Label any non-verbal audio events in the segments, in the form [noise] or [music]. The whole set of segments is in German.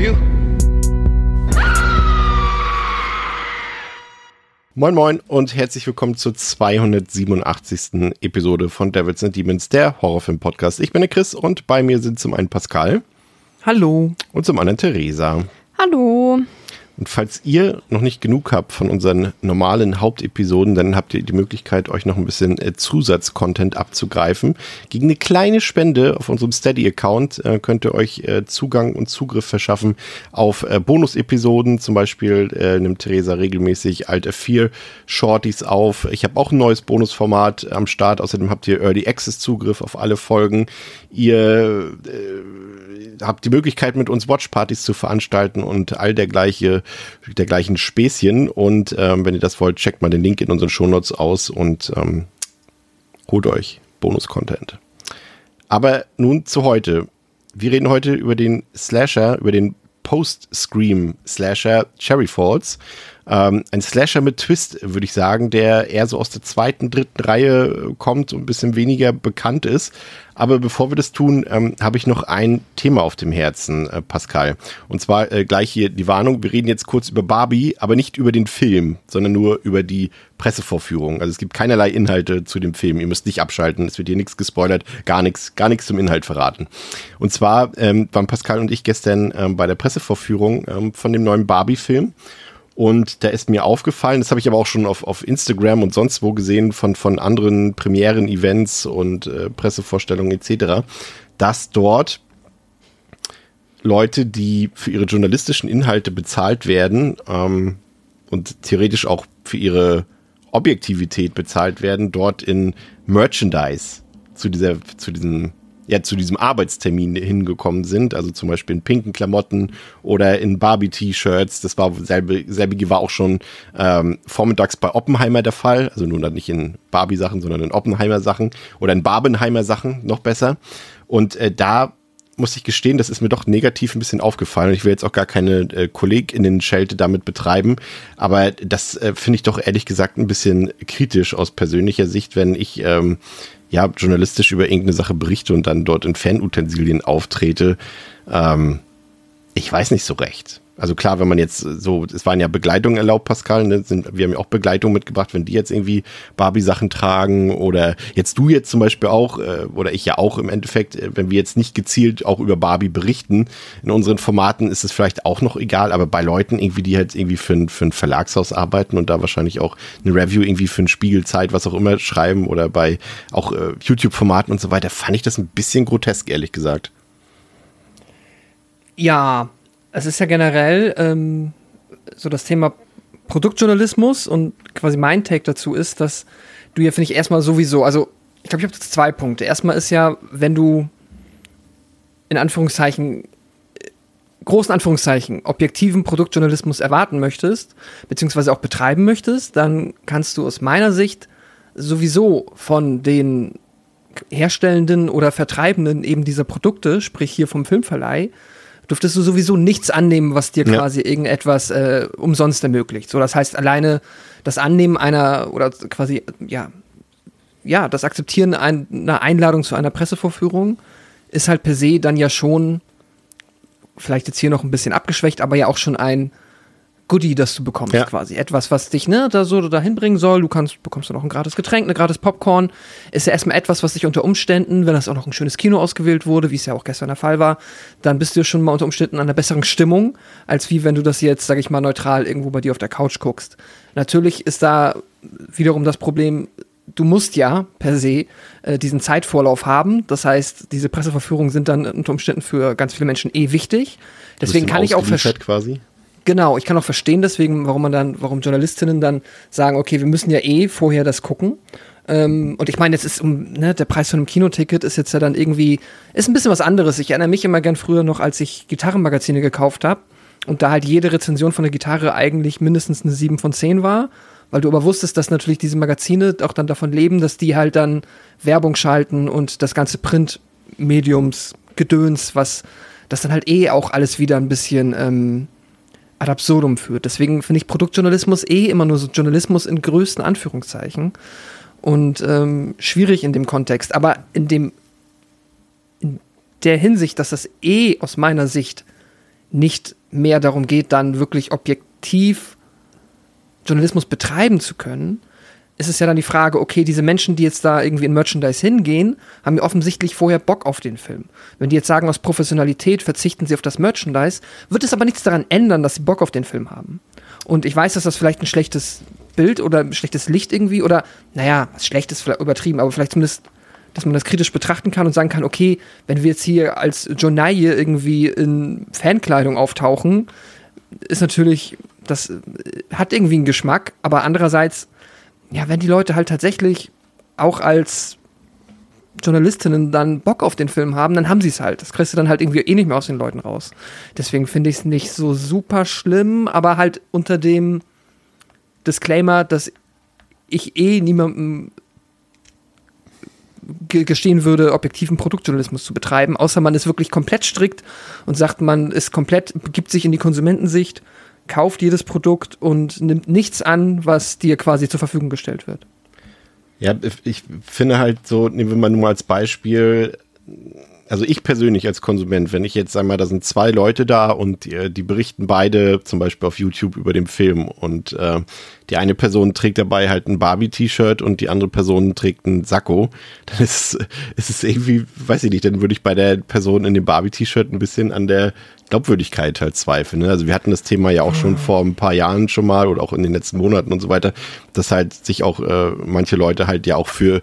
For you. Moin Moin und herzlich willkommen zur 287. Episode von Devils and Demons, der Horrorfilm-Podcast. Ich bin der Chris und bei mir sind zum einen Pascal. Hallo. Und zum anderen Theresa. Hallo. Und falls ihr noch nicht genug habt von unseren normalen Hauptepisoden, dann habt ihr die Möglichkeit, euch noch ein bisschen äh, Zusatzcontent abzugreifen. Gegen eine kleine Spende auf unserem Steady-Account äh, könnt ihr euch äh, Zugang und Zugriff verschaffen auf Bonus-Episoden. Zum Beispiel nimmt Theresa regelmäßig Alt F4 Shorties auf. Ich habe auch ein neues Bonusformat am Start. Außerdem habt ihr Early Access Zugriff auf alle Folgen. Ihr habt die Möglichkeit, mit uns Watchpartys zu veranstalten und all dergleiche dergleichen Späßchen. Und ähm, wenn ihr das wollt, checkt mal den Link in unseren Shownotes aus und ähm, holt euch Bonus-Content. Aber nun zu heute. Wir reden heute über den Slasher, über den Post-Scream-Slasher Cherry Falls. Ähm, ein Slasher mit Twist, würde ich sagen, der eher so aus der zweiten, dritten Reihe kommt und ein bisschen weniger bekannt ist. Aber bevor wir das tun, ähm, habe ich noch ein Thema auf dem Herzen, äh, Pascal. Und zwar äh, gleich hier die Warnung. Wir reden jetzt kurz über Barbie, aber nicht über den Film, sondern nur über die Pressevorführung. Also es gibt keinerlei Inhalte zu dem Film. Ihr müsst nicht abschalten. Es wird hier nichts gespoilert, gar nichts, gar nichts zum Inhalt verraten. Und zwar ähm, waren Pascal und ich gestern ähm, bei der Pressevorführung ähm, von dem neuen Barbie-Film. Und da ist mir aufgefallen, das habe ich aber auch schon auf, auf Instagram und sonst wo gesehen von, von anderen Premieren-Events und äh, Pressevorstellungen etc., dass dort Leute, die für ihre journalistischen Inhalte bezahlt werden ähm, und theoretisch auch für ihre Objektivität bezahlt werden, dort in Merchandise zu dieser, zu diesem ja zu diesem Arbeitstermin hingekommen sind, also zum Beispiel in pinken Klamotten oder in Barbie-T-Shirts. Das war selbe, selbige war auch schon ähm, vormittags bei Oppenheimer der Fall, also nun nicht in Barbie-Sachen, sondern in Oppenheimer-Sachen oder in Barbenheimer-Sachen noch besser. Und äh, da muss ich gestehen, das ist mir doch negativ ein bisschen aufgefallen. Ich will jetzt auch gar keine äh, KollegInnen-Schelte damit betreiben, aber das äh, finde ich doch ehrlich gesagt ein bisschen kritisch aus persönlicher Sicht, wenn ich ähm, ja, journalistisch über irgendeine Sache berichte und dann dort in Fanutensilien auftrete, ähm, ich weiß nicht so recht. Also klar, wenn man jetzt so, es waren ja Begleitungen erlaubt, Pascal, ne? Sind, wir haben ja auch Begleitungen mitgebracht, wenn die jetzt irgendwie Barbie-Sachen tragen oder jetzt du jetzt zum Beispiel auch, äh, oder ich ja auch im Endeffekt, äh, wenn wir jetzt nicht gezielt auch über Barbie berichten, in unseren Formaten ist es vielleicht auch noch egal, aber bei Leuten irgendwie, die halt irgendwie für ein, für ein Verlagshaus arbeiten und da wahrscheinlich auch eine Review irgendwie für ein Spiegelzeit, was auch immer schreiben oder bei auch äh, YouTube-Formaten und so weiter, fand ich das ein bisschen grotesk, ehrlich gesagt. Ja, es ist ja generell ähm, so das Thema Produktjournalismus und quasi mein Take dazu ist, dass du ja, finde ich, erstmal sowieso, also ich glaube, ich habe zwei Punkte. Erstmal ist ja, wenn du in Anführungszeichen, großen Anführungszeichen, objektiven Produktjournalismus erwarten möchtest, beziehungsweise auch betreiben möchtest, dann kannst du aus meiner Sicht sowieso von den Herstellenden oder Vertreibenden eben dieser Produkte, sprich hier vom Filmverleih, dürftest du sowieso nichts annehmen, was dir ja. quasi irgendetwas äh, umsonst ermöglicht. So, das heißt, alleine das Annehmen einer oder quasi, ja, ja, das Akzeptieren einer Einladung zu einer Pressevorführung ist halt per se dann ja schon, vielleicht jetzt hier noch ein bisschen abgeschwächt, aber ja auch schon ein Goodie, das du bekommst, ja. quasi. Etwas, was dich, ne, da so dahin bringen soll. Du kannst, bekommst du noch ein gratis Getränk, eine gratis Popcorn. Ist ja erstmal etwas, was dich unter Umständen, wenn das auch noch ein schönes Kino ausgewählt wurde, wie es ja auch gestern der Fall war, dann bist du schon mal unter Umständen an einer besseren Stimmung, als wie wenn du das jetzt, sag ich mal, neutral irgendwo bei dir auf der Couch guckst. Natürlich ist da wiederum das Problem, du musst ja per se äh, diesen Zeitvorlauf haben. Das heißt, diese Presseverführungen sind dann unter Umständen für ganz viele Menschen eh wichtig. Deswegen kann ich auch verstehen. quasi Genau, ich kann auch verstehen deswegen, warum man dann, warum Journalistinnen dann sagen, okay, wir müssen ja eh vorher das gucken. Ähm, und ich meine, jetzt ist um, ne, der Preis von einem Kinoticket ist jetzt ja dann irgendwie, ist ein bisschen was anderes. Ich erinnere mich immer gern früher noch, als ich Gitarrenmagazine gekauft habe und da halt jede Rezension von der Gitarre eigentlich mindestens eine 7 von 10 war, weil du aber wusstest, dass natürlich diese Magazine auch dann davon leben, dass die halt dann Werbung schalten und das ganze Printmediums Gedöns, was das dann halt eh auch alles wieder ein bisschen ähm, ad absurdum führt. Deswegen finde ich Produktjournalismus eh immer nur so Journalismus in größten Anführungszeichen und ähm, schwierig in dem Kontext. Aber in dem in der Hinsicht, dass das eh aus meiner Sicht nicht mehr darum geht, dann wirklich objektiv Journalismus betreiben zu können, ist es ja dann die Frage, okay, diese Menschen, die jetzt da irgendwie in Merchandise hingehen, haben ja offensichtlich vorher Bock auf den Film. Wenn die jetzt sagen, aus Professionalität verzichten sie auf das Merchandise, wird es aber nichts daran ändern, dass sie Bock auf den Film haben. Und ich weiß, dass das vielleicht ein schlechtes Bild oder ein schlechtes Licht irgendwie oder, naja, schlecht ist vielleicht übertrieben, aber vielleicht zumindest, dass man das kritisch betrachten kann und sagen kann, okay, wenn wir jetzt hier als Jonaille irgendwie in Fankleidung auftauchen, ist natürlich, das hat irgendwie einen Geschmack, aber andererseits ja, wenn die Leute halt tatsächlich auch als Journalistinnen dann Bock auf den Film haben, dann haben sie es halt. Das kriegst du dann halt irgendwie eh nicht mehr aus den Leuten raus. Deswegen finde ich es nicht so super schlimm, aber halt unter dem Disclaimer, dass ich eh niemandem gestehen würde, objektiven Produktjournalismus zu betreiben, außer man ist wirklich komplett strikt und sagt, man ist komplett, begibt sich in die Konsumentensicht kauft jedes Produkt und nimmt nichts an, was dir quasi zur Verfügung gestellt wird. Ja, ich finde halt so, nehmen wir mal nur als Beispiel, also ich persönlich als Konsument, wenn ich jetzt einmal, da sind zwei Leute da und die, die, berichten beide zum Beispiel auf YouTube über den Film und äh, die eine Person trägt dabei halt ein Barbie-T-Shirt und die andere Person trägt ein Sakko, dann ist, ist es irgendwie, weiß ich nicht, dann würde ich bei der Person in dem Barbie-T-Shirt ein bisschen an der Glaubwürdigkeit halt zweifeln. Ne? Also wir hatten das Thema ja auch schon vor ein paar Jahren schon mal oder auch in den letzten Monaten und so weiter, dass halt sich auch äh, manche Leute halt ja auch für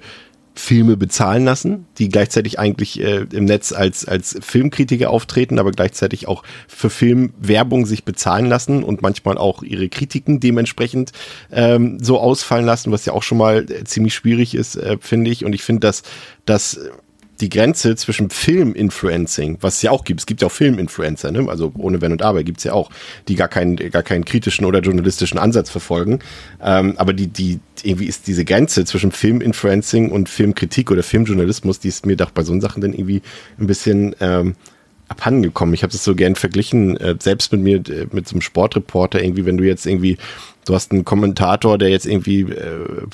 Filme bezahlen lassen, die gleichzeitig eigentlich äh, im Netz als, als Filmkritiker auftreten, aber gleichzeitig auch für Filmwerbung sich bezahlen lassen und manchmal auch ihre Kritiken dementsprechend ähm, so ausfallen lassen, was ja auch schon mal äh, ziemlich schwierig ist, äh, finde ich. Und ich finde, dass, dass die Grenze zwischen Film-Influencing, was es ja auch gibt, es gibt ja auch Film-Influencer, ne? also ohne Wenn und Aber gibt es ja auch, die gar keinen, gar keinen kritischen oder journalistischen Ansatz verfolgen. Ähm, aber die, die, irgendwie ist diese Grenze zwischen Film-Influencing und Filmkritik oder Filmjournalismus, die ist mir doch bei so Sachen dann irgendwie ein bisschen ähm, abhandengekommen. Ich habe es so gern verglichen, äh, selbst mit mir, äh, mit so einem Sportreporter, irgendwie, wenn du jetzt irgendwie, du hast einen Kommentator, der jetzt irgendwie äh,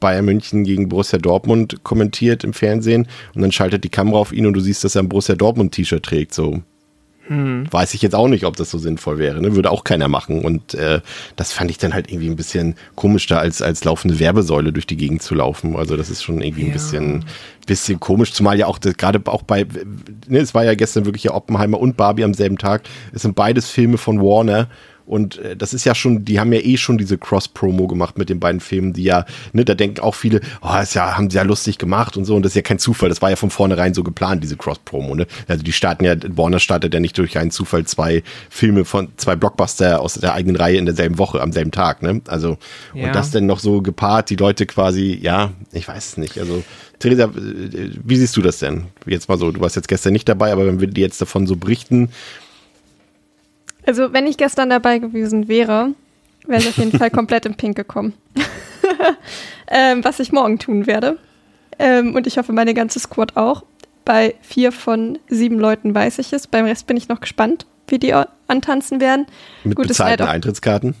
Bayern München gegen Borussia Dortmund kommentiert im Fernsehen und dann schaltet die Kamera auf ihn und du siehst, dass er ein Borussia Dortmund T-Shirt trägt. So hm. weiß ich jetzt auch nicht, ob das so sinnvoll wäre. Ne? Würde auch keiner machen. Und äh, das fand ich dann halt irgendwie ein bisschen komisch, da als, als laufende Werbesäule durch die Gegend zu laufen. Also das ist schon irgendwie ja. ein bisschen, bisschen komisch, zumal ja auch gerade auch bei, ne, es war ja gestern wirklich ja Oppenheimer und Barbie am selben Tag. Es sind beides Filme von Warner und äh, das ist ja schon, die haben ja eh schon diese Cross-Promo gemacht mit den beiden Filmen, die ja, ne, da denken auch viele, oh, ist ja, haben sie ja lustig gemacht und so. Und das ist ja kein Zufall. Das war ja von vornherein so geplant, diese Cross-Promo, ne? Also die starten ja, Warner startet ja nicht durch einen Zufall zwei Filme von, zwei Blockbuster aus der eigenen Reihe in derselben Woche, am selben Tag, ne? Also, ja. und das denn noch so gepaart, die Leute quasi, ja, ich weiß es nicht. Also, Theresa, äh, wie siehst du das denn? Jetzt mal so, du warst jetzt gestern nicht dabei, aber wenn wir dir jetzt davon so berichten, also, wenn ich gestern dabei gewesen wäre, wäre ich auf jeden Fall [laughs] komplett im Pink gekommen. [laughs] ähm, was ich morgen tun werde. Ähm, und ich hoffe, meine ganze Squad auch. Bei vier von sieben Leuten weiß ich es. Beim Rest bin ich noch gespannt, wie die antanzen werden. Mit Gut, bezahlten Eintrittskarten?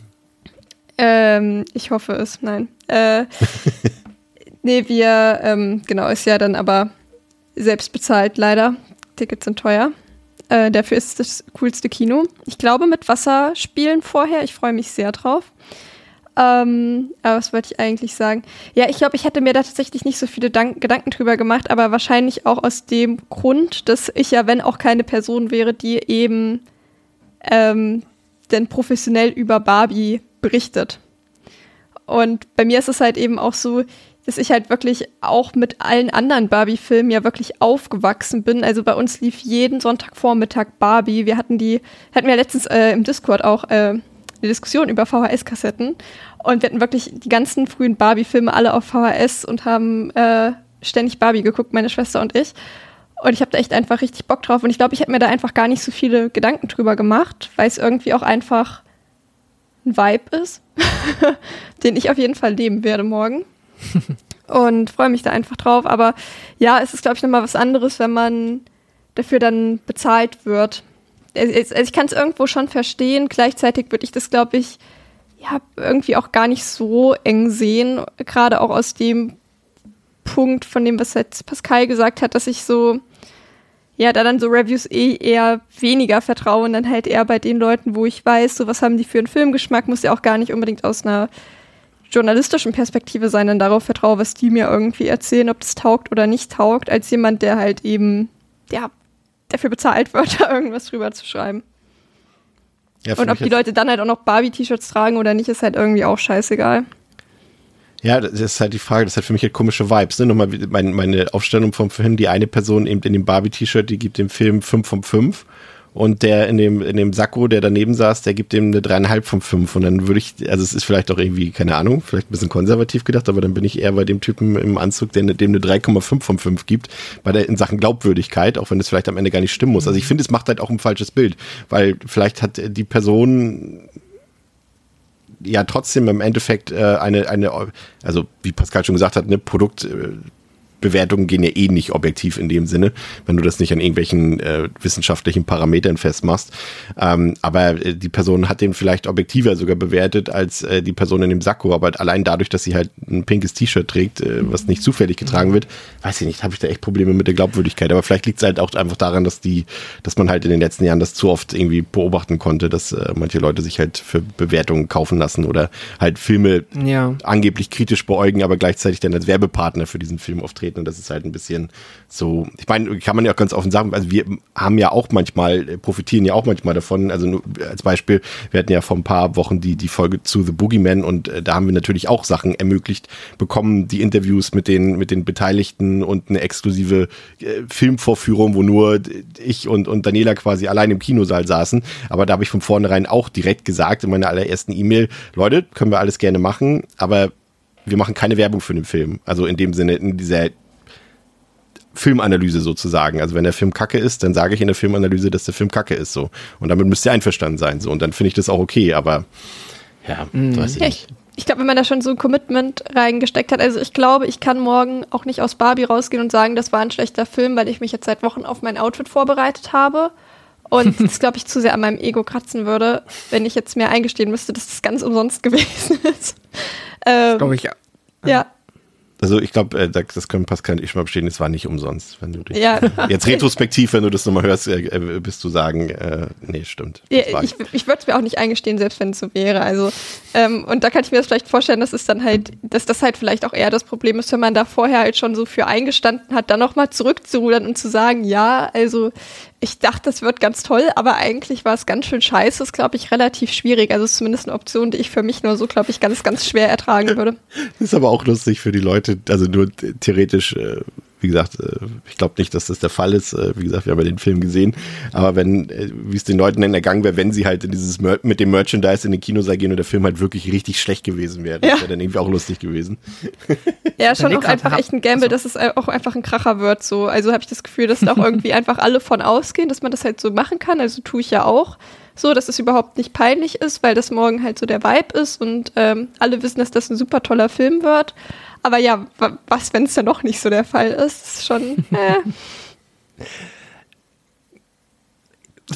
Ähm, ich hoffe es, nein. Äh, [laughs] nee, wir, ähm, genau, ist ja dann aber selbst bezahlt, leider. Tickets sind teuer. Äh, dafür ist das coolste Kino. Ich glaube mit Wasserspielen vorher. Ich freue mich sehr drauf. Ähm, aber was wollte ich eigentlich sagen? Ja, ich glaube, ich hätte mir da tatsächlich nicht so viele Dank Gedanken drüber gemacht, aber wahrscheinlich auch aus dem Grund, dass ich ja, wenn auch keine Person wäre, die eben ähm, denn professionell über Barbie berichtet. Und bei mir ist es halt eben auch so, dass ich halt wirklich auch mit allen anderen Barbie-Filmen ja wirklich aufgewachsen bin. Also bei uns lief jeden Sonntagvormittag Barbie. Wir hatten die, hatten wir letztens äh, im Discord auch äh, eine Diskussion über VHS-Kassetten und wir hatten wirklich die ganzen frühen Barbie-Filme alle auf VHS und haben äh, ständig Barbie geguckt, meine Schwester und ich. Und ich habe da echt einfach richtig Bock drauf. Und ich glaube, ich hätte mir da einfach gar nicht so viele Gedanken drüber gemacht, weil es irgendwie auch einfach ein Vibe ist, [laughs] den ich auf jeden Fall leben werde morgen. [laughs] und freue mich da einfach drauf. Aber ja, es ist, glaube ich, nochmal was anderes, wenn man dafür dann bezahlt wird. Also ich kann es irgendwo schon verstehen. Gleichzeitig würde ich das, glaube ich, ja, irgendwie auch gar nicht so eng sehen. Gerade auch aus dem Punkt von dem, was jetzt Pascal gesagt hat, dass ich so, ja, da dann so Reviews eh eher weniger vertraue und dann halt eher bei den Leuten, wo ich weiß, so was haben die für einen Filmgeschmack, muss ja auch gar nicht unbedingt aus einer journalistischen Perspektive sein, dann darauf vertraue, was die mir irgendwie erzählen, ob das taugt oder nicht taugt, als jemand, der halt eben, ja, dafür bezahlt wird, [laughs] da irgendwas drüber zu schreiben. Ja, und ob die Leute dann halt auch noch Barbie-T-Shirts tragen oder nicht, ist halt irgendwie auch scheißegal. Ja, das ist halt die Frage, das hat für mich halt komische Vibes. Ne? Nochmal meine, meine Aufstellung vom Film, die eine Person eben in dem Barbie-T-Shirt, die gibt dem Film 5 von 5 und der in dem, in dem Sakko, der daneben saß, der gibt ihm eine dreieinhalb von fünf. Und dann würde ich, also es ist vielleicht auch irgendwie, keine Ahnung, vielleicht ein bisschen konservativ gedacht, aber dann bin ich eher bei dem Typen im Anzug, der dem eine 3,5 von fünf gibt, bei der in Sachen Glaubwürdigkeit, auch wenn es vielleicht am Ende gar nicht stimmen muss. Also ich finde, es macht halt auch ein falsches Bild, weil vielleicht hat die Person ja trotzdem im Endeffekt äh, eine, eine, also wie Pascal schon gesagt hat, eine Produkt, äh, Bewertungen gehen ja eh nicht objektiv in dem Sinne, wenn du das nicht an irgendwelchen äh, wissenschaftlichen Parametern festmachst. Ähm, aber äh, die Person hat den vielleicht objektiver sogar bewertet als äh, die Person in dem Sakko. Aber allein dadurch, dass sie halt ein pinkes T-Shirt trägt, äh, was nicht zufällig getragen wird, weiß ich nicht, habe ich da echt Probleme mit der Glaubwürdigkeit. Aber vielleicht liegt es halt auch einfach daran, dass die, dass man halt in den letzten Jahren das zu oft irgendwie beobachten konnte, dass äh, manche Leute sich halt für Bewertungen kaufen lassen oder halt Filme ja. angeblich kritisch beäugen, aber gleichzeitig dann als Werbepartner für diesen Film auftreten auftreten und das ist halt ein bisschen so, ich meine, kann man ja auch ganz offen sagen, also wir haben ja auch manchmal, äh, profitieren ja auch manchmal davon, also nur als Beispiel, wir hatten ja vor ein paar Wochen die, die Folge zu The Boogeyman und äh, da haben wir natürlich auch Sachen ermöglicht bekommen, die Interviews mit den, mit den Beteiligten und eine exklusive äh, Filmvorführung, wo nur ich und, und Daniela quasi allein im Kinosaal saßen, aber da habe ich von vornherein auch direkt gesagt in meiner allerersten E-Mail, Leute, können wir alles gerne machen, aber wir machen keine Werbung für den Film. Also in dem Sinne, in dieser Filmanalyse sozusagen. Also wenn der Film kacke ist, dann sage ich in der Filmanalyse, dass der Film kacke ist so. Und damit müsst ihr einverstanden sein so. Und dann finde ich das auch okay, aber ja, mhm. weiß ich nicht. Ich glaube, wenn man da schon so ein Commitment reingesteckt hat, also ich glaube, ich kann morgen auch nicht aus Barbie rausgehen und sagen, das war ein schlechter Film, weil ich mich jetzt seit Wochen auf mein Outfit vorbereitet habe. Und [laughs] das, glaube ich, zu sehr an meinem Ego kratzen würde, wenn ich jetzt mir eingestehen müsste, dass das ganz umsonst [laughs] gewesen ist. Ähm, glaube ich, ja. Ja, also ich glaube, äh, das können Pascal und ich schon mal bestehen, es war nicht umsonst, wenn du dich. Ja. [laughs] Jetzt retrospektiv, wenn du das nochmal hörst, äh, äh, bist du sagen, äh, nee, stimmt. Ja, ich ich würde es mir auch nicht eingestehen, selbst wenn es so wäre. Also, ähm, und da kann ich mir das vielleicht vorstellen, dass es dann halt, dass das halt vielleicht auch eher das Problem ist, wenn man da vorher halt schon so für eingestanden hat, dann nochmal zurückzurudern und zu sagen, ja, also ich dachte, das wird ganz toll, aber eigentlich war es ganz schön scheiße. Ist, glaube ich, relativ schwierig. Also zumindest eine Option, die ich für mich nur so, glaube ich, ganz, ganz schwer ertragen würde. Das [laughs] ist aber auch lustig für die Leute, also nur theoretisch äh, wie gesagt, äh, ich glaube nicht, dass das der Fall ist. Äh, wie gesagt, wir haben ja den Film gesehen. Aber wenn, äh, wie es den Leuten dann ergangen wäre, wenn sie halt in dieses Mer mit dem Merchandise in den Kinosaal gehen und der Film halt wirklich richtig schlecht gewesen wäre, das wäre dann irgendwie auch lustig gewesen. Ja, schon auch einfach echt ein Gamble, dass es auch einfach ein Kracher wird. So. Also habe ich das Gefühl, dass da auch [laughs] irgendwie einfach alle von ausgehen, dass man das halt so machen kann. Also tue ich ja auch so, dass es überhaupt nicht peinlich ist, weil das morgen halt so der Vibe ist und ähm, alle wissen, dass das ein super toller Film wird. Aber ja, was, wenn es dann noch nicht so der Fall ist? ist schon. [laughs] Äh.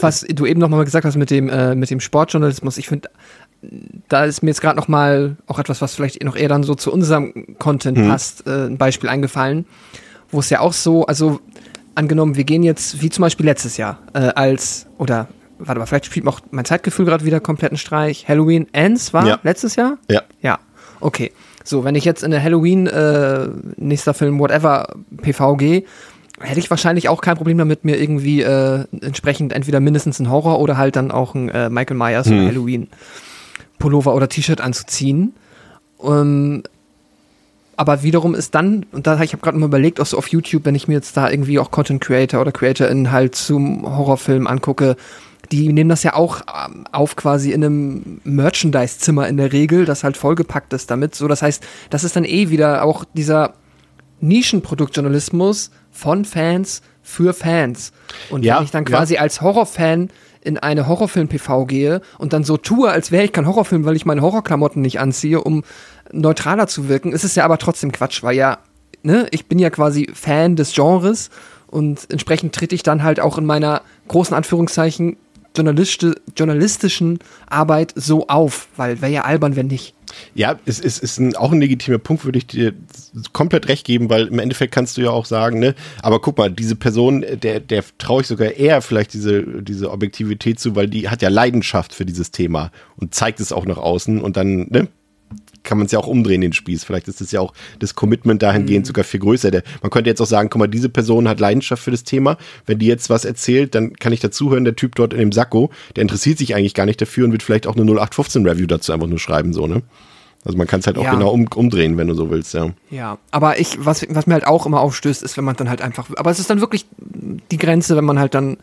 Was du eben noch mal gesagt hast mit dem, äh, mit dem Sportjournalismus, ich finde, da ist mir jetzt gerade noch mal auch etwas, was vielleicht noch eher dann so zu unserem Content mhm. passt, äh, ein Beispiel eingefallen, wo es ja auch so, also angenommen, wir gehen jetzt, wie zum Beispiel letztes Jahr, äh, als, oder warte mal, vielleicht spielt auch mein Zeitgefühl gerade wieder kompletten Streich. Halloween Ends war ja. letztes Jahr? Ja. Ja, okay. So, wenn ich jetzt in der Halloween, äh, nächster Film, whatever, PV gehe, hätte ich wahrscheinlich auch kein Problem damit, mir irgendwie äh, entsprechend entweder mindestens ein Horror oder halt dann auch ein äh, Michael Myers hm. Halloween Pullover oder T-Shirt anzuziehen. Ähm, aber wiederum ist dann, und da ich habe gerade mal überlegt, auch so auf YouTube, wenn ich mir jetzt da irgendwie auch Content Creator oder CreatorInnen halt zum Horrorfilm angucke, die nehmen das ja auch ähm, auf quasi in einem Merchandise-Zimmer in der Regel, das halt vollgepackt ist damit. So, das heißt, das ist dann eh wieder auch dieser Nischenproduktjournalismus von Fans für Fans. Und Ja, wenn ich dann quasi ja. als Horrorfan in eine Horrorfilm-PV gehe und dann so tue, als wäre ich kein Horrorfilm, weil ich meine Horrorklamotten nicht anziehe, um neutraler zu wirken, ist es ja aber trotzdem Quatsch, weil ja, ne, ich bin ja quasi Fan des Genres und entsprechend trete ich dann halt auch in meiner großen Anführungszeichen journalisti journalistischen Arbeit so auf, weil wäre ja albern, wenn nicht. Ja, es ist, ist ein, auch ein legitimer Punkt, würde ich dir komplett recht geben, weil im Endeffekt kannst du ja auch sagen, ne, aber guck mal, diese Person, der, der traue ich sogar eher vielleicht diese, diese Objektivität zu, weil die hat ja Leidenschaft für dieses Thema und zeigt es auch nach außen und dann, ne, kann man es ja auch umdrehen, den Spieß. Vielleicht ist es ja auch das Commitment dahingehend sogar viel größer. Der, man könnte jetzt auch sagen, guck mal, diese Person hat Leidenschaft für das Thema. Wenn die jetzt was erzählt, dann kann ich dazuhören, der Typ dort in dem Sakko, der interessiert sich eigentlich gar nicht dafür und wird vielleicht auch eine 0815-Review dazu einfach nur schreiben, so, ne? Also man kann es halt auch Ja. genau um, umdrehen, wenn du so willst, ja. Ja, aber ich, was, was mir halt auch immer aufstößt, ist, wenn man dann halt einfach, aber es ist dann wirklich die Grenze, wenn man halt dann,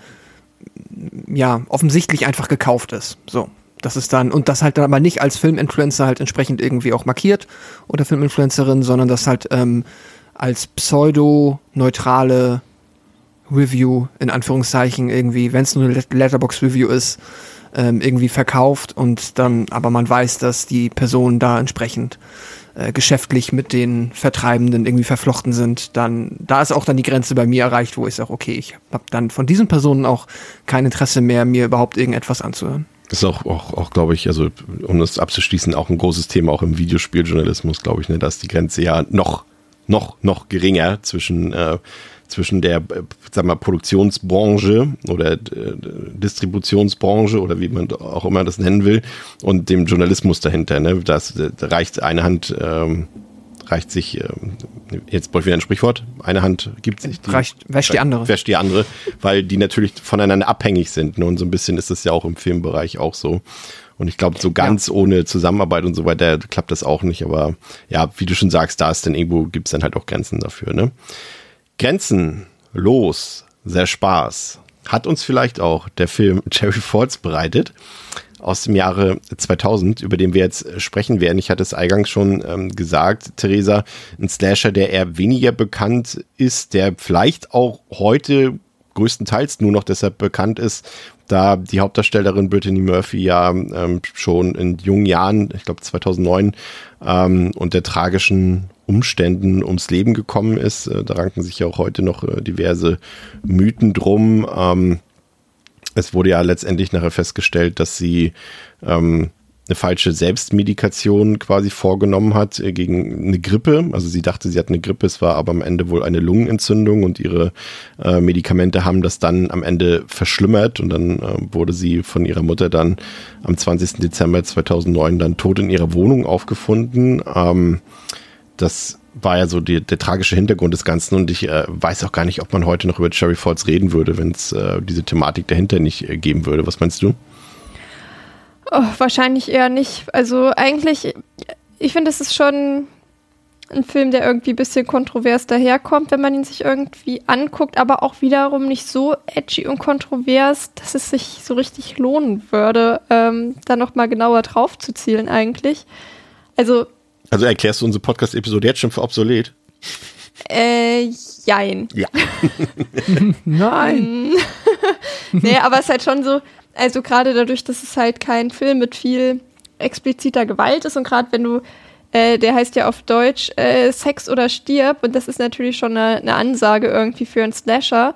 ja, offensichtlich einfach gekauft ist. So. Das ist dann, und das halt dann aber nicht als Filminfluencer halt entsprechend irgendwie auch markiert oder Filminfluencerin, sondern das halt ähm, als pseudo-neutrale Review, in Anführungszeichen, irgendwie, wenn es nur eine Letterbox-Review ist, ähm, irgendwie verkauft und dann, aber man weiß, dass die Personen da entsprechend äh, geschäftlich mit den Vertreibenden irgendwie verflochten sind, dann, da ist auch dann die Grenze bei mir erreicht, wo ich sage, okay, ich habe dann von diesen Personen auch kein Interesse mehr, mir überhaupt irgendetwas anzuhören. Ist auch, auch, auch glaube ich, also um das abzuschließen, auch ein großes Thema, auch im Videospieljournalismus, glaube ich, ne, da ist die Grenze ja noch, noch, noch geringer zwischen, äh, zwischen der, äh, sag mal, Produktionsbranche oder äh, Distributionsbranche oder wie man auch immer das nennen will und dem Journalismus dahinter. Ne? Das, da reicht eine Hand, ähm, reicht sich, ähm, jetzt brauche ich wieder ein Sprichwort, eine Hand gibt sich die, Reicht, wäscht die andere. wäscht die andere, weil die natürlich voneinander abhängig sind. Ne? Und so ein bisschen ist das ja auch im Filmbereich auch so. Und ich glaube, so ganz ohne Zusammenarbeit und so weiter klappt das auch nicht. Aber ja, wie du schon sagst, da ist dann irgendwo, gibt es dann halt auch Grenzen dafür. Ne? Grenzen, los, sehr Spaß. Hat uns vielleicht auch der Film [laughs] Cherry Falls bereitet aus dem Jahre 2000, über den wir jetzt sprechen werden. Ich hatte es eingangs schon ähm, gesagt, Theresa, ein Slasher, der eher weniger bekannt ist, der vielleicht auch heute größtenteils nur noch deshalb bekannt ist, da die Hauptdarstellerin Brittany Murphy ja ähm, schon in jungen Jahren, ich glaube 2009, ähm, unter tragischen Umständen ums Leben gekommen ist. Äh, da ranken sich ja auch heute noch äh, diverse Mythen drum. Ähm, es wurde ja letztendlich nachher festgestellt, dass sie ähm, eine falsche Selbstmedikation quasi vorgenommen hat äh, gegen eine Grippe. Also sie dachte, sie hat eine Grippe, es war aber am Ende wohl eine Lungenentzündung und ihre äh, Medikamente haben das dann am Ende verschlimmert und dann äh, wurde sie von ihrer Mutter dann am 20. Dezember 2009 dann tot in ihrer Wohnung aufgefunden. Ähm, das war ja so die, der tragische Hintergrund des Ganzen und ich äh, weiß auch gar nicht, ob man heute noch über Cherry Falls reden würde, wenn es äh, diese Thematik dahinter nicht äh, geben würde. Was meinst du? Oh, wahrscheinlich eher nicht. Also eigentlich, ich finde, es ist schon ein Film, der irgendwie ein bisschen kontrovers daherkommt, wenn man ihn sich irgendwie anguckt, aber auch wiederum nicht so edgy und kontrovers, dass es sich so richtig lohnen würde, ähm, da nochmal genauer drauf zu zielen eigentlich. Also, Also erklärst du unsere Podcast-Episode jetzt schon für obsolet? äh, jein. Ja. [laughs] Nein. [laughs] nee, aber es ist halt schon so, also gerade dadurch, dass es halt kein Film mit viel expliziter Gewalt ist und gerade wenn du, äh, der heißt ja auf Deutsch äh, Sex oder stirb und das ist natürlich schon eine, eine Ansage irgendwie für einen Slasher.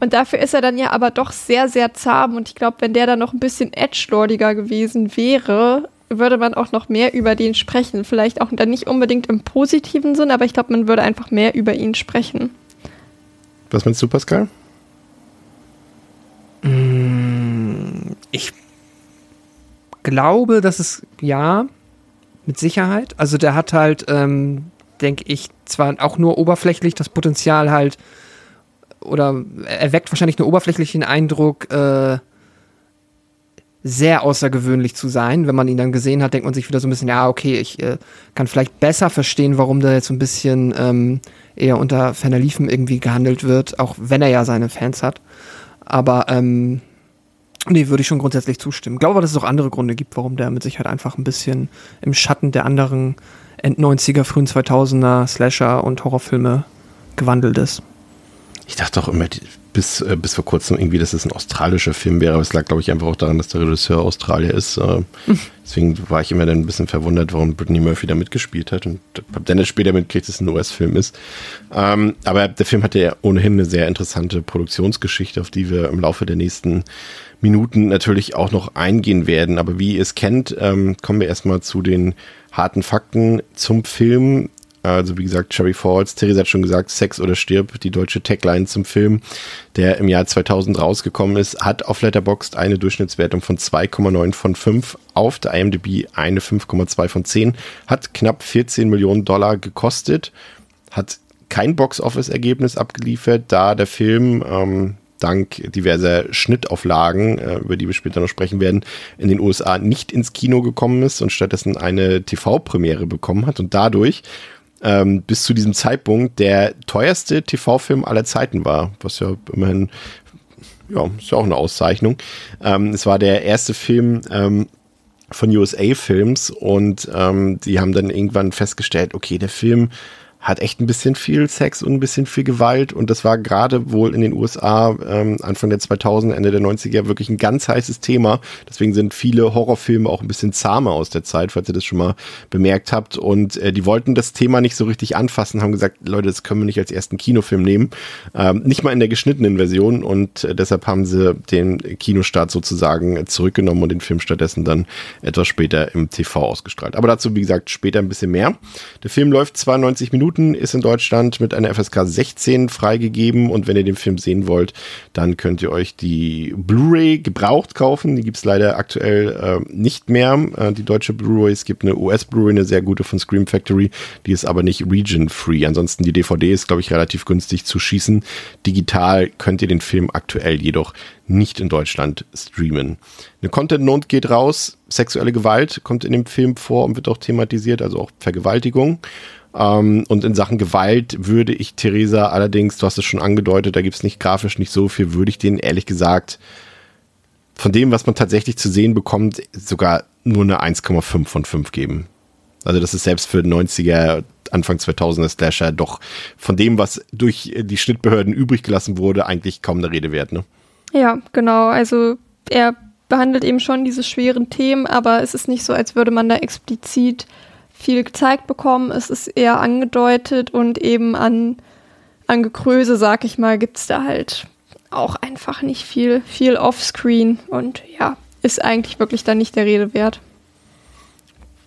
Und dafür ist er dann ja aber doch sehr, sehr zahm und ich glaube, wenn der dann noch ein bisschen edgelordiger gewesen wäre, würde man auch noch mehr über den sprechen. Vielleicht auch dann nicht unbedingt im positiven Sinn, aber ich glaube, man würde einfach mehr über ihn sprechen. Was meinst du, Pascal? Ich glaube, dass es ja, mit Sicherheit. Also der hat halt, ähm, denke ich, zwar auch nur oberflächlich das Potenzial halt, oder er weckt wahrscheinlich einen oberflächlichen Eindruck, äh, sehr außergewöhnlich zu sein. Wenn man ihn dann gesehen hat, denkt man sich wieder so ein bisschen, ja, okay, ich äh, kann vielleicht besser verstehen, warum da jetzt so ein bisschen ähm, eher unter ferner Liefen irgendwie gehandelt wird, auch wenn er ja seine Fans hat. Aber ähm, Nee, würde ich schon grundsätzlich zustimmen. Ich glaube aber, dass es auch andere Gründe gibt, warum der mit Sicherheit einfach ein bisschen im Schatten der anderen End-90er, frühen 2000er Slasher und Horrorfilme gewandelt ist. Ich dachte auch immer, bis, äh, bis vor kurzem irgendwie, dass es ein australischer Film wäre, aber es lag, glaube ich, einfach auch daran, dass der Regisseur Australier ist. Äh, [laughs] deswegen war ich immer dann ein bisschen verwundert, warum Brittany Murphy da mitgespielt hat und hab dann später mitgekriegt, dass es ein US-Film ist. Ähm, aber der Film hatte ja ohnehin eine sehr interessante Produktionsgeschichte, auf die wir im Laufe der nächsten Minuten natürlich auch noch eingehen werden. Aber wie ihr es kennt, ähm, kommen wir erstmal zu den harten Fakten zum Film. Also wie gesagt, Cherry Falls, Theresa hat schon gesagt, Sex oder stirb, die deutsche Tagline zum Film, der im Jahr 2000 rausgekommen ist, hat auf Letterboxd eine Durchschnittswertung von 2,9 von 5, auf der IMDb eine 5,2 von 10, hat knapp 14 Millionen Dollar gekostet, hat kein Box-Office-Ergebnis abgeliefert, da der Film ähm, dank diverser Schnittauflagen, äh, über die wir später noch sprechen werden, in den USA nicht ins Kino gekommen ist und stattdessen eine TV-Premiere bekommen hat und dadurch ähm, bis zu diesem Zeitpunkt der teuerste TV-Film aller Zeiten war, was ja immerhin, ja, ist ja auch eine Auszeichnung. Ähm, es war der erste Film, ähm, von USA Films und ähm, die haben dann irgendwann festgestellt, okay, der Film hat echt ein bisschen viel Sex und ein bisschen viel Gewalt und das war gerade wohl in den USA ähm, Anfang der 2000 Ende der 90er wirklich ein ganz heißes Thema. Deswegen sind viele Horrorfilme auch ein bisschen zahmer aus der Zeit, falls ihr das schon mal bemerkt habt. Und äh, die wollten das Thema nicht so richtig anfassen, haben gesagt, Leute, das können wir nicht als ersten Kinofilm nehmen, ähm, nicht mal in der geschnittenen Version und äh, deshalb haben sie den Kinostart sozusagen zurückgenommen und den Film stattdessen dann etwas später im TV ausgestrahlt. Aber dazu, wie gesagt, später ein bisschen mehr. Der Film läuft 92 Minuten Minuten, ist in Deutschland mit einer FSK 16 freigegeben und wenn ihr den Film sehen wollt, dann könnt ihr euch die Blu-ray gebraucht kaufen. Die gibt es leider aktuell äh, nicht mehr. Äh, die deutsche Blu-ray, es gibt eine US-Blu-ray, eine sehr gute von Scream Factory, die ist aber nicht region-free. Ansonsten die DVD ist, glaube ich, relativ günstig zu schießen. Digital könnt ihr den Film aktuell jedoch nicht in Deutschland streamen. Eine Content-Note geht raus. Sexuelle Gewalt kommt in dem Film vor und wird auch thematisiert, also auch Vergewaltigung. Ähm, und in Sachen Gewalt würde ich Theresa allerdings, du hast es schon angedeutet, da gibt es nicht grafisch nicht so viel, würde ich denen ehrlich gesagt von dem, was man tatsächlich zu sehen bekommt, sogar nur eine 1,5 von 5 geben. Also das ist selbst für 90er, Anfang 2000er Slasher doch von dem, was durch die Schnittbehörden übrig gelassen wurde, eigentlich kaum eine Rede wert. Ne? Ja, genau. Also er behandelt eben schon diese schweren Themen, aber es ist nicht so, als würde man da explizit viel gezeigt bekommen. Es ist eher angedeutet und eben an, an Gekröse, sag ich mal, gibt es da halt auch einfach nicht viel, viel Offscreen und ja, ist eigentlich wirklich dann nicht der Rede wert.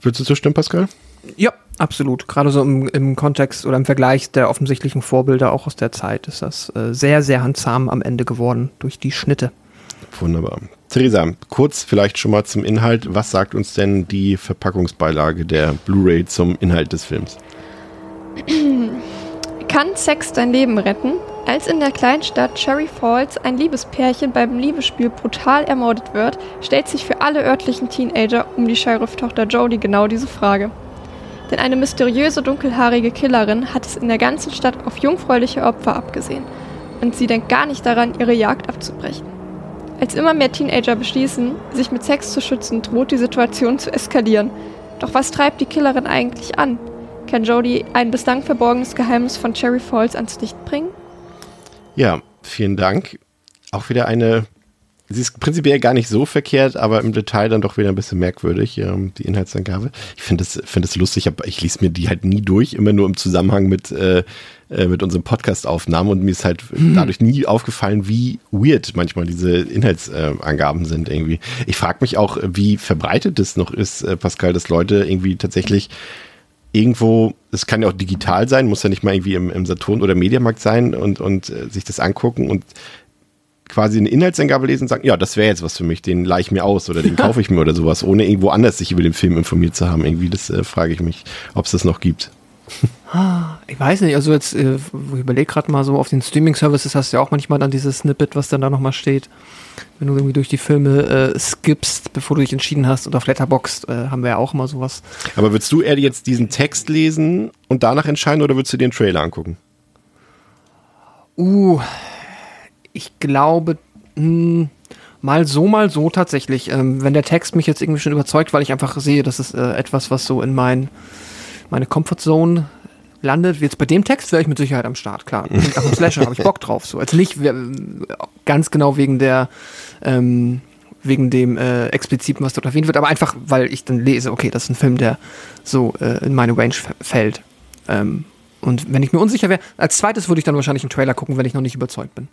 Würdest du zustimmen, Pascal? Ja, absolut. Gerade so im, im Kontext oder im Vergleich der offensichtlichen Vorbilder auch aus der Zeit ist das äh, sehr, sehr handzahm am Ende geworden durch die Schnitte. Wunderbar. Theresa, kurz vielleicht schon mal zum Inhalt. Was sagt uns denn die Verpackungsbeilage der Blu-ray zum Inhalt des Films? [clears throat] Kann Sex dein Leben retten? Als in der Kleinstadt Cherry Falls ein Liebespärchen beim Liebesspiel brutal ermordet wird, stellt sich für alle örtlichen Teenager um die Sheriff-Tochter Jodie genau diese Frage. Denn eine mysteriöse dunkelhaarige Killerin hat es in der ganzen Stadt auf jungfräuliche Opfer abgesehen. Und sie denkt gar nicht daran, ihre Jagd abzubrechen. Als immer mehr Teenager beschließen, sich mit Sex zu schützen, droht die Situation zu eskalieren. Doch was treibt die Killerin eigentlich an? Kann Jodie ein bislang verborgenes Geheimnis von Cherry Falls ans Licht bringen? Ja, vielen Dank. Auch wieder eine Sie ist prinzipiell gar nicht so verkehrt, aber im Detail dann doch wieder ein bisschen merkwürdig, ähm, die Inhaltsangabe. Ich finde es find lustig, aber ich lese mir die halt nie durch, immer nur im Zusammenhang mit, äh, äh, mit unserem Podcast-Aufnahmen und mir ist halt hm. dadurch nie aufgefallen, wie weird manchmal diese Inhaltsangaben sind irgendwie. Ich frage mich auch, wie verbreitet es noch ist, äh, Pascal, dass Leute irgendwie tatsächlich irgendwo, es kann ja auch digital sein, muss ja nicht mal irgendwie im, im Saturn oder Mediamarkt sein und, und äh, sich das angucken und quasi eine Inhaltsangabe lesen und sagen, ja, das wäre jetzt was für mich, den leih ich mir aus oder den kaufe ich mir oder sowas, ohne irgendwo anders sich über den Film informiert zu haben. Irgendwie, das äh, frage ich mich, ob es das noch gibt. Ah, ich weiß nicht, also jetzt, äh, ich überlege gerade mal so, auf den Streaming-Services hast du ja auch manchmal dann dieses Snippet, was dann da nochmal steht. Wenn du irgendwie durch die Filme äh, skippst, bevor du dich entschieden hast, und auf Letterboxd äh, haben wir ja auch immer sowas. Aber würdest du eher jetzt diesen Text lesen und danach entscheiden oder würdest du den Trailer angucken? Uh, ich glaube, mh, hm, Mal so, mal so tatsächlich. Ähm, wenn der Text mich jetzt irgendwie schon überzeugt, weil ich einfach sehe, das ist äh, etwas, was so in mein, meine Comfortzone landet. Jetzt bei dem Text wäre ich mit Sicherheit am Start, klar. Klingt nach einem [laughs] Slasher, habe ich Bock drauf. So. Also nicht ganz genau wegen der ähm, wegen dem äh, expliziten, was dort erwähnt wird, aber einfach, weil ich dann lese, okay, das ist ein Film, der so äh, in meine Range fällt. Ähm, und wenn ich mir unsicher wäre, als zweites würde ich dann wahrscheinlich einen Trailer gucken, wenn ich noch nicht überzeugt bin.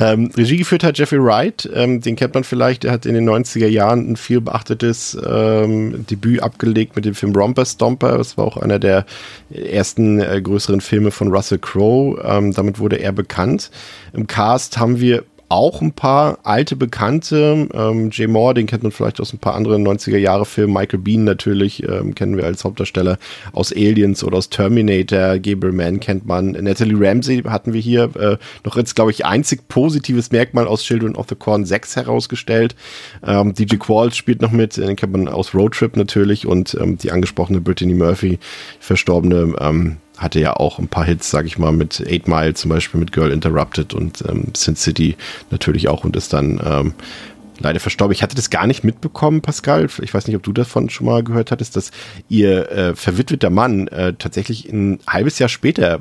Ähm, Regie geführt hat Jeffrey Wright, ähm, den kennt man vielleicht, er hat in den 90er Jahren ein viel beachtetes ähm, Debüt abgelegt mit dem Film Romper Stomper, das war auch einer der ersten äh, größeren Filme von Russell Crowe, ähm, damit wurde er bekannt. Im Cast haben wir auch ein paar alte Bekannte. Ähm, Jay Moore, den kennt man vielleicht aus ein paar anderen 90er-Jahre-Filmen. Michael Bean natürlich ähm, kennen wir als Hauptdarsteller aus Aliens oder aus Terminator. Gabriel Mann kennt man. Natalie Ramsey hatten wir hier äh, noch jetzt, glaube ich, einzig positives Merkmal aus Children of the Corn 6 herausgestellt. Ähm, DJ Qualls spielt noch mit, den kennt man aus Road Trip natürlich und ähm, die angesprochene Brittany Murphy, verstorbene, ähm, hatte ja auch ein paar Hits, sag ich mal, mit Eight Mile zum Beispiel, mit Girl Interrupted und ähm, Sin City natürlich auch und ist dann ähm, leider verstorben. Ich hatte das gar nicht mitbekommen, Pascal. Ich weiß nicht, ob du davon schon mal gehört hattest, dass ihr äh, verwitweter Mann äh, tatsächlich ein halbes Jahr später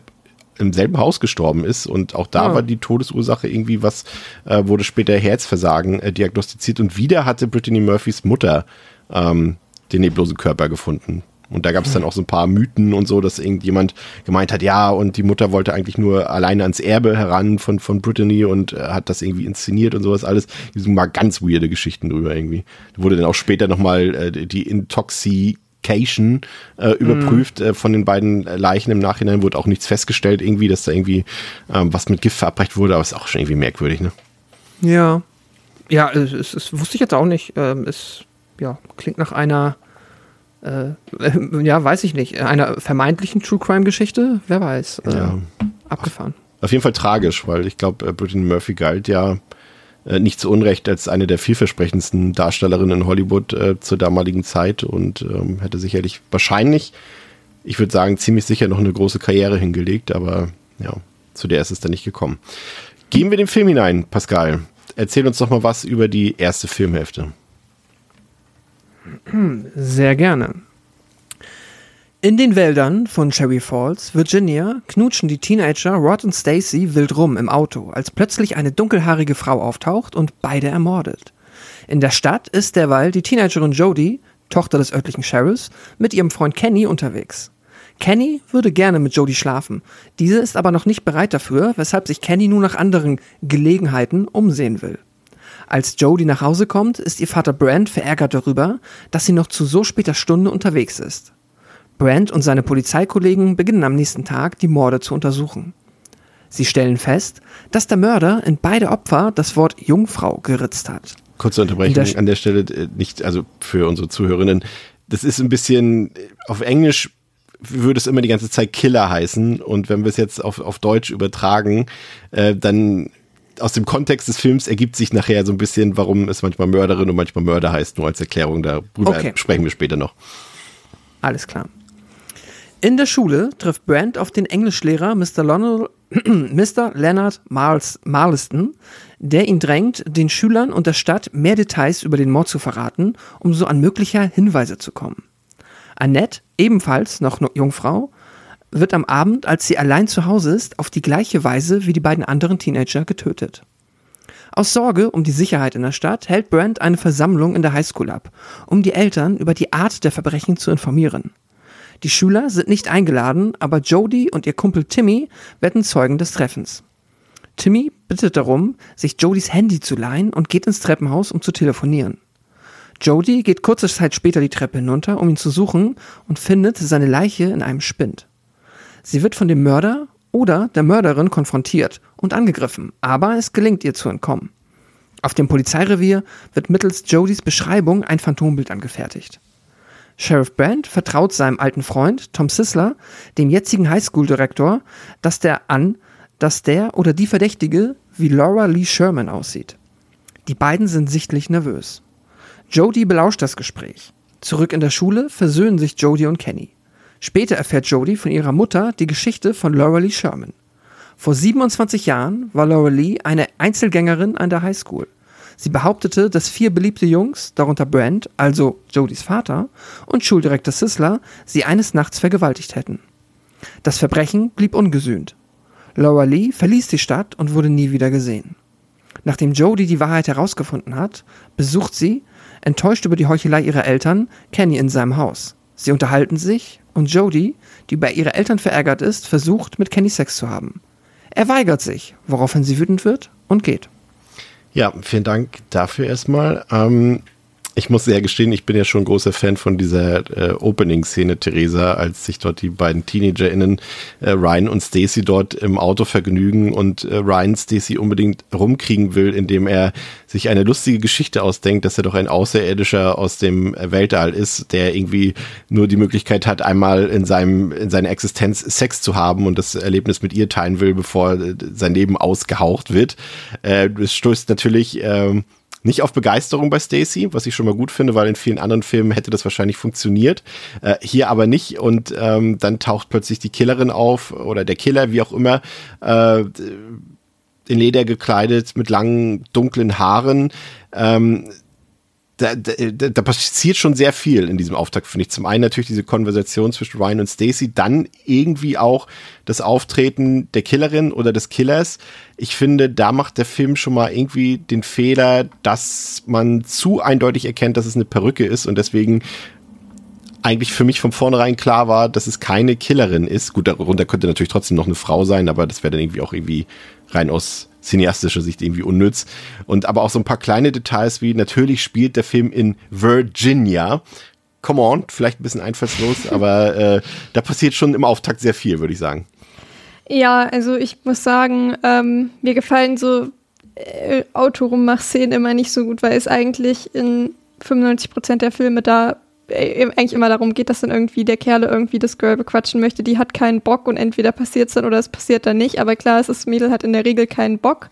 im selben Haus gestorben ist und auch da oh. war die Todesursache irgendwie was, äh, wurde später Herzversagen äh, diagnostiziert und wieder hatte Brittany Murphys Mutter ähm, den neblosen Körper gefunden. Und da gab es dann auch so ein paar Mythen und so, dass irgendjemand gemeint hat, ja, und die Mutter wollte eigentlich nur alleine ans Erbe heran von, von Brittany und äh, hat das irgendwie inszeniert und sowas alles. Die sind mal ganz weirde Geschichten drüber irgendwie. Da wurde dann auch später nochmal äh, die Intoxication äh, überprüft äh, von den beiden Leichen. Im Nachhinein wurde auch nichts festgestellt, irgendwie, dass da irgendwie ähm, was mit Gift verabreicht wurde, aber ist auch schon irgendwie merkwürdig, ne? Ja. Ja, es, es, es wusste ich jetzt auch nicht. Ähm, es ja, klingt nach einer äh, [laughs] ja, weiß ich nicht, einer vermeintlichen True Crime Geschichte, wer weiß. Äh, ja. Abgefahren. Auf jeden Fall tragisch, weil ich glaube, äh, Brittany Murphy galt ja äh, nicht zu Unrecht als eine der vielversprechendsten Darstellerinnen in Hollywood zur damaligen Zeit und ähm, hätte sicherlich wahrscheinlich, ich würde sagen, ziemlich sicher noch eine große Karriere hingelegt, aber ja, zu der ist es dann nicht gekommen. Gehen wir den Film hinein, Pascal. Erzähl uns doch mal was über die erste Filmhälfte. Sehr gerne. In den Wäldern von Cherry Falls, Virginia, knutschen die Teenager Rod und Stacy wild rum im Auto, als plötzlich eine dunkelhaarige Frau auftaucht und beide ermordet. In der Stadt ist derweil die Teenagerin Jodie, Tochter des örtlichen Sheriffs, mit ihrem Freund Kenny unterwegs. Kenny würde gerne mit Jodie schlafen. Diese ist aber noch nicht bereit dafür, weshalb sich Kenny nun nach anderen Gelegenheiten umsehen will. Als Jodie nach Hause kommt, ist ihr Vater Brand verärgert darüber, dass sie noch zu so später Stunde unterwegs ist. Brand und seine Polizeikollegen beginnen am nächsten Tag, die Morde zu untersuchen. Sie stellen fest, dass der Mörder in beide Opfer das Wort Jungfrau geritzt hat. Kurze Unterbrechung an der Stelle, äh, nicht, also für unsere Zuhörerinnen. Das ist ein bisschen, auf Englisch würde es immer die ganze Zeit Killer heißen. Und wenn wir es jetzt auf, auf Deutsch übertragen, äh, dann aus dem Kontext des Films ergibt sich nachher so ein bisschen, warum es manchmal Mörderin und manchmal Mörder heißt, nur als Erklärung. Darüber okay. sprechen wir später noch. Alles klar. In der Schule trifft Brand auf den Englischlehrer Mr. Lonel, Mr. Leonard Marls, Marliston, der ihn drängt, den Schülern und der Stadt mehr Details über den Mord zu verraten, um so an möglicher Hinweise zu kommen. Annette, ebenfalls noch Jungfrau, wird am Abend, als sie allein zu Hause ist, auf die gleiche Weise wie die beiden anderen Teenager getötet. Aus Sorge um die Sicherheit in der Stadt hält Brand eine Versammlung in der Highschool ab, um die Eltern über die Art der Verbrechen zu informieren. Die Schüler sind nicht eingeladen, aber Jody und ihr Kumpel Timmy werden Zeugen des Treffens. Timmy bittet darum, sich Jodys Handy zu leihen und geht ins Treppenhaus, um zu telefonieren. Jody geht kurze Zeit später die Treppe hinunter, um ihn zu suchen und findet seine Leiche in einem Spind. Sie wird von dem Mörder oder der Mörderin konfrontiert und angegriffen, aber es gelingt ihr zu entkommen. Auf dem Polizeirevier wird mittels Jodys Beschreibung ein Phantombild angefertigt. Sheriff Brand vertraut seinem alten Freund Tom Sisler, dem jetzigen Highschool-Direktor, dass der an, dass der oder die Verdächtige wie Laura Lee Sherman aussieht. Die beiden sind sichtlich nervös. Jody belauscht das Gespräch. Zurück in der Schule versöhnen sich Jody und Kenny. Später erfährt Jodie von ihrer Mutter die Geschichte von Laura Lee Sherman. Vor 27 Jahren war Laura Lee eine Einzelgängerin an der Highschool. Sie behauptete, dass vier beliebte Jungs, darunter Brent, also Jodys Vater, und Schuldirektor Sisler, sie eines Nachts vergewaltigt hätten. Das Verbrechen blieb ungesühnt. Laura Lee verließ die Stadt und wurde nie wieder gesehen. Nachdem Jody die Wahrheit herausgefunden hat, besucht sie, enttäuscht über die Heuchelei ihrer Eltern, Kenny in seinem Haus. Sie unterhalten sich und Jody, die bei ihre Eltern verärgert ist, versucht, mit Kenny Sex zu haben. Er weigert sich, woraufhin sie wütend wird und geht. Ja, vielen Dank dafür erstmal. Ähm, ich muss sehr gestehen, ich bin ja schon großer Fan von dieser äh, Opening-Szene, Theresa, als sich dort die beiden TeenagerInnen, äh, Ryan und Stacy, dort im Auto vergnügen und äh, Ryan Stacy unbedingt rumkriegen will, indem er sich eine lustige Geschichte ausdenkt, dass er doch ein Außerirdischer aus dem Weltall ist, der irgendwie nur die Möglichkeit hat, einmal in seinem, in seiner Existenz Sex zu haben und das Erlebnis mit ihr teilen will, bevor äh, sein Leben ausgehaucht wird. Äh, das stößt natürlich, äh, nicht auf Begeisterung bei Stacy, was ich schon mal gut finde, weil in vielen anderen Filmen hätte das wahrscheinlich funktioniert. Äh, hier aber nicht. Und ähm, dann taucht plötzlich die Killerin auf oder der Killer, wie auch immer, äh, in Leder gekleidet mit langen, dunklen Haaren. Ähm, da, da, da passiert schon sehr viel in diesem Auftakt, finde ich. Zum einen natürlich diese Konversation zwischen Ryan und Stacy, dann irgendwie auch das Auftreten der Killerin oder des Killers. Ich finde, da macht der Film schon mal irgendwie den Fehler, dass man zu eindeutig erkennt, dass es eine Perücke ist und deswegen eigentlich für mich von vornherein klar war, dass es keine Killerin ist. Gut, darunter könnte natürlich trotzdem noch eine Frau sein, aber das wäre dann irgendwie auch irgendwie rein aus cineastischer Sicht irgendwie unnütz. Und aber auch so ein paar kleine Details wie natürlich spielt der Film in Virginia. Come on, vielleicht ein bisschen einfallslos, [laughs] aber äh, da passiert schon im Auftakt sehr viel, würde ich sagen. Ja, also ich muss sagen, ähm, mir gefallen so äh, Autorumach-Szenen immer nicht so gut, weil es eigentlich in 95% der Filme da eigentlich immer darum geht, dass dann irgendwie der Kerl irgendwie das Girl bequatschen möchte, die hat keinen Bock und entweder passiert es dann oder es passiert dann nicht. Aber klar, das Mädel hat in der Regel keinen Bock.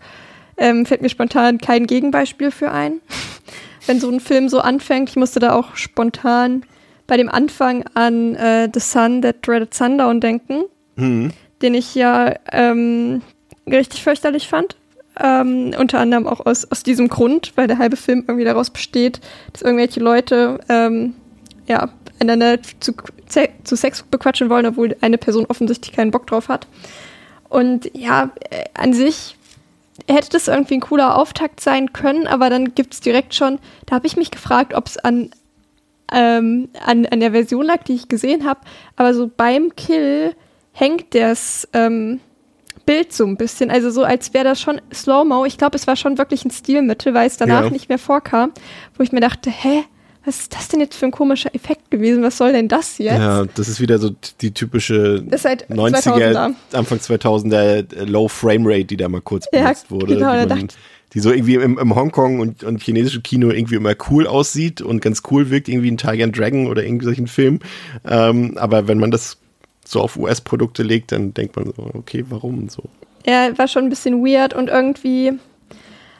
Ähm, fällt mir spontan kein Gegenbeispiel für ein. [laughs] Wenn so ein Film so anfängt, ich musste da auch spontan bei dem Anfang an äh, The Sun That Dreaded Sundown denken, mhm. den ich ja ähm, richtig fürchterlich fand. Ähm, unter anderem auch aus, aus diesem Grund, weil der halbe Film irgendwie daraus besteht, dass irgendwelche Leute ähm, ja, einander zu, zu Sex bequatschen wollen, obwohl eine Person offensichtlich keinen Bock drauf hat. Und ja, äh, an sich hätte das irgendwie ein cooler Auftakt sein können, aber dann gibt es direkt schon, da habe ich mich gefragt, ob es an, ähm, an, an der Version lag, die ich gesehen habe, aber so beim Kill hängt das ähm, Bild so ein bisschen, also so als wäre das schon Slow-Mo. Ich glaube, es war schon wirklich ein Stilmittel, weil es danach ja. nicht mehr vorkam, wo ich mir dachte, hä? Was ist das denn jetzt für ein komischer Effekt gewesen? Was soll denn das jetzt? Ja, das ist wieder so die typische halt 90er, 2000er. Anfang 2000er äh, Low Frame Rate, die da mal kurz benutzt ja, wurde. Genau, die, man, die so irgendwie im, im Hongkong und, und chinesischen Kino irgendwie immer cool aussieht und ganz cool wirkt, irgendwie ein Tiger and Dragon oder irgendwie solchen Film. Ähm, aber wenn man das so auf US-Produkte legt, dann denkt man so, okay, warum so? Ja, war schon ein bisschen weird und irgendwie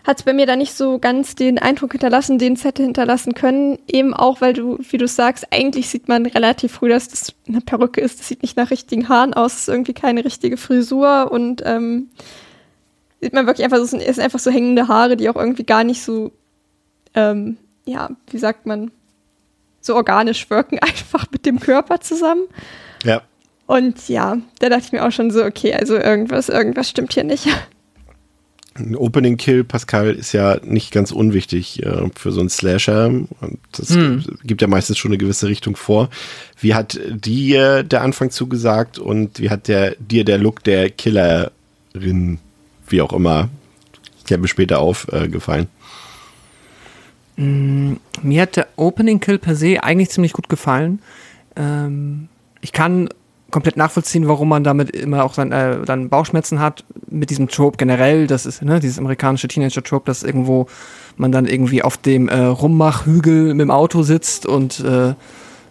hat es bei mir da nicht so ganz den Eindruck hinterlassen, den es hätte hinterlassen können. Eben auch, weil du, wie du sagst, eigentlich sieht man relativ früh, dass das eine Perücke ist. Das sieht nicht nach richtigen Haaren aus, es ist irgendwie keine richtige Frisur und ähm, sieht man wirklich einfach so, es sind einfach so hängende Haare, die auch irgendwie gar nicht so, ähm, ja, wie sagt man, so organisch wirken, [laughs] einfach mit dem Körper zusammen. Ja. Und ja, da dachte ich mir auch schon so, okay, also irgendwas, irgendwas stimmt hier nicht. Ein Opening Kill, Pascal, ist ja nicht ganz unwichtig äh, für so einen Slasher. Und das hm. gibt ja meistens schon eine gewisse Richtung vor. Wie hat dir der Anfang zugesagt und wie hat der, dir der Look der Killerin, wie auch immer, wir später auf, äh? Mm, mir hat der Opening Kill per se eigentlich ziemlich gut gefallen. Ähm, ich kann komplett nachvollziehen, warum man damit immer auch sein, äh, dann Bauchschmerzen hat mit diesem Trope generell. Das ist ne, dieses amerikanische Teenager-Trope, dass irgendwo man dann irgendwie auf dem äh, Rummachhügel mit dem Auto sitzt und äh,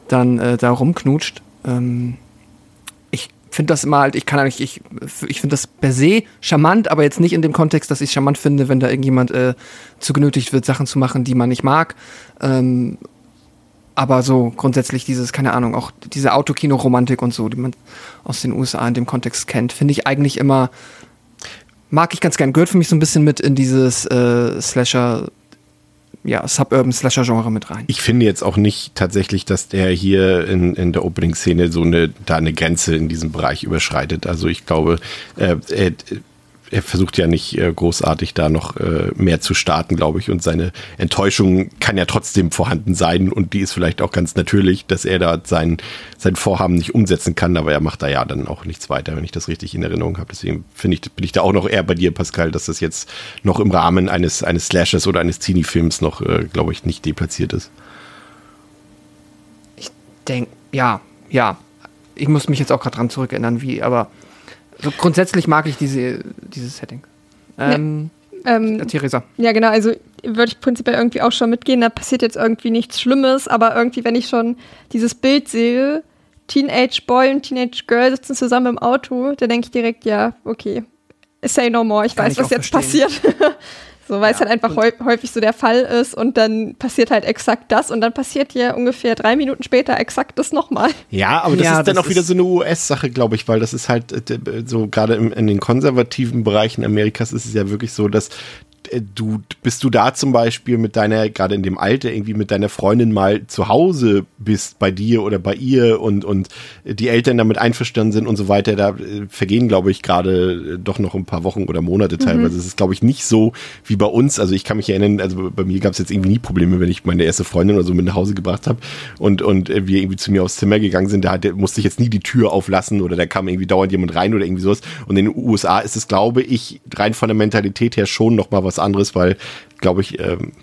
dann äh, da rumknutscht. Ähm, ich finde das immer halt, ich kann eigentlich, ich, ich finde das per se charmant, aber jetzt nicht in dem Kontext, dass ich charmant finde, wenn da irgendjemand äh, zu genötigt wird, Sachen zu machen, die man nicht mag. Ähm, aber so grundsätzlich dieses, keine Ahnung, auch diese Autokino-Romantik und so, die man aus den USA in dem Kontext kennt, finde ich eigentlich immer mag ich ganz gern. Gehört für mich so ein bisschen mit in dieses äh, Slasher, ja, Suburban Slasher-Genre mit rein. Ich finde jetzt auch nicht tatsächlich, dass der hier in, in der Opening-Szene so eine, da eine Grenze in diesem Bereich überschreitet. Also ich glaube, äh, äh, er versucht ja nicht äh, großartig da noch äh, mehr zu starten, glaube ich. Und seine Enttäuschung kann ja trotzdem vorhanden sein. Und die ist vielleicht auch ganz natürlich, dass er da sein, sein Vorhaben nicht umsetzen kann. Aber er macht da ja dann auch nichts weiter, wenn ich das richtig in Erinnerung habe. Deswegen finde ich, bin ich da auch noch eher bei dir, Pascal, dass das jetzt noch im Rahmen eines, eines Slashes oder eines Teenie-Films noch, äh, glaube ich, nicht deplatziert ist. Ich denke, ja, ja. Ich muss mich jetzt auch gerade dran zurückerinnern, wie, aber so grundsätzlich mag ich diese, dieses Setting. Ähm, Ähm, Theresa. Ja, genau, also würde ich prinzipiell irgendwie auch schon mitgehen, da passiert jetzt irgendwie nichts Schlimmes, aber irgendwie, wenn ich schon dieses Bild sehe, Teenage Boy und Teenage Girl sitzen zusammen im Auto, da denke ich direkt, ja, okay, say no more, ich Kann weiß, ich was jetzt verstehen. passiert. [laughs] so, weil es Ja, halt einfach häufig so der Fall ist und dann passiert halt exakt das und dann passiert ja ungefähr drei Minuten später exakt das nochmal. Ja, aber das Ja, ist dann das auch wieder ist- so eine US-Sache, glaube ich, weil das ist halt äh, so gerade in den konservativen Bereichen Amerikas ist es ja wirklich so, dass du bist du da zum Beispiel mit deiner, gerade in dem Alter, irgendwie mit deiner Freundin mal zu Hause bist, bei dir oder bei ihr und, und die Eltern damit einverstanden sind und so weiter, da äh, vergehen, glaube ich, gerade äh, doch noch ein paar Wochen oder Monate teilweise. Es ist, glaube ich, nicht so wie bei uns. Also ich kann mich erinnern, also bei mir gab es jetzt irgendwie nie Probleme, wenn ich meine erste Freundin oder so mit nach Hause gebracht habe und, und äh, wir irgendwie zu mir aufs Zimmer gegangen sind, da hat, musste ich jetzt nie die Tür auflassen oder da kam irgendwie dauernd jemand rein oder irgendwie sowas. Und in den USA ist es, glaube ich, rein von der Mentalität her schon noch mal was anderes, weil, glaube ich, ähm,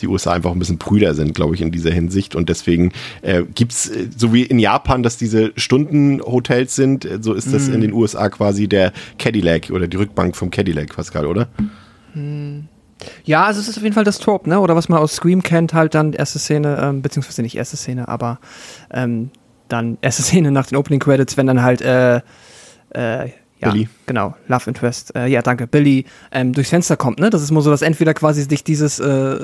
die USA einfach ein bisschen prüder sind, glaube ich, in dieser Hinsicht. Und deswegen äh, gibt's äh, so wie in Japan, dass diese Stundenhotels sind, äh, so ist das in den USA quasi der Cadillac oder die Rückbank vom Cadillac, Pascal, oder? Ja, also es ist auf jeden Fall das Trope, ne? Oder was man aus Scream kennt, halt dann erste Szene, ähm, beziehungsweise nicht erste Szene, aber ähm, dann erste [laughs] Szene nach den Opening Credits, wenn dann halt äh, äh, Billy. genau, Love Interest, äh, ja, danke, Billy, ähm, durchs Fenster kommt, ne? Das ist immer so, dass entweder quasi sich dieses äh,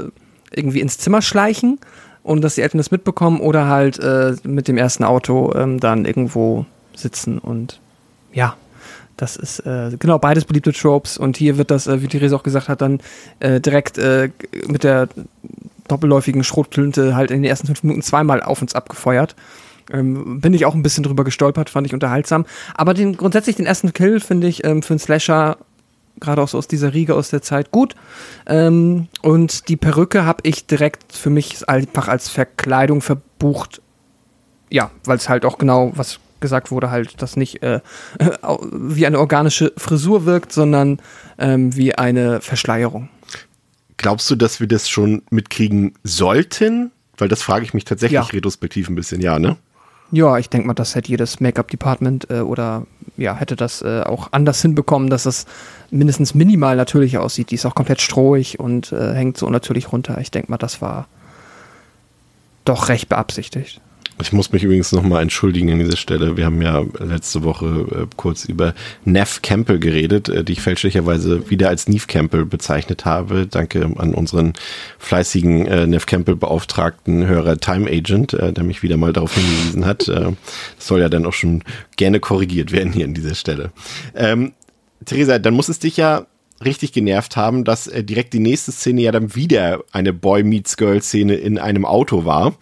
irgendwie ins Zimmer schleichen und dass die Eltern das mitbekommen oder halt äh, mit dem ersten Auto ähm, dann irgendwo sitzen und ja, das ist äh, genau beides beliebte Tropes und hier wird das, äh, wie Therese auch gesagt hat, dann äh, direkt mit der doppelläufigen Schrotflinte halt in den ersten fünf Minuten zweimal auf uns abgefeuert. Ähm, bin ich auch ein bisschen drüber gestolpert, fand ich unterhaltsam. Aber den, grundsätzlich den ersten Kill finde ich ähm, für einen Slasher, gerade auch so aus dieser Riege aus der Zeit, gut. Ähm, und die Perücke habe ich direkt für mich einfach als Verkleidung verbucht. Ja, weil es halt auch genau, was gesagt wurde, halt, das nicht äh, [laughs] wie eine organische Frisur wirkt, sondern ähm, wie eine Verschleierung. Glaubst du, dass wir das schon mitkriegen sollten? Weil das frage ich mich tatsächlich Ja. retrospektiv ein bisschen, ja, ne? Ja, ich denke mal, das hätte jedes Make-up-Department äh, oder ja, hätte das äh, auch anders hinbekommen, dass es mindestens minimal natürlich aussieht. Die ist auch komplett strohig und äh, hängt so natürlich runter. Ich denke mal, das war doch recht beabsichtigt. Ich muss mich übrigens nochmal entschuldigen an dieser Stelle. Wir haben ja letzte Woche äh, kurz über Neff Campbell geredet, äh, die ich fälschlicherweise wieder als Neve Campbell bezeichnet habe. Danke an unseren fleißigen äh, Neff Campbell beauftragten Hörer Time Agent, äh, der mich wieder mal darauf hingewiesen hat. Äh, das soll ja dann auch schon gerne korrigiert werden hier an dieser Stelle. Ähm, Theresa, dann muss es dich ja richtig genervt haben, dass äh, direkt die nächste Szene ja dann wieder eine Boy Meets Girl Szene in einem Auto war.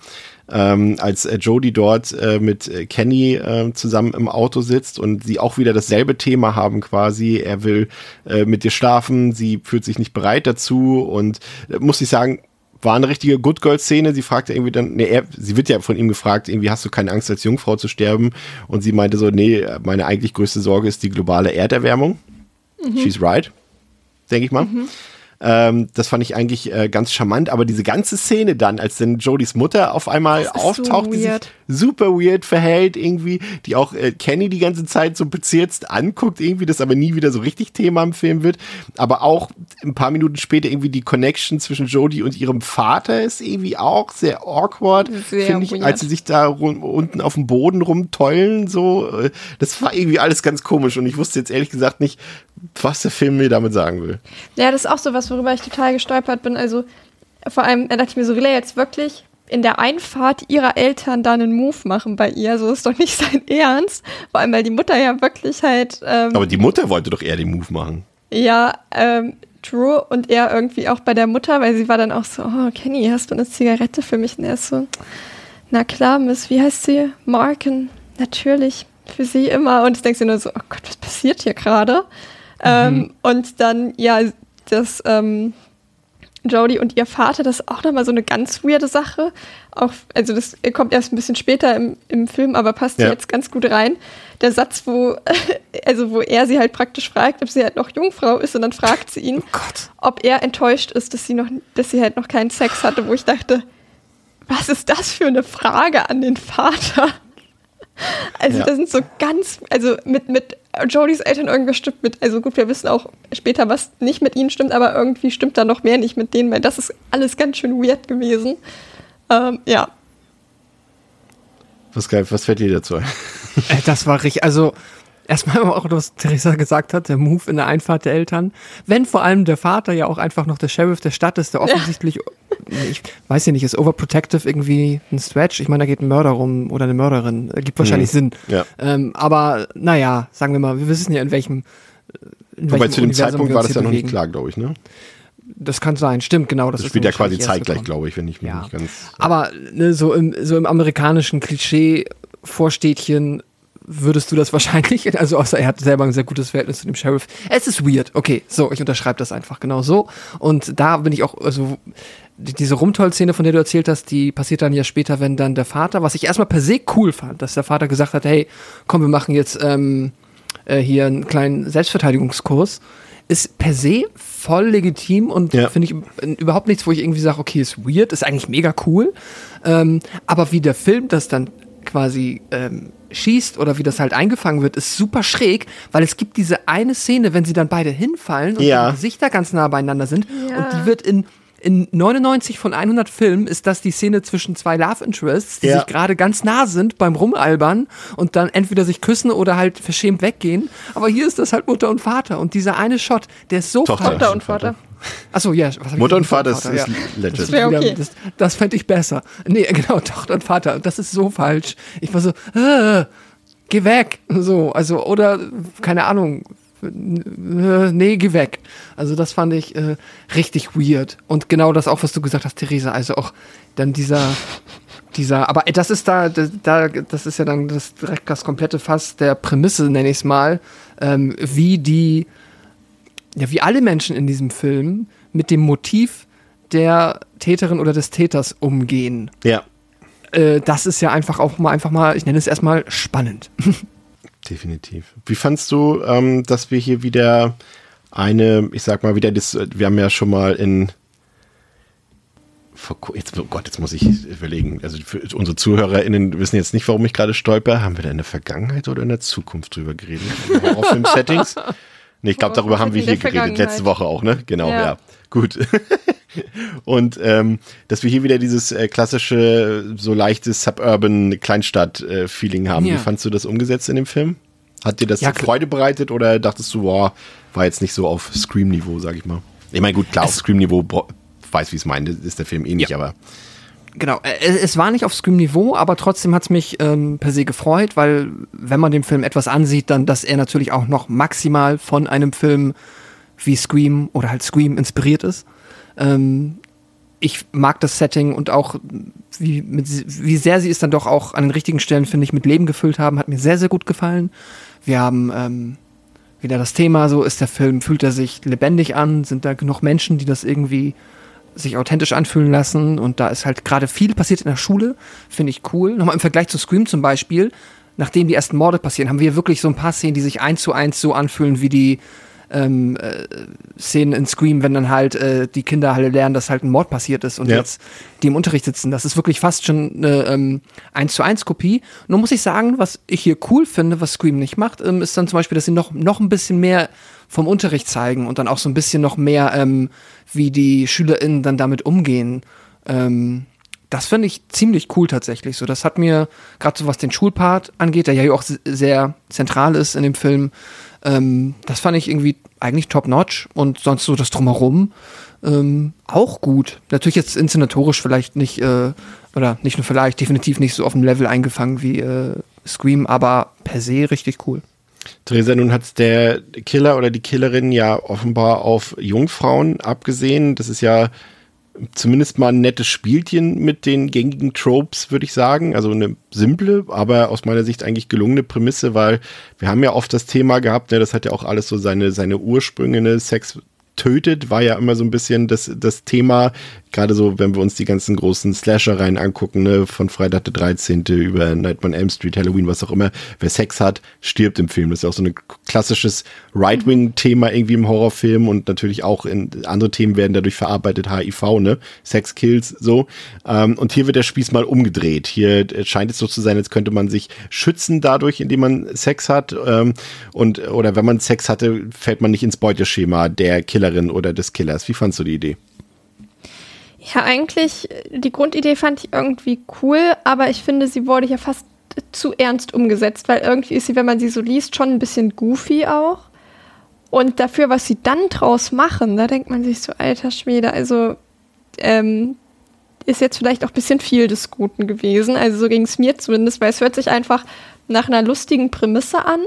Ähm, als äh, Jodie dort äh, mit äh, Kenny äh, zusammen im Auto sitzt und sie auch wieder dasselbe Thema haben quasi. Er will äh, mit dir schlafen, sie fühlt sich nicht bereit dazu und äh, muss ich sagen, war eine richtige Good Girl Szene. Sie fragte irgendwie dann, nee, er, sie wird ja von ihm gefragt, irgendwie hast du keine Angst als Jungfrau zu sterben? Und sie meinte so, nee, meine eigentlich größte Sorge ist die globale Erderwärmung. She's right, denke ich mal. Ähm, das fand ich eigentlich äh, ganz charmant, aber diese ganze Szene dann, als dann Jodys Mutter auf einmal ist so auftaucht, die sich super weird verhält irgendwie, die auch äh, Kenny die ganze Zeit so bezirzt anguckt irgendwie, das aber nie wieder so richtig Thema im Film wird, aber auch ein paar Minuten später irgendwie die Connection zwischen Jodie und ihrem Vater ist irgendwie auch sehr awkward, finde ich, weird. als sie sich da unten auf dem Boden rumtollen so, äh, das war irgendwie alles ganz komisch und ich wusste jetzt ehrlich gesagt nicht, was der Film mir damit sagen will. Ja, das ist auch so was, worüber ich total gestolpert bin. Also vor allem, da dachte ich mir so, will er jetzt wirklich in der Einfahrt ihrer Eltern da einen Move machen bei ihr? So ist doch nicht sein [laughs] Ernst. Vor allem, weil die Mutter ja wirklich halt. Ähm, Aber die Mutter wollte doch eher den Move machen. Ja, ähm, Drew und er irgendwie auch bei der Mutter, weil sie war dann auch so, oh, Kenny, hast du eine Zigarette für mich? Und er ist so, na klar, Miss, wie heißt sie? Marken, natürlich, für sie immer. Und ich denke nur so, oh Gott, was passiert hier gerade? Mhm. Ähm, und dann, ja, das, ähm, Jodie und ihr Vater, das ist auch nochmal so eine ganz weirde Sache. Auch, also das kommt erst ein bisschen später im, im Film, aber passt ja. jetzt ganz gut rein. Der Satz, wo, [laughs] also wo er sie halt praktisch fragt, ob sie halt noch Jungfrau ist, und dann fragt sie ihn, [laughs] oh ob er enttäuscht ist, dass sie noch, dass sie halt noch keinen Sex hatte, wo ich dachte, was ist das für eine Frage an den Vater? Also, ja. das sind so ganz, also mit, mit Jodys Eltern irgendwas stimmt mit, also gut, wir wissen auch später, was nicht mit ihnen stimmt, aber irgendwie stimmt da noch mehr nicht mit denen, weil das ist alles ganz schön weird gewesen. Ähm, ja. Was geil, was fällt dir dazu ein? [laughs] Äh, das war richtig, also erstmal [laughs] auch, was Theresa gesagt hat, der Move in der Einfahrt der Eltern. Wenn vor allem der Vater ja auch einfach noch der Sheriff der Stadt ist, der offensichtlich, ja. Ich weiß ja nicht, ist overprotective irgendwie ein Stretch? Ich meine, da geht ein Mörder rum oder eine Mörderin. Gibt wahrscheinlich mhm. Sinn. Ja. Ähm, aber naja, sagen wir mal, wir wissen ja, in welchem. In Wobei welchem zu dem Universum Zeitpunkt war das ja noch nicht klar, glaube ich, ne? Das kann sein, stimmt, genau. Das, das spielt ja quasi zeitgleich, glaube ich, wenn ich mich ja. nicht ganz. Aber ne, so, im, so im amerikanischen Klischee-Vorstädtchen würdest du das wahrscheinlich, [laughs] also außer er hat selber ein sehr gutes Verhältnis zu dem Sheriff. Es ist weird. Okay, so, ich unterschreibe das einfach genau so. Und da bin ich auch, also diese Rumtoll-Szene, von der du erzählt hast, die passiert dann ja später, wenn dann der Vater, was ich erstmal per se cool fand, dass der Vater gesagt hat, hey, komm, wir machen jetzt ähm, äh, hier einen kleinen Selbstverteidigungskurs, ist per se voll legitim und ja. finde ich überhaupt nichts, wo ich irgendwie sage, okay, ist weird, ist eigentlich mega cool. Ähm, aber wie der Film das dann quasi ähm, schießt oder wie das halt eingefangen wird, ist super schräg, weil es gibt diese eine Szene, wenn sie dann beide hinfallen und ja. die Gesichter ganz nah beieinander sind ja. und die wird in in 99 von 100 Filmen ist das die Szene zwischen zwei Love Interests, die ja. sich gerade ganz nah sind beim Rumalbern und dann entweder sich küssen oder halt verschämt weggehen. Aber hier ist das halt Mutter und Vater und dieser eine Shot, der ist so Tochter. Mutter und Vater. Achso, ja. Mutter und Vater, Vater ist, ja. legit. Das, okay. das, das fände ich besser. Nee, [laughs] genau, Tochter und Vater. Das ist so falsch. Ich war so, äh, geh weg. So, also, oder, keine Ahnung, nee, geh weg. Also das fand ich äh, richtig weird. Und genau das auch, was du gesagt hast, Theresa. Also auch dann dieser, dieser, aber das ist da, da, das ist ja dann das, direkt das komplette Fass der Prämisse, nenne ich es mal, ähm, wie die, ja, wie alle Menschen in diesem Film mit dem Motiv der Täterin oder des Täters umgehen. Ja. Äh, das ist ja einfach auch mal, einfach mal, ich nenne es erstmal spannend. [laughs] Definitiv. Wie fandst du, ähm, dass wir hier wieder eine, ich sag mal wieder, das, wir haben ja schon mal in jetzt, oh Gott, jetzt muss ich überlegen. Also unsere ZuhörerInnen wissen jetzt nicht, warum ich gerade stolper. Haben wir da in der Vergangenheit oder in der Zukunft drüber geredet? Horrorfilm-Settings? [laughs] Nee, ich glaube, darüber haben wir hier geredet, letzte Woche auch, ne? Genau, ja. ja. Gut. [laughs] Und ähm, dass wir hier wieder dieses äh, klassische, so leichtes Suburban Kleinstadt-Feeling haben. Ja. Wie fandst du das umgesetzt in dem Film? Hat dir das ja, Freude bereitet oder dachtest du, boah, war jetzt nicht so auf Scream-Niveau, sag ich mal? Ich meine, gut, klar, es auf Scream-Niveau weiß, wie es meint, ist der Film eh nicht, ja. aber genau, äh, es war nicht auf Scream-Niveau, aber trotzdem hat es mich ähm, per se gefreut, weil wenn man dem Film etwas ansieht, dann, dass er natürlich auch noch maximal von einem Film wie Scream oder halt Scream inspiriert ist. Ähm, ich mag das Setting und auch, wie, mit, wie sehr sie es dann doch auch an den richtigen Stellen, finde ich, mit Leben gefüllt haben, hat mir sehr, sehr gut gefallen. Wir haben ähm, wieder das Thema, so ist der Film, fühlt er sich lebendig an, sind da genug Menschen, die das irgendwie sich authentisch anfühlen lassen und da ist halt gerade viel passiert in der Schule, finde ich cool. Nochmal im Vergleich zu Scream zum Beispiel, nachdem die ersten Morde passieren, haben wir wirklich so ein paar Szenen, die sich eins zu eins so anfühlen wie die ähm, äh, Szenen in Scream, wenn dann halt äh, die Kinder alle lernen, dass halt ein Mord passiert ist und ja. jetzt die im Unterricht sitzen. Das ist wirklich fast schon eine ähm, 1 zu 1 Kopie. Nur muss ich sagen, was ich hier cool finde, was Scream nicht macht, ähm, ist dann zum Beispiel, dass sie noch, noch ein bisschen mehr vom Unterricht zeigen und dann auch so ein bisschen noch mehr, ähm, wie die SchülerInnen dann damit umgehen. Ähm, das finde ich ziemlich cool tatsächlich. So, das hat mir gerade so was den Schulpart angeht, der ja auch sehr zentral ist in dem Film. Ähm, das fand ich irgendwie eigentlich top notch und sonst so das drumherum ähm, auch gut. Natürlich jetzt inszenatorisch vielleicht nicht äh, oder nicht nur vielleicht definitiv nicht so auf dem Level eingefangen wie äh, Scream, aber per se richtig cool. Theresa, nun hat der Killer oder die Killerin ja offenbar auf Jungfrauen abgesehen. Das ist ja zumindest mal ein nettes Spielchen mit den gängigen Tropes, würde ich sagen. Also eine simple, aber aus meiner Sicht eigentlich gelungene Prämisse, weil wir haben ja oft das Thema gehabt, ne, das hat ja auch alles so seine, seine Ursprünge, ne, Sex tötet, war ja immer so ein bisschen das, das Thema, gerade so, wenn wir uns die ganzen großen Slasher-Reihen angucken, ne, von Freitag der 13. über Nightmare on Elm Street, Halloween, was auch immer, wer Sex hat, stirbt im Film. Das ist ja auch so ein klassisches Right-Wing-Thema irgendwie im Horrorfilm und natürlich auch in andere Themen werden dadurch verarbeitet, HIV, ne, Sex Kills, so. Ähm, und hier wird der Spieß mal umgedreht. Hier scheint es so zu sein, als könnte man sich schützen dadurch, indem man Sex hat, ähm, und, oder wenn man Sex hatte, fällt man nicht ins Beuteschema der Killerin oder des Killers. Wie fandst du die Idee? Ja, eigentlich, die Grundidee fand ich irgendwie cool, aber ich finde, sie wurde ja fast zu ernst umgesetzt, weil irgendwie ist sie, wenn man sie so liest, schon ein bisschen goofy auch. Und dafür, was sie dann draus machen, da denkt man sich so, alter Schwede, also ähm, ist jetzt vielleicht auch ein bisschen viel des Guten gewesen. Also so ging es mir zumindest, weil es hört sich einfach nach einer lustigen Prämisse an,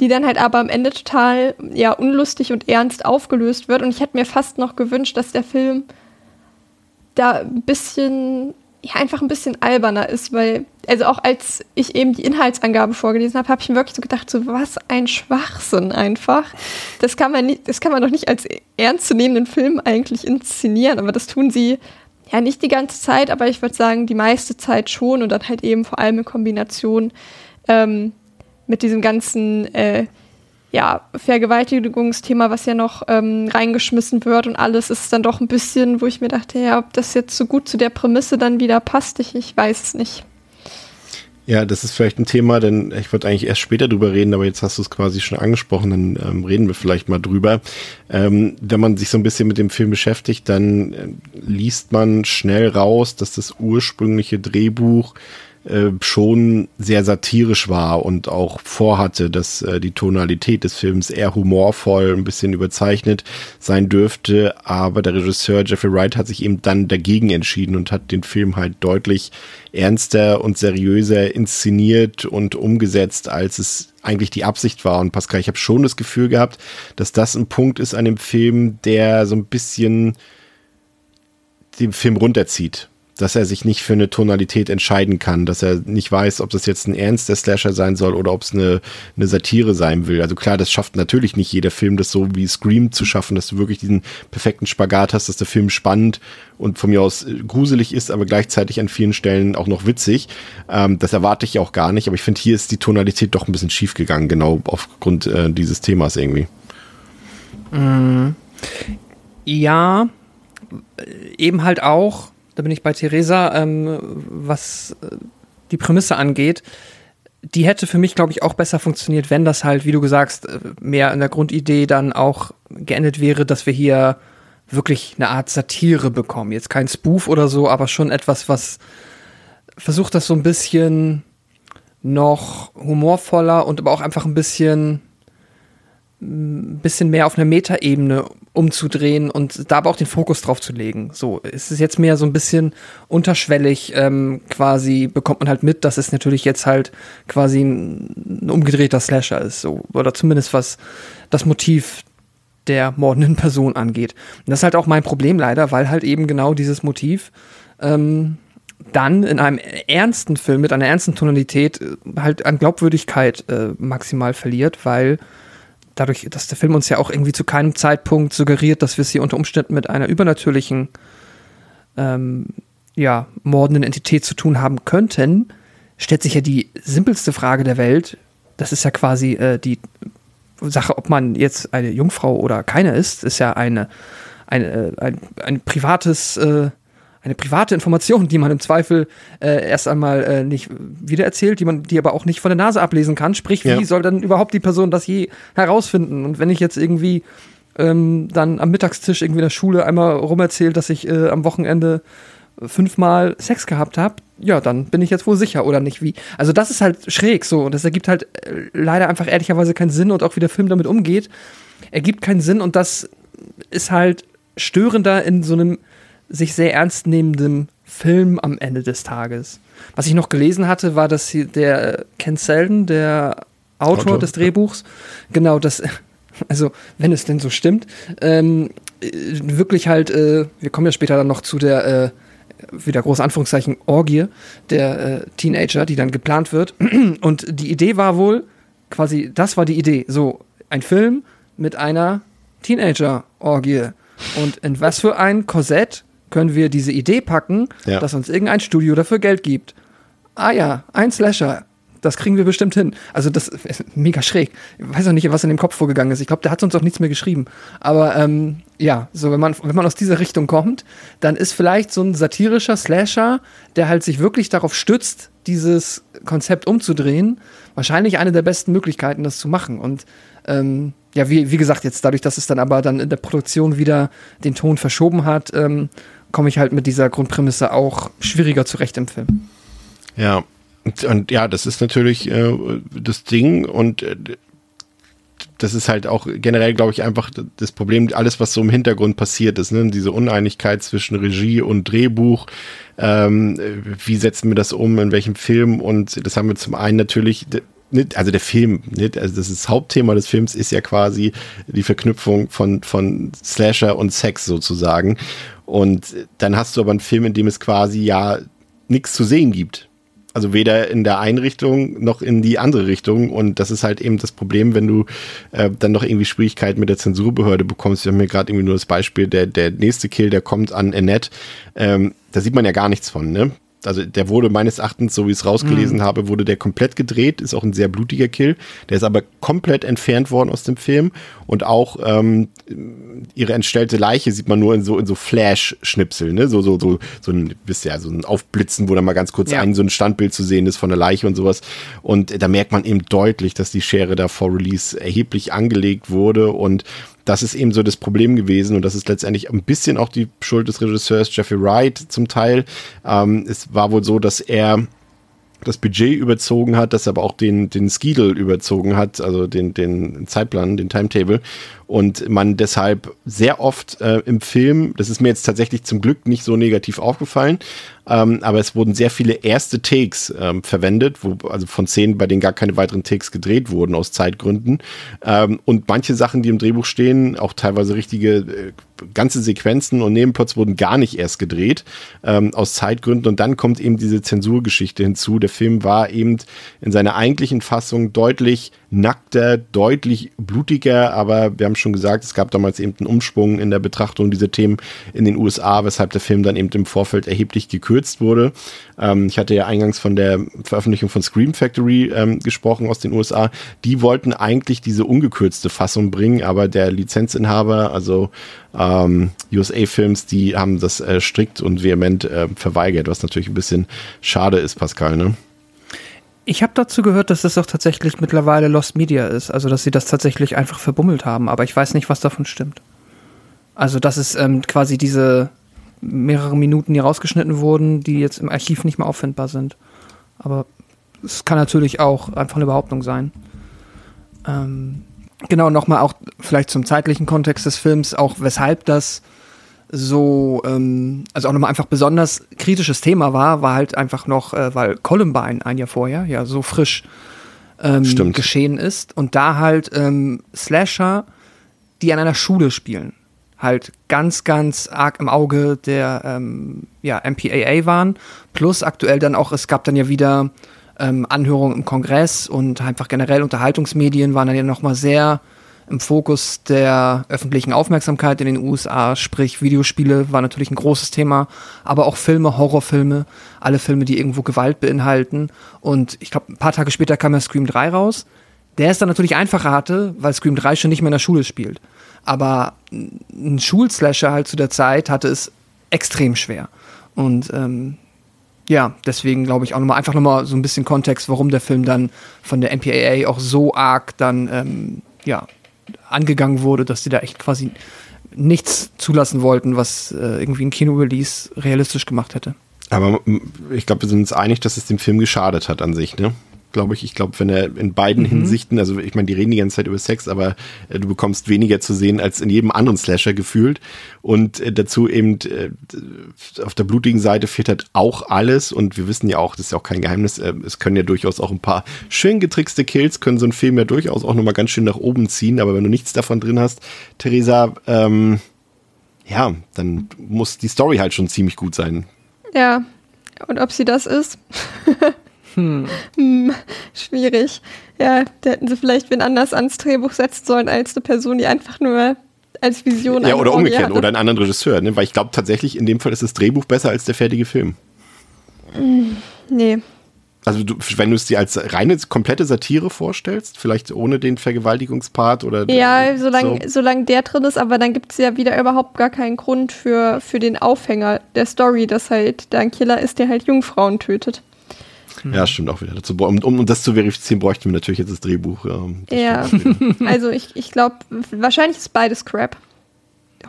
die dann halt aber am Ende total ja unlustig und ernst aufgelöst wird. Und ich hätte mir fast noch gewünscht, dass der Film da ein bisschen, ja, einfach ein bisschen alberner ist, weil, also auch als ich eben die Inhaltsangabe vorgelesen habe, habe ich mir wirklich so gedacht, so was ein Schwachsinn einfach. Das kann man nicht, das kann man doch nicht als ernstzunehmenden Film eigentlich inszenieren, aber das tun sie ja nicht die ganze Zeit, aber ich würde sagen, die meiste Zeit schon und dann halt eben vor allem in Kombination ähm, mit diesem ganzen äh, ja, Vergewaltigungsthema, was ja noch ähm, reingeschmissen wird und alles ist dann doch ein bisschen, wo ich mir dachte, ja, ob das jetzt so gut zu der Prämisse dann wieder passt, ich, ich weiß es nicht. Ja, das ist vielleicht ein Thema, denn ich wollte eigentlich erst später drüber reden, aber jetzt hast du es quasi schon angesprochen, dann ähm, reden wir vielleicht mal drüber. Ähm, wenn man sich so ein bisschen mit dem Film beschäftigt, dann äh, liest man schnell raus, dass das ursprüngliche Drehbuch äh, schon sehr satirisch war und auch vorhatte, dass äh, die Tonalität des Films eher humorvoll, ein bisschen überzeichnet sein dürfte. Aber der Regisseur Jeffrey Wright hat sich eben dann dagegen entschieden und hat den Film halt deutlich ernster und seriöser inszeniert und umgesetzt, als es eigentlich die Absicht war. Und Pascal, ich habe schon das Gefühl gehabt, dass das ein Punkt ist an dem Film, der so ein bisschen den Film runterzieht dass er sich nicht für eine Tonalität entscheiden kann, dass er nicht weiß, ob das jetzt ein ernster Slasher sein soll oder ob es eine, eine Satire sein will. Also klar, das schafft natürlich nicht jeder Film, das so wie Scream zu schaffen, dass du wirklich diesen perfekten Spagat hast, dass der Film spannend und von mir aus gruselig ist, aber gleichzeitig an vielen Stellen auch noch witzig. Ähm, das erwarte ich auch gar nicht, aber ich finde, hier ist die Tonalität doch ein bisschen schief gegangen, genau aufgrund äh, dieses Themas irgendwie. Mm, ja, eben halt auch da bin ich bei Theresa, ähm, was äh, die Prämisse angeht. Die hätte für mich, glaube ich, auch besser funktioniert, wenn das halt, wie du gesagt, äh, mehr in der Grundidee dann auch geendet wäre, dass wir hier wirklich eine Art Satire bekommen. Jetzt kein Spoof oder so, aber schon etwas, was versucht, das so ein bisschen noch humorvoller und aber auch einfach ein bisschen ein bisschen mehr auf einer Metaebene umzudrehen und da aber auch den Fokus drauf zu legen. So, es ist jetzt mehr so ein bisschen unterschwellig ähm, quasi, bekommt man halt mit, dass es natürlich jetzt halt quasi ein, umgedrehter Slasher ist, so, oder zumindest was das Motiv der mordenden Person angeht. Und das ist halt auch mein Problem leider, weil halt eben genau dieses Motiv ähm, dann in einem ernsten Film mit einer ernsten Tonalität äh, halt an Glaubwürdigkeit äh, maximal verliert, weil dadurch, dass der Film uns ja auch irgendwie zu keinem Zeitpunkt suggeriert, dass wir es hier unter Umständen mit einer übernatürlichen, ähm, ja, mordenden Entität zu tun haben könnten, stellt sich ja die simpelste Frage der Welt. Das ist ja quasi äh, die Sache, ob man jetzt eine Jungfrau oder keine ist, ist ja eine, eine, äh, ein, ein privates äh, eine private Information, die man im Zweifel äh, erst einmal äh, nicht wiedererzählt, die man, die aber auch nicht von der Nase ablesen kann. Sprich, wie ja. soll dann überhaupt die Person das je herausfinden? Und wenn ich jetzt irgendwie ähm, dann am Mittagstisch irgendwie in der Schule einmal rumerzählt, dass ich äh, am Wochenende fünfmal Sex gehabt habe, ja, dann bin ich jetzt wohl sicher oder nicht wie. Also das ist halt schräg so und das ergibt halt äh, leider einfach ehrlicherweise keinen Sinn und auch wie der Film damit umgeht, ergibt keinen Sinn und das ist halt störender in so einem sich sehr ernst nehmendem Film am Ende des Tages. Was ich noch gelesen hatte, war, dass der Ken Selden, der Autor, Autor, des Drehbuchs. Genau, das, [laughs] also wenn es denn so stimmt, ähm, äh, wirklich halt, äh, wir kommen ja später dann noch zu der, äh, wieder große Anführungszeichen, Orgie der äh, Teenager, die dann geplant wird. [clears throat] Und die Idee war wohl, quasi, das war die Idee, so ein Film mit einer Teenager-Orgie. Und in was für ein Korsett können wir diese Idee packen, Ja. dass uns irgendein Studio dafür Geld gibt? Ah ja, ein Slasher. Das kriegen wir bestimmt hin. Also das ist mega schräg. Ich weiß auch nicht, was in dem Kopf vorgegangen ist. Ich glaube, der hat uns auch nichts mehr geschrieben. Aber ähm, ja, so wenn man, wenn man aus dieser Richtung kommt, dann ist vielleicht so ein satirischer Slasher, der halt sich wirklich darauf stützt, dieses Konzept umzudrehen, wahrscheinlich eine der besten Möglichkeiten, das zu machen. Und ähm, ja, wie, wie gesagt, jetzt dadurch, dass es dann aber dann in der Produktion wieder den Ton verschoben hat, ähm, komme ich halt mit dieser Grundprämisse auch schwieriger zurecht im Film. Ja, und, ja, das ist natürlich äh, das Ding und äh, das ist halt auch generell, glaube ich, einfach das Problem, alles, was so im Hintergrund passiert ist, ne? diese Uneinigkeit zwischen Regie und Drehbuch. Ähm, wie setzen wir das um, in welchem Film? Und das haben wir zum einen natürlich, nicht, also der Film, nicht, also das, das Hauptthema des Films ist ja quasi die Verknüpfung von, von Slasher und Sex sozusagen. Und dann hast du aber einen Film, in dem es quasi ja nichts zu sehen gibt. Also weder in der einen Richtung noch in die andere Richtung. Und das ist halt eben das Problem, wenn du äh, dann noch irgendwie Schwierigkeiten mit der Zensurbehörde bekommst. Wir haben hier gerade irgendwie nur das Beispiel, der, der nächste Kill, der kommt an Annette. Ähm, da sieht man ja gar nichts von, ne? Also der wurde meines Erachtens, so wie ich es rausgelesen habe, wurde der komplett gedreht, ist auch ein sehr blutiger Kill. Der ist aber komplett entfernt worden aus dem Film. Und auch ähm, ihre entstellte Leiche sieht man nur in so in so Flash-Schnipsel, ne? So, so, so, so ein, wisst ihr ja, so ein Aufblitzen, wo dann mal ganz kurz Ja. ein so ein Standbild zu sehen ist von der Leiche und sowas. Und da merkt man eben deutlich, dass die Schere da vor Release erheblich angelegt wurde und das ist eben so das Problem gewesen und das ist letztendlich ein bisschen auch die Schuld des Regisseurs Jeffrey Wright zum Teil. Ähm, es war wohl so, dass er das Budget überzogen hat, dass er aber auch den, den Schedule überzogen hat, also den, den Zeitplan, den Timetable. Und man deshalb sehr oft äh, im Film, das ist mir jetzt tatsächlich zum Glück nicht so negativ aufgefallen, ähm, aber es wurden sehr viele erste Takes ähm, verwendet, wo, also von Szenen, bei denen gar keine weiteren Takes gedreht wurden aus Zeitgründen. Ähm, und manche Sachen, die im Drehbuch stehen, auch teilweise richtige äh, ganze Sequenzen und Nebenplots wurden gar nicht erst gedreht ähm, aus Zeitgründen. Und dann kommt eben diese Zensurgeschichte hinzu. Der Film war eben in seiner eigentlichen Fassung deutlich nackter, deutlich blutiger, aber wir haben schon gesagt, es gab damals eben einen Umschwung in der Betrachtung dieser Themen in den USA, weshalb der Film dann eben im Vorfeld erheblich gekürzt wurde. Ähm, ich hatte ja eingangs von der Veröffentlichung von Scream Factory ähm, gesprochen aus den USA. Die wollten eigentlich diese ungekürzte Fassung bringen, aber der Lizenzinhaber, also ähm, USA Films, die haben das äh, strikt und vehement äh, verweigert, was natürlich ein bisschen schade ist, Pascal, ne? Ich habe dazu gehört, dass das auch tatsächlich mittlerweile Lost Media ist, also dass sie das tatsächlich einfach verbummelt haben, aber ich weiß nicht, was davon stimmt. Also dass es ähm, quasi diese mehrere Minuten, die rausgeschnitten wurden, die jetzt im Archiv nicht mehr auffindbar sind. Aber es kann natürlich auch einfach eine Behauptung sein. Ähm, genau, nochmal auch vielleicht zum zeitlichen Kontext des Films, auch weshalb das so, ähm, also auch nochmal einfach besonders kritisches Thema war, war halt einfach noch, äh, weil Columbine ein Jahr vorher ja so frisch ähm, geschehen ist und da halt ähm, Slasher, die an einer Schule spielen, halt ganz, ganz arg im Auge der ähm, ja, MPAA waren. Plus aktuell dann auch, es gab dann ja wieder ähm, Anhörungen im Kongress und einfach generell Unterhaltungsmedien waren dann ja nochmal sehr im Fokus der öffentlichen Aufmerksamkeit in den USA, sprich Videospiele war natürlich ein großes Thema, aber auch Filme, Horrorfilme, alle Filme, die irgendwo Gewalt beinhalten. Und ich glaube, ein paar Tage später kam ja Scream 3 raus. Der es dann natürlich einfacher hatte, weil Scream 3 schon nicht mehr in der Schule spielt. Aber ein Schulslasher halt zu der Zeit hatte es extrem schwer. Und ähm, ja, deswegen glaube ich auch nochmal einfach nochmal so ein bisschen Kontext, warum der Film dann von der MPAA auch so arg dann ähm, ja angegangen wurde, dass sie da echt quasi nichts zulassen wollten, was äh, irgendwie ein Kino-Release realistisch gemacht hätte. Aber ich glaube, wir sind uns einig, dass es dem Film geschadet hat an sich, ne? Glaube ich. Ich glaube, wenn er in beiden mhm. Hinsichten, also ich meine, die reden die ganze Zeit über Sex, aber äh, du bekommst weniger zu sehen als in jedem anderen Slasher gefühlt. Und äh, dazu eben äh, auf der blutigen Seite fehlt halt auch alles. Und wir wissen ja auch, das ist ja auch kein Geheimnis, äh, es können ja durchaus auch ein paar schön getrickste Kills, können so einen Film ja durchaus auch nochmal ganz schön nach oben ziehen. Aber wenn du nichts davon drin hast, Theresa, ähm, ja, dann muss die Story halt schon ziemlich gut sein. Ja, und ob sie das ist? [laughs] hm. hm. Schwierig. Ja, da hätten sie vielleicht wen anders ans Drehbuch setzen sollen als eine Person, die einfach nur als Vision Ja, oder umgekehrt, oder einen anderen Regisseur, ne? Weil ich glaube tatsächlich, in dem Fall ist das Drehbuch besser als der fertige Film. Hm, nee. Also du, wenn du es dir als reine komplette Satire vorstellst, vielleicht ohne den Vergewaltigungspart oder Ja, solange so. solang der drin ist, aber dann gibt es ja wieder überhaupt gar keinen Grund für, für den Aufhänger der Story, dass halt da ein Killer ist, der halt Jungfrauen tötet. Ja, stimmt auch wieder. Dazu, um, um das zu verifizieren, bräuchten wir natürlich jetzt das Drehbuch. Ähm, das ja, [laughs] also ich, ich glaube, wahrscheinlich ist beides Crap.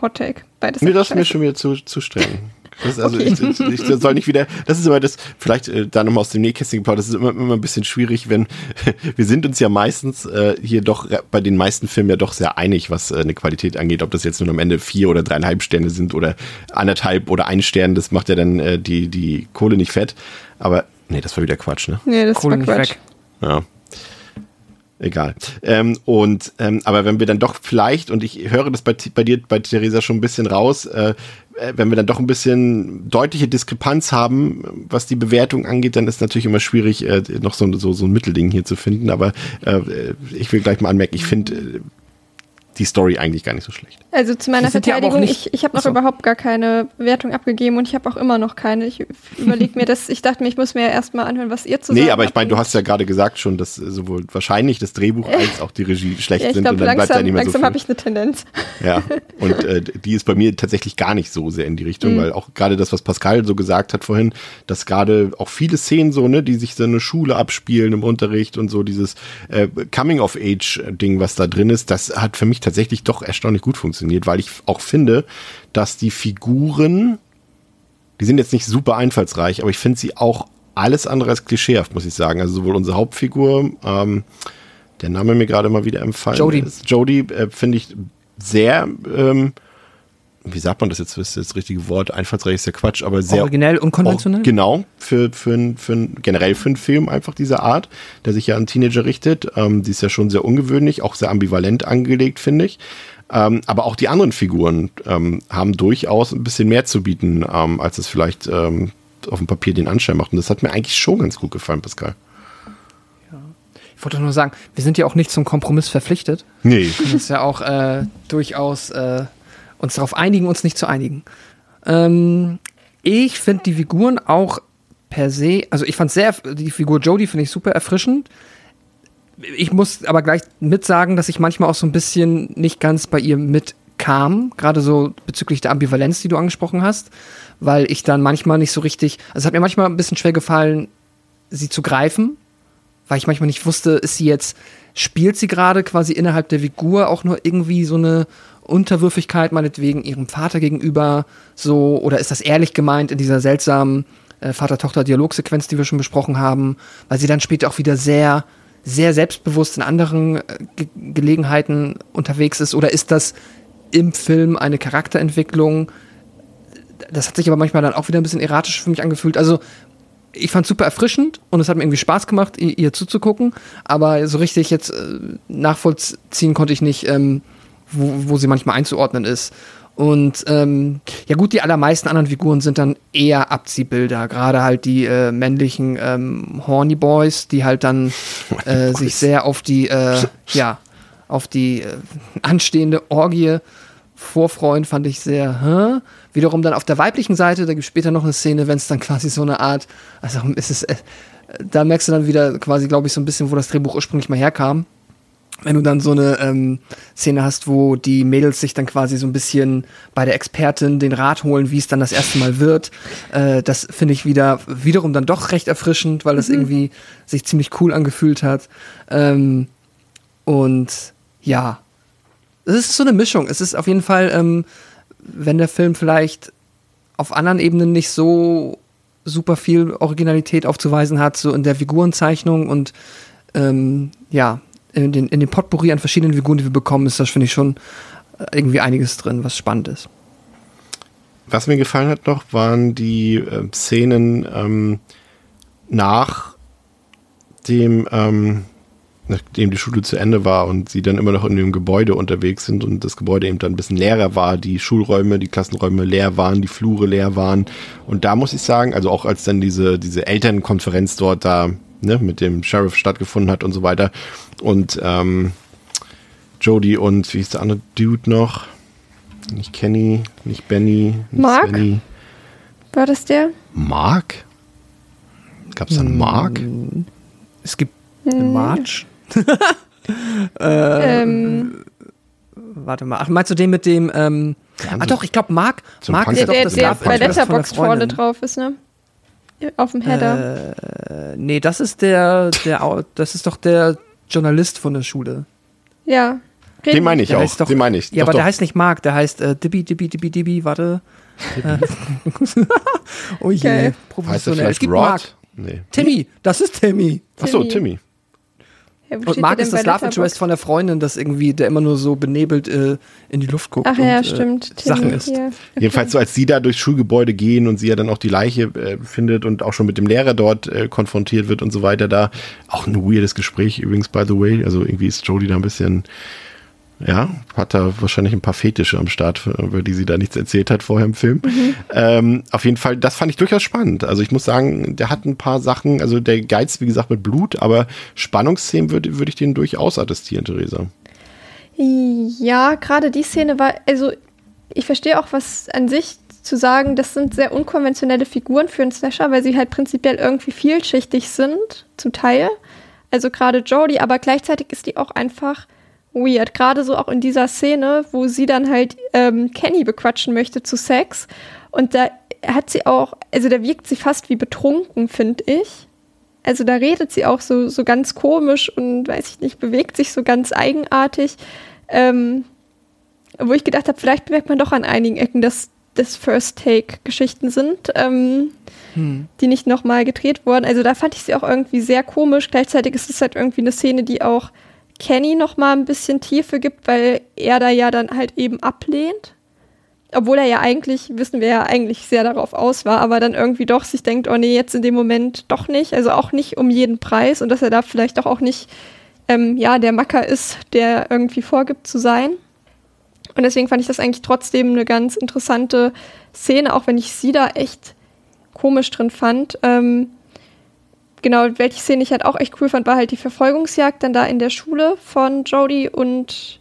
Hot Take. Beides nee, das ist mir schon wieder zu, zu streng. Das, also okay. ich, ich, soll nicht wieder, das ist immer das, vielleicht äh, da nochmal aus dem Nähkästchen geplaudert, das ist immer, immer ein bisschen schwierig, wenn, [laughs] wir sind uns ja meistens äh, hier doch bei den meisten Filmen ja doch sehr einig, was äh, eine Qualität angeht, ob das jetzt nun am Ende vier oder dreieinhalb Sterne sind oder anderthalb oder ein Stern, das macht ja dann äh, die, die Kohle nicht fett, aber nee, das war wieder Quatsch, ne? Nee, das Kohle war Quatsch. Weg. Ja. Egal. Ähm, und ähm, aber wenn wir dann doch vielleicht, und ich höre das bei, bei dir, bei Theresa schon ein bisschen raus, äh, äh, wenn wir dann doch ein bisschen deutliche Diskrepanz haben, was die Bewertung angeht, dann ist natürlich immer schwierig, äh, noch so, so, so ein Mittelding hier zu finden. Aber äh, ich will gleich mal anmerken, ich finde äh, die Story eigentlich gar nicht so schlecht. Also zu meiner Verteidigung, ich, ich habe noch so. überhaupt gar keine Wertung abgegeben und ich habe auch immer noch keine. Ich überlege mir das, ich dachte mir, ich muss mir ja erstmal anhören, was ihr zu sagen Nee, aber ich meine, du hast ja gerade gesagt schon, dass sowohl wahrscheinlich das Drehbuch als auch die Regie schlecht ja, ich sind glaub, und dann langsam, bleibt da nicht mehr langsam so Langsam habe ich eine Tendenz. Ja, [laughs] und äh, die ist bei mir tatsächlich gar nicht so sehr in die Richtung, mhm. weil auch gerade das, was Pascal so gesagt hat vorhin, dass gerade auch viele Szenen so, ne, die sich so eine Schule abspielen im Unterricht und so dieses äh, Coming-of-Age-Ding, was da drin ist, das hat für mich tatsächlich doch erstaunlich gut funktioniert, weil ich auch finde, dass die Figuren, die sind jetzt nicht super einfallsreich, aber ich finde sie auch alles andere als klischeehaft, muss ich sagen. Also sowohl unsere Hauptfigur, ähm, der Name mir gerade mal wieder empfallen Jody. ist. Jody äh, finde ich sehr, ähm, wie sagt man das jetzt, das ist das richtige Wort, einfallsreich ist ja Quatsch, aber sehr originell und konventionell. genau, für, für, für, generell für einen Film einfach dieser Art, der sich ja an Teenager richtet. Ähm, die ist ja schon sehr ungewöhnlich, auch sehr ambivalent angelegt, finde ich. Ähm, aber auch die anderen Figuren ähm, haben durchaus ein bisschen mehr zu bieten, ähm, als es vielleicht ähm, auf dem Papier den Anschein macht. Und das hat mir eigentlich schon ganz gut gefallen, Pascal. Ich wollte nur sagen, wir sind ja auch nicht zum Kompromiss verpflichtet. Nee. Wir können uns ja auch äh, durchaus äh, uns darauf einigen, uns nicht zu einigen. Ähm, ich finde die Figuren auch per se, also ich fand sehr, die Figur Jodie finde ich super erfrischend ich muss aber gleich mit sagen, dass ich manchmal auch so ein bisschen nicht ganz bei ihr mitkam, gerade so bezüglich der Ambivalenz, die du angesprochen hast, weil ich dann manchmal nicht so richtig, also es hat mir manchmal ein bisschen schwer gefallen, sie zu greifen, weil ich manchmal nicht wusste, ist sie jetzt, spielt sie gerade quasi innerhalb der Figur auch nur irgendwie so eine Unterwürfigkeit, meinetwegen ihrem Vater gegenüber, so, oder ist das ehrlich gemeint in dieser seltsamen äh, Vater-Tochter-Dialogsequenz, die wir schon besprochen haben, weil sie dann später auch wieder sehr sehr selbstbewusst in anderen äh, Ge Gelegenheiten unterwegs ist? Oder ist das im Film eine Charakterentwicklung? Das hat sich aber manchmal dann auch wieder ein bisschen erratisch für mich angefühlt. Also ich fand es super erfrischend und es hat mir irgendwie Spaß gemacht, ihr, ihr zuzugucken. Aber so richtig jetzt äh, nachvollziehen konnte ich nicht, ähm, wo, wo sie manchmal einzuordnen ist. Und ähm, ja gut, die allermeisten anderen Figuren sind dann eher Abziehbilder. Gerade halt die äh, männlichen ähm, Horny Boys, die halt dann [laughs] äh, sich sehr auf die, äh, [laughs] ja, auf die äh, anstehende Orgie vorfreuen, fand ich sehr, hä? Wiederum dann auf der weiblichen Seite, da gibt es später noch eine Szene, wenn es dann quasi so eine Art, also ist es, äh, da merkst du dann wieder quasi, glaube ich, so ein bisschen, wo das Drehbuch ursprünglich mal herkam wenn du dann so eine ähm, Szene hast, wo die Mädels sich dann quasi so ein bisschen bei der Expertin den Rat holen, wie es dann das erste Mal wird, äh, das finde ich wieder wiederum dann doch recht erfrischend, weil das mhm. irgendwie sich ziemlich cool angefühlt hat. Ähm, und ja, es ist so eine Mischung. Es ist auf jeden Fall, ähm, wenn der Film vielleicht auf anderen Ebenen nicht so super viel Originalität aufzuweisen hat, so in der Figurenzeichnung und ähm, ja, in den, in den Potpourri an verschiedenen Figuren, die wir bekommen, ist das, finde ich, schon äh, irgendwie einiges drin, was spannend ist. Was mir gefallen hat noch, waren die äh, Szenen ähm, nach dem, ähm, nachdem die Schule zu Ende war und sie dann immer noch in dem Gebäude unterwegs sind und das Gebäude eben dann ein bisschen leerer war, die Schulräume, die Klassenräume leer waren, die Flure leer waren. Und da muss ich sagen, also auch als dann diese, diese Elternkonferenz dort da ne, mit dem Sheriff stattgefunden hat und so weiter und ähm, Jody und wie ist der andere Dude noch? Nicht Kenny, nicht Benny, nicht Mark? Svenny. War das der? Mark? Gab es einen Mark? Es gibt eine March. [laughs] Ähm, Warte mal. Ach, meinst du den mit dem, ähm, ah doch, ich glaube, Mark, Mark ist der, doch der, das der Love bei der Letterboxd vorne drauf ist, ne? Auf dem Header. Äh, nee, das ist der, der, das ist doch der Journalist von der Schule. ja. Den meine ich Der auch. heißt doch- den meine ich. Ja, Doch, aber der doch. heißt nicht Mark, der heißt äh, Dibby, Dibby, Dibby, Dibby, warte. [laughs] Oh je, heißt er professionell. Es vielleicht gibt Rod? Mark. Nee. Timmy, das ist Timmy. Achso, Timmy. Ja, Und der ist das Love? Interest von der Freundin, das irgendwie, der immer nur so benebelt äh, in die Luft guckt Ach und ja, äh, stimmt. Sachen Timmy, ist. ja. Jedenfalls so, als sie da durchs Schulgebäude gehen und sie ja dann auch die Leiche äh, findet und auch schon mit dem Lehrer dort äh, konfrontiert wird und so weiter, da auch ein weirdes Gespräch übrigens, by the way. Also irgendwie ist Jodie da ein bisschen, ja, hat da wahrscheinlich ein paar Fetische am Start, über die sie da nichts erzählt hat vorher im Film. Ähm, auf jeden Fall, das fand ich durchaus spannend. Also ich muss sagen, der hat ein paar Sachen, also der geizt, wie gesagt, mit Blut, aber Spannungsszenen würde würde ich den durchaus attestieren, Theresa. Ja, gerade die Szene war, also ich verstehe auch, was an sich zu sagen, das sind sehr unkonventionelle Figuren für einen Slasher, weil sie halt prinzipiell irgendwie vielschichtig sind, zum Teil. Also gerade Jodie, aber gleichzeitig ist die auch einfach weird. Gerade so auch in dieser Szene, wo sie dann halt ähm, Kenny bequatschen möchte zu Sex. Und da hat sie auch, also da wirkt sie fast wie betrunken, finde ich. Also da redet sie auch so, so ganz komisch und weiß ich nicht, bewegt sich so ganz eigenartig. Ähm, wo ich gedacht habe, vielleicht merkt man doch an einigen Ecken, dass das First-Take-Geschichten sind, ähm, die nicht nochmal gedreht wurden. Also da fand ich sie auch irgendwie sehr komisch. Gleichzeitig ist es halt irgendwie eine Szene, die auch Kenny nochmal ein bisschen Tiefe gibt, weil er da ja dann halt eben ablehnt. Obwohl er ja eigentlich, wissen wir ja, eigentlich sehr darauf aus war, aber dann irgendwie doch sich denkt, oh nee, jetzt in dem Moment doch nicht. Also auch nicht um jeden Preis und dass er da vielleicht doch auch nicht, ähm, ja, der Macker ist, der irgendwie vorgibt zu sein. Und deswegen fand ich das eigentlich trotzdem eine ganz interessante Szene, auch wenn ich sie da echt komisch drin fand. Ähm, genau, welche Szene ich halt auch echt cool fand, war halt die Verfolgungsjagd dann da in der Schule von Jodie und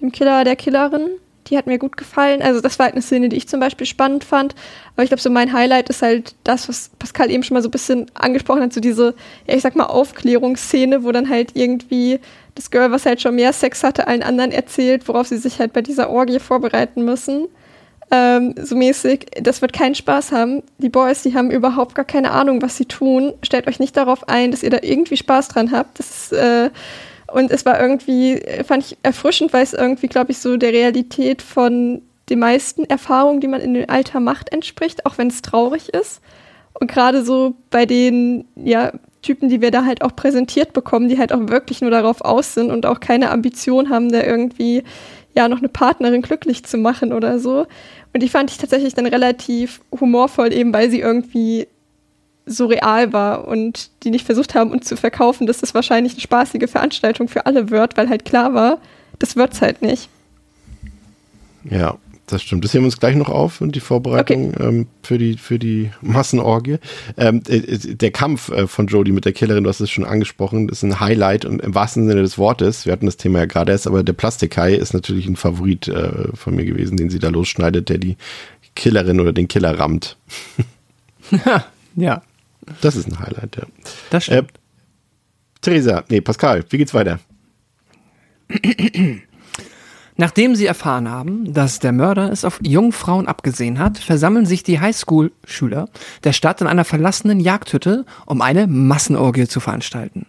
dem Killer der Killerin. Die hat mir gut gefallen. Also das war halt eine Szene, die ich zum Beispiel spannend fand. Aber ich glaube, so mein Highlight ist halt das, was Pascal eben schon mal so ein bisschen angesprochen hat, so diese, ja, ich sag mal, Aufklärungsszene, wo dann halt irgendwie das Girl, was halt schon mehr Sex hatte, allen anderen erzählt, worauf sie sich halt bei dieser Orgie vorbereiten müssen. Ähm, so mäßig, das wird keinen Spaß haben. Die Boys, die haben überhaupt gar keine Ahnung, was sie tun. Stellt euch nicht darauf ein, dass ihr da irgendwie Spaß dran habt. Das ist, äh, und es war irgendwie, äh, fand ich erfrischend, weil es irgendwie, glaube ich, so der Realität von den meisten Erfahrungen, die man in dem Alter macht, entspricht, auch wenn es traurig ist. Und gerade so bei den ja, Typen, die wir da halt auch präsentiert bekommen, die halt auch wirklich nur darauf aus sind und auch keine Ambition haben, da irgendwie ja noch eine Partnerin glücklich zu machen oder so. Und die fand ich tatsächlich dann relativ humorvoll, eben weil sie irgendwie so real war und die nicht versucht haben, uns zu verkaufen, dass das wahrscheinlich eine spaßige Veranstaltung für alle wird, weil halt klar war, das wird's halt nicht. Ja, das stimmt. Das heben wir uns gleich noch auf und die Vorbereitung ähm, für, die, für die Massenorgie. Ähm, äh, äh, der Kampf äh, von Jodie mit der Killerin, du hast es schon angesprochen, ist ein Highlight im, im wahrsten Sinne des Wortes. Wir hatten das Thema ja gerade erst, aber der Plastikhai ist natürlich ein Favorit äh, von mir gewesen, den sie da losschneidet, der die Killerin oder den Killer rammt. [laughs] Ja, Das ist ein Highlight, ja. das Äh, stimmt. Theresa, nee, Pascal, wie geht's weiter? [clears throat] Nachdem sie erfahren haben, dass der Mörder es auf Jungfrauen abgesehen hat, versammeln sich die Highschool-Schüler der Stadt in einer verlassenen Jagdhütte, um eine Massenorgie zu veranstalten.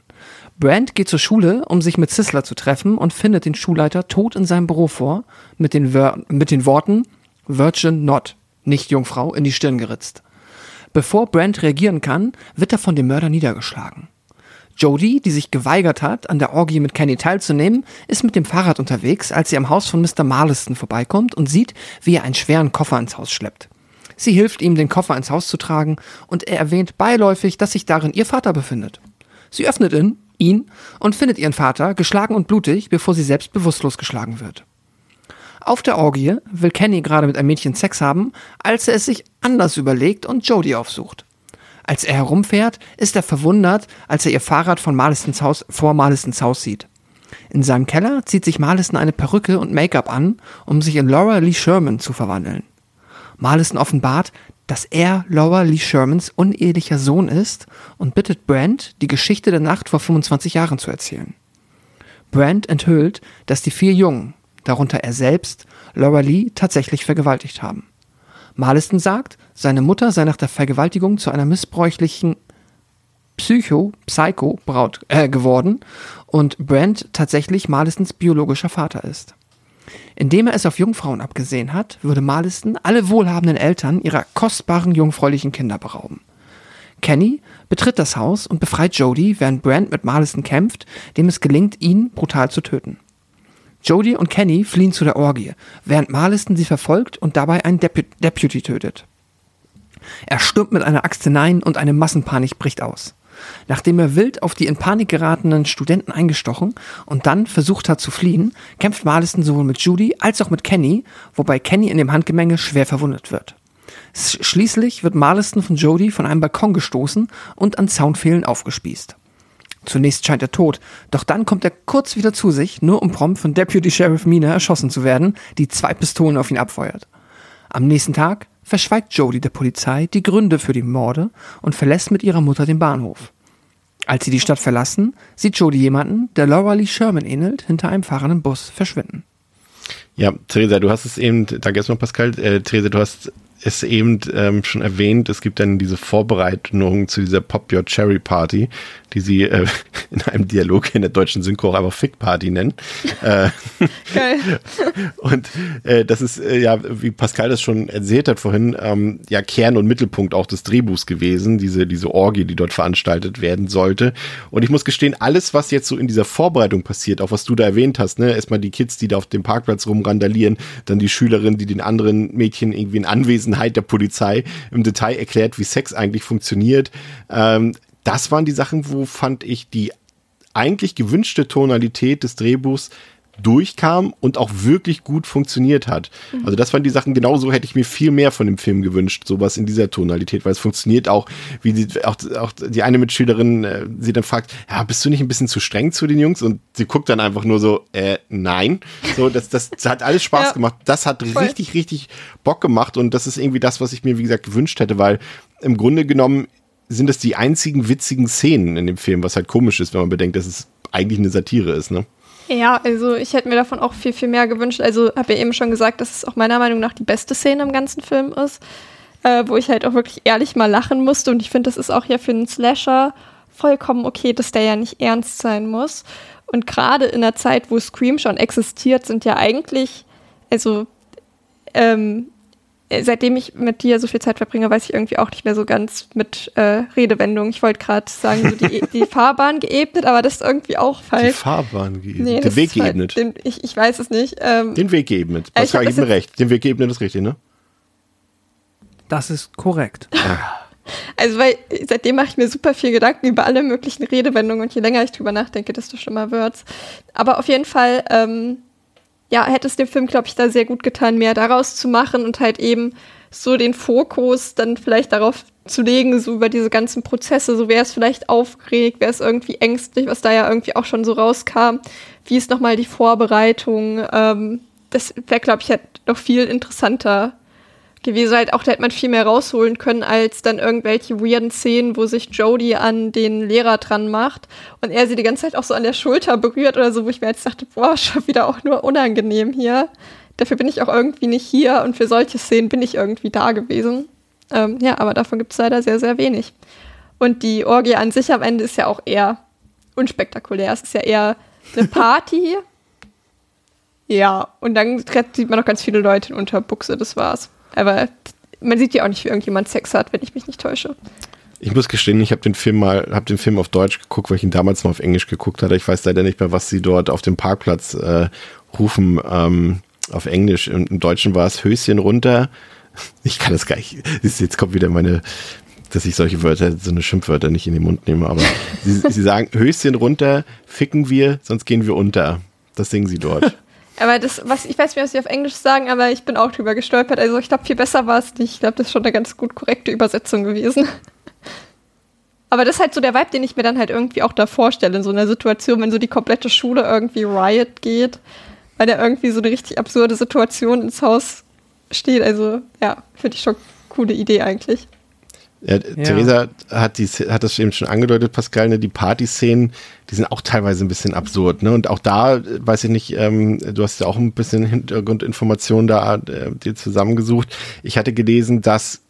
Brand geht zur Schule, um sich mit Sissler zu treffen und findet den Schulleiter tot in seinem Büro vor, mit den, Wör mit den Worten Virgin not, nicht Jungfrau, in die Stirn geritzt. Bevor Brent reagieren kann, wird er von dem Mörder niedergeschlagen. Jodie, die sich geweigert hat, an der Orgie mit Kenny teilzunehmen, ist mit dem Fahrrad unterwegs, als sie am Haus von Mr. Marliston vorbeikommt und sieht, wie er einen schweren Koffer ins Haus schleppt. Sie hilft ihm, den Koffer ins Haus zu tragen, und er erwähnt beiläufig, dass sich darin ihr Vater befindet. Sie öffnet ihn, ihn und findet ihren Vater, geschlagen und blutig, bevor sie selbst bewusstlos geschlagen wird. Auf der Orgie will Kenny gerade mit einem Mädchen Sex haben, als er es sich anders überlegt und Jodie aufsucht. Als er herumfährt, ist er verwundert, als er ihr Fahrrad von Marlistons Haus vor Marlistons Haus sieht. In seinem Keller zieht sich Marliston eine Perücke und Make-up an, um sich in Laura Lee Sherman zu verwandeln. Marliston offenbart, dass er Laura Lee Shermans unehelicher Sohn ist und bittet Brand, die Geschichte der Nacht vor 25 Jahren zu erzählen. Brand enthüllt, dass die vier Jungen, darunter er selbst, Laura Lee tatsächlich vergewaltigt haben. Marliston sagt, seine Mutter sei nach der Vergewaltigung zu einer missbräuchlichen Psycho, Psycho Braut äh, geworden und Brand tatsächlich Marlistons biologischer Vater ist. Indem er es auf Jungfrauen abgesehen hat, würde Marliston alle wohlhabenden Eltern ihrer kostbaren jungfräulichen Kinder berauben. Kenny betritt das Haus und befreit Jodie, während Brand mit Marliston kämpft, dem es gelingt, ihn brutal zu töten. Jodie und Kenny fliehen zu der Orgie, während Marliston sie verfolgt und dabei einen Depu Deputy tötet. Er stürmt mit einer Axt hinein und eine Massenpanik bricht aus. Nachdem er wild auf die in Panik geratenen Studenten eingestochen und dann versucht hat zu fliehen, kämpft Marliston sowohl mit Judy als auch mit Kenny, wobei Kenny in dem Handgemenge schwer verwundet wird. Schließlich wird Marliston von Jodie von einem Balkon gestoßen und an Zaunfehlen aufgespießt. Zunächst scheint er tot, doch dann kommt er kurz wieder zu sich, nur um prompt von Deputy Sheriff Mina erschossen zu werden, die zwei Pistolen auf ihn abfeuert. Am nächsten Tag verschweigt Jodie der Polizei die Gründe für die Morde und verlässt mit ihrer Mutter den Bahnhof. Als sie die Stadt verlassen, sieht Jodie jemanden, der Laura Lee Sherman ähnelt, hinter einem fahrenden Bus verschwinden. Ja, Theresa, du hast es eben, danke erstmal Pascal, äh, Theresa, du hast es eben ähm, schon erwähnt, es gibt dann diese Vorbereitung zu dieser Pop Your Cherry Party, die sie äh, [laughs] in einem Dialog in der deutschen Synchro auch einfach Fick Party nennen. [laughs] äh, Geil. [laughs] und äh, das ist äh, ja, wie Pascal das schon erzählt hat vorhin, ähm, ja Kern und Mittelpunkt auch des Drehbuchs gewesen, diese, diese Orgie, die dort veranstaltet werden sollte. Und ich muss gestehen, alles, was jetzt so in dieser Vorbereitung passiert, auch was du da erwähnt hast, ne, erstmal die Kids, die da auf dem Parkplatz rumrandalieren, dann die Schülerin, die den anderen Mädchen irgendwie in Anwesenheit der Polizei im Detail erklärt, wie Sex eigentlich funktioniert. Ähm, das waren die Sachen, wo fand ich die eigentlich gewünschte Tonalität des Drehbuchs durchkam und auch wirklich gut funktioniert hat. Mhm. Also das waren die Sachen, genauso hätte ich mir viel mehr von dem Film gewünscht, sowas in dieser Tonalität, weil es funktioniert auch, wie die, auch, auch die eine Mitschülerin äh, sie dann fragt, ja, bist du nicht ein bisschen zu streng zu den Jungs? Und sie guckt dann einfach nur so, äh, nein. So, das, das, hat alles Spaß [laughs] ja. gemacht. Das hat Voll. richtig, richtig Bock gemacht und das ist irgendwie das, was ich mir, wie gesagt, gewünscht hätte, weil im Grunde genommen sind das die einzigen witzigen Szenen in dem Film, was halt komisch ist, wenn man bedenkt, dass es eigentlich eine Satire ist, ne? Ja, also ich hätte mir davon auch viel, viel mehr gewünscht. Also habe ja eben schon gesagt, dass es auch meiner Meinung nach die beste Szene im ganzen Film ist, äh, wo ich halt auch wirklich ehrlich mal lachen musste. Und ich finde, das ist auch ja für einen Slasher vollkommen okay, dass der ja nicht ernst sein muss. Und gerade in der Zeit, wo Scream schon existiert, sind ja eigentlich, also ähm, äh, seitdem ich mit dir so viel Zeit verbringe, weiß ich irgendwie auch nicht mehr so ganz mit äh, Redewendungen. Ich wollte gerade sagen, so die, die, Fahrbahn geebnet, aber das ist irgendwie auch falsch. Die Fahrbahn geebnet. Nee, den Weg geebnet. Den, ich, ich weiß es nicht. Ähm, den Weg geebnet. Pascal, ich, ich mir recht. Den Weg geebnet ist richtig, ne? Das ist korrekt. [laughs] Also, weil seitdem mache ich mir super viel Gedanken über alle möglichen Redewendungen und je länger ich drüber nachdenke, desto schlimmer wird's. Aber auf jeden Fall ähm, ja, hätte es dem Film, glaube ich, da sehr gut getan, mehr daraus zu machen und halt eben so den Fokus dann vielleicht darauf zu legen, so über diese ganzen Prozesse, so wer ist vielleicht aufgeregt, wer ist irgendwie ängstlich, was da ja irgendwie auch schon so rauskam, wie ist nochmal die Vorbereitung, ähm, das wäre, glaube ich, halt noch viel interessanter gewesen. Halt auch, da hätte man viel mehr rausholen können, als dann irgendwelche weirden Szenen, wo sich Jodie an den Lehrer dran macht und er sie die ganze Zeit auch so an der Schulter berührt oder so, wo ich mir jetzt dachte, boah, [laughs] schon wieder auch nur unangenehm hier. Dafür bin ich auch irgendwie nicht hier und für solche Szenen bin ich irgendwie da gewesen. Ähm, ja, aber davon gibt es leider sehr, sehr wenig. Und die Orgie an sich am Ende ist ja auch eher unspektakulär. Es ist ja eher eine [laughs] Party. ja, und dann sieht man noch ganz viele Leute in Unterbuchse, das war's. Aber man sieht ja auch nicht, wie irgendjemand Sex hat, wenn ich mich nicht täusche. Ich muss gestehen, ich habe den Film mal, habe den Film auf Deutsch geguckt, weil ich ihn damals mal auf Englisch geguckt hatte. Ich weiß leider nicht mehr, was sie dort auf dem Parkplatz äh, rufen ähm, auf Englisch. Im, Im, Deutschen war es Höschen runter. [laughs] Ich kann das gar nicht. Jetzt kommt wieder meine, dass ich solche Wörter, so eine Schimpfwörter nicht in den Mund nehme. Aber sie, sie sagen [laughs] Höschen runter, ficken wir, sonst gehen wir unter. Das singen sie dort. Aber das, was, ich weiß nicht, was sie auf Englisch sagen, aber ich bin auch drüber gestolpert. Also ich glaube, viel besser war es nicht. Ich glaube, das ist schon eine ganz gut korrekte Übersetzung gewesen. [laughs] Aber das ist halt so der Vibe, den ich mir dann halt irgendwie auch da vorstelle, in so einer Situation, wenn so die komplette Schule irgendwie Riot geht, weil da irgendwie so eine richtig absurde Situation ins Haus steht. Also ja, finde ich schon eine coole Idee eigentlich. Ja, ja. Theresa hat, die, hat das eben schon angedeutet, Pascal, ne, die Party-Szenen, die sind auch teilweise ein bisschen absurd. Ne? Und auch da, weiß ich nicht, ähm, du hast ja auch ein bisschen Hintergrundinformationen da äh, dir zusammengesucht. Ich hatte gelesen, dass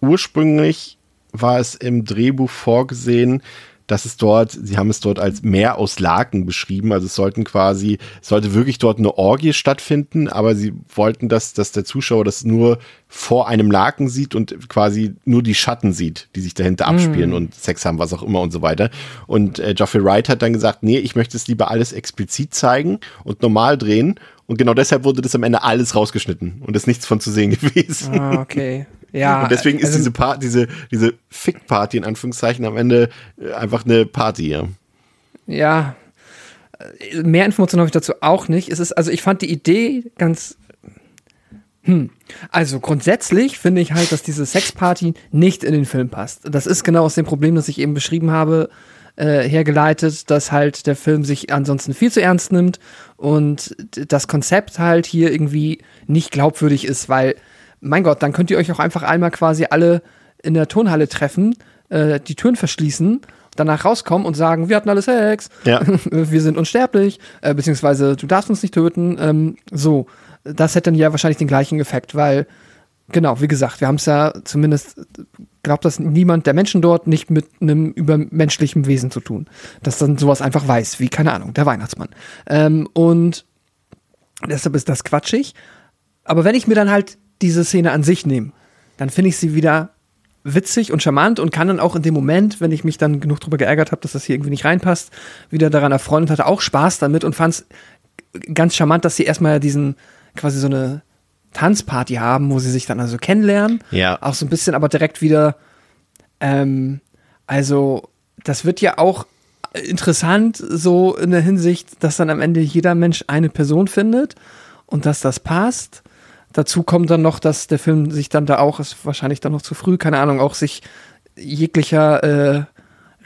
ursprünglich war es im Drehbuch vorgesehen, dass es dort, sie haben es dort als Meer aus Laken beschrieben, also es sollten quasi, es sollte wirklich dort eine Orgie stattfinden, aber sie wollten, dass, dass der Zuschauer das nur vor einem Laken sieht und quasi nur die Schatten sieht, die sich dahinter abspielen mm. und Sex haben, was auch immer und so weiter. Und äh, Geoffrey Wright hat dann gesagt, nee, ich möchte es lieber alles explizit zeigen und normal drehen und genau deshalb wurde das am Ende alles rausgeschnitten und ist nichts von zu sehen [laughs] gewesen. Ah, okay. Ja. Und deswegen ist also, diese, pa diese, diese Fick-Party in Anführungszeichen am Ende äh, einfach eine Party, ja. Ja. Äh, mehr Informationen habe ich dazu auch nicht. Es ist, also ich fand die Idee ganz. Hm. Also grundsätzlich finde ich halt, dass diese Sexparty nicht in den Film passt. Das ist genau aus dem Problem, das ich eben beschrieben habe, äh, hergeleitet, dass halt der Film sich ansonsten viel zu ernst nimmt und das Konzept halt hier irgendwie nicht glaubwürdig ist, weil mein Gott, dann könnt ihr euch auch einfach einmal quasi alle in der Turnhalle treffen, äh, die Türen verschließen, danach rauskommen und sagen, wir hatten alle Sex, ja. [laughs] wir sind unsterblich, äh, beziehungsweise du darfst uns nicht töten. Ähm, so, das hätte dann ja wahrscheinlich den gleichen Effekt, weil, genau, wie gesagt, wir haben es ja zumindest, glaubt das niemand der Menschen dort nicht mit einem übermenschlichen Wesen zu tun, dass dann sowas einfach weiß, wie, keine Ahnung, der Weihnachtsmann. Ähm, und deshalb ist das quatschig. Aber wenn ich mir dann halt diese Szene an sich nehme, dann finde ich sie wieder witzig und charmant und kann dann auch in dem Moment, wenn ich mich dann genug darüber geärgert habe, dass das hier irgendwie nicht reinpasst, wieder daran erfreuen und hatte auch Spaß damit und fand es ganz charmant, dass sie erstmal diesen quasi so eine Tanzparty haben, wo sie sich dann also kennenlernen. Ja. Auch so ein bisschen, aber direkt wieder, ähm, also das wird ja auch interessant so in der Hinsicht, dass dann am Ende jeder Mensch eine Person findet und dass das passt Dazu kommt dann noch, dass der Film sich dann da auch, ist wahrscheinlich dann noch zu früh, keine Ahnung, auch sich jeglicher äh,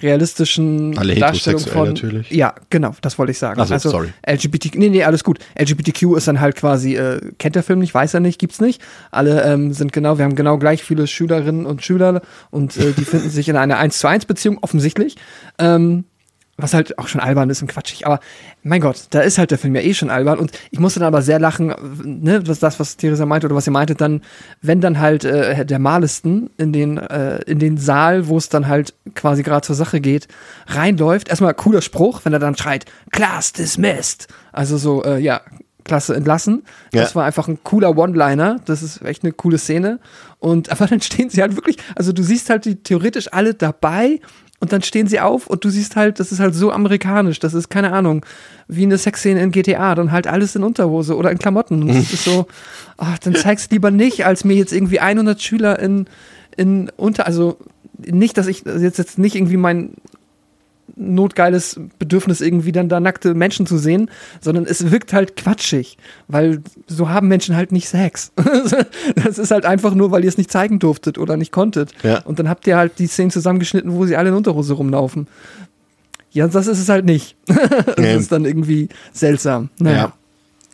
realistischen Alle Darstellung von. Natürlich. Ja, genau, das wollte ich sagen. So, also sorry. LGBTQ, nee, nee, alles gut. LGBTQ ist dann halt quasi, äh, kennt der Film nicht, weiß er nicht, gibt's nicht. Alle ähm, sind genau, wir haben genau gleich viele Schülerinnen und Schüler und äh, die finden sich in einer 1 zu 1 Beziehung, offensichtlich. Ähm, was halt auch schon albern ist und quatschig. Aber mein Gott, da ist halt der Film ja eh schon albern. Und ich musste dann aber sehr lachen, ne, das, das was Theresa meinte oder was ihr meintet, dann, wenn dann halt äh, der Malisten in den, äh, in den Saal, wo es dann halt quasi gerade zur Sache geht, reinläuft. Erstmal cooler Spruch, wenn er dann schreit, Class dismissed. Also so, äh, ja, Klasse entlassen. Ja. Das war einfach ein cooler One-Liner. Das ist echt eine coole Szene. Und [laughs] aber dann stehen sie halt wirklich, also du siehst halt die theoretisch alle dabei und dann stehen sie auf und du siehst halt, das ist halt so amerikanisch, das ist keine Ahnung, wie eine Sexszene in GTA, dann halt alles in Unterhose oder in Klamotten. Und das ist so, ach, [laughs] dann zeig's lieber nicht, als mir jetzt irgendwie 100 Schüler in, in Unter, also nicht, dass ich jetzt, jetzt nicht irgendwie mein notgeiles Bedürfnis, irgendwie dann da nackte Menschen zu sehen, sondern es wirkt halt quatschig, weil so haben Menschen halt nicht Sex. [laughs] das ist halt einfach nur, weil ihr es nicht zeigen durftet oder nicht konntet. Ja. Und dann habt ihr halt die Szenen zusammengeschnitten, wo sie alle in Unterhose rumlaufen. Ja, das ist es halt nicht. [laughs] das ähm. ist dann irgendwie seltsam. Naja. Ja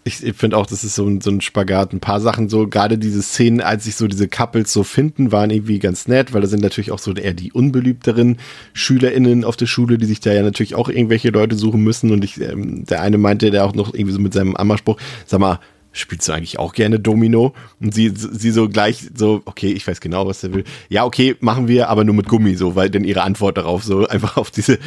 ich, ich finde auch, das ist so ein, so ein Spagat. Ein paar Sachen so, gerade diese Szenen, als sich so diese Couples so finden, waren irgendwie ganz nett, weil da sind natürlich auch so eher die unbeliebteren SchülerInnen auf der Schule, die sich da ja natürlich auch irgendwelche Leute suchen müssen. Und ich, ähm, der eine meinte, der auch noch irgendwie so mit seinem Ammerspruch, sag mal, spielst du eigentlich auch gerne Domino? Und sie, sie so gleich so, okay, ich weiß genau, was er will. Ja, okay, machen wir, aber nur mit Gummi, so, weil denn ihre Antwort darauf so [laughs] einfach auf diese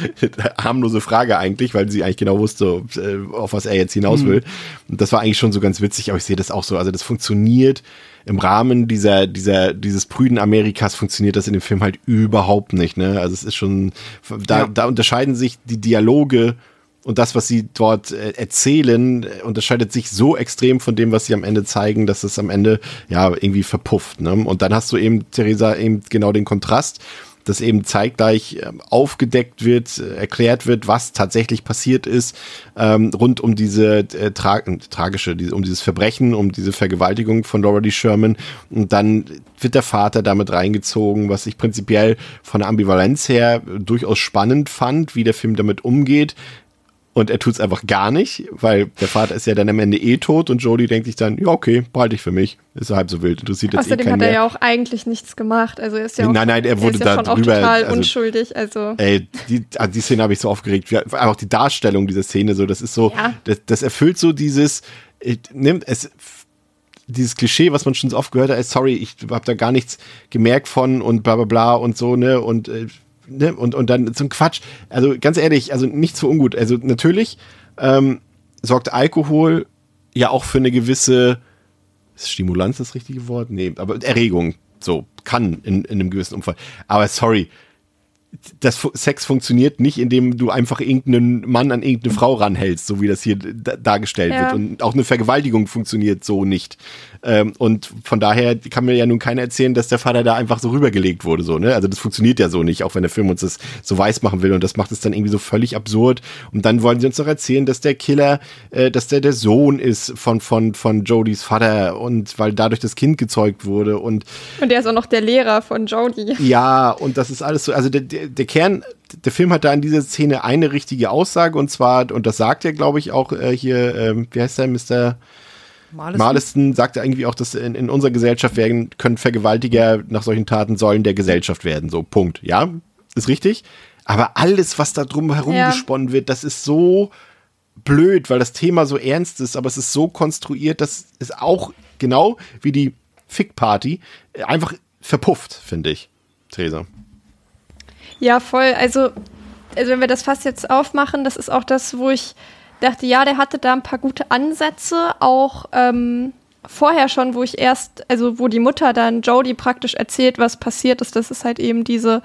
harmlose Frage eigentlich, weil sie eigentlich genau wusste, äh, auf was er jetzt hinaus will. Mhm. Und das war eigentlich schon so ganz witzig, aber ich sehe das auch so. Also das funktioniert im Rahmen dieser, dieser, dieses prüden Amerikas funktioniert das in dem Film halt überhaupt nicht, ne? Also es ist schon, da, ja. da unterscheiden sich die Dialoge und das, was sie dort äh, erzählen, äh, unterscheidet sich so extrem von dem, was sie am Ende zeigen, dass es am Ende ja irgendwie verpufft. Ne? Und dann hast du eben, Theresa, eben genau den Kontrast, dass eben zeitgleich ähm, aufgedeckt wird, äh, erklärt wird, was tatsächlich passiert ist, ähm, rund um diese äh, tra tragische, diese, um dieses Verbrechen, um diese Vergewaltigung von Lee Sherman. Und dann wird der Vater damit reingezogen, was ich prinzipiell von der Ambivalenz her durchaus spannend fand, wie der Film damit umgeht und er tut es einfach gar nicht, weil der Vater ist ja dann am Ende eh tot und Jodie denkt sich dann, ja, okay, behalte ich für mich. Ist ja halb so wild. Interessiert jetzt Außerdem eh hat er mehr. ja auch eigentlich nichts gemacht. Also er ist ja auch, nein, nein, er wurde er ist ja da schon drüber, auch total also, unschuldig. Also Ey, die, also die Szene habe ich so aufgeregt. Auch die Darstellung dieser Szene, so, das ist so, Ja. das, das erfüllt so dieses, äh, nimmt es dieses Klischee, was man schon so oft gehört hat, sorry, ich habe da gar nichts gemerkt von und bla bla bla und so, ne, und, äh, ne, und, und dann zum Quatsch. Also ganz ehrlich, also nichts für ungut. Also natürlich ähm, sorgt Alkohol ja auch für eine gewisse ist Stimulanz das richtige Wort? Nee, aber Erregung. So, kann in, in einem gewissen Umfang. Aber sorry, das Sex funktioniert nicht, indem du einfach irgendeinen Mann an irgendeine Frau ranhältst, so wie das hier da, dargestellt Ja. wird. Und auch eine Vergewaltigung funktioniert so nicht. Ähm, und von daher kann mir ja nun keiner erzählen, dass der Vater da einfach so rübergelegt wurde. So, ne? Also das funktioniert ja so nicht, auch wenn der Film uns das so weiß machen will. Und das macht es dann irgendwie so völlig absurd. Und dann wollen sie uns noch erzählen, dass der Killer, äh, dass der der Sohn ist von, von, von Jodys Vater und weil dadurch das Kind gezeugt wurde. Und und er ist auch noch der Lehrer von Jodie. ja, und das ist alles so, also der, der, der Kern, der Film hat da in dieser Szene eine richtige Aussage und zwar, und das sagt er, glaube ich, auch äh, hier, ähm, wie heißt der, Mr. Maliston? Marliston sagt er irgendwie auch, dass in, in unserer Gesellschaft werden, können Vergewaltiger nach solchen Taten sollen der Gesellschaft werden, so, Punkt. Ja, ist richtig. Aber alles, was da drum herum Ja. gesponnen wird, das ist so blöd, weil das Thema so ernst ist, aber es ist so konstruiert, dass es auch genau wie die Fick-Party äh, einfach verpufft, finde ich. Theresa. Ja, voll. Also, also wenn wir das fast jetzt aufmachen, das ist auch das, wo ich dachte, ja, der hatte da ein paar gute Ansätze, auch ähm, vorher schon, wo ich erst, also wo die Mutter dann Jodie praktisch erzählt, was passiert ist. Das ist halt eben diese,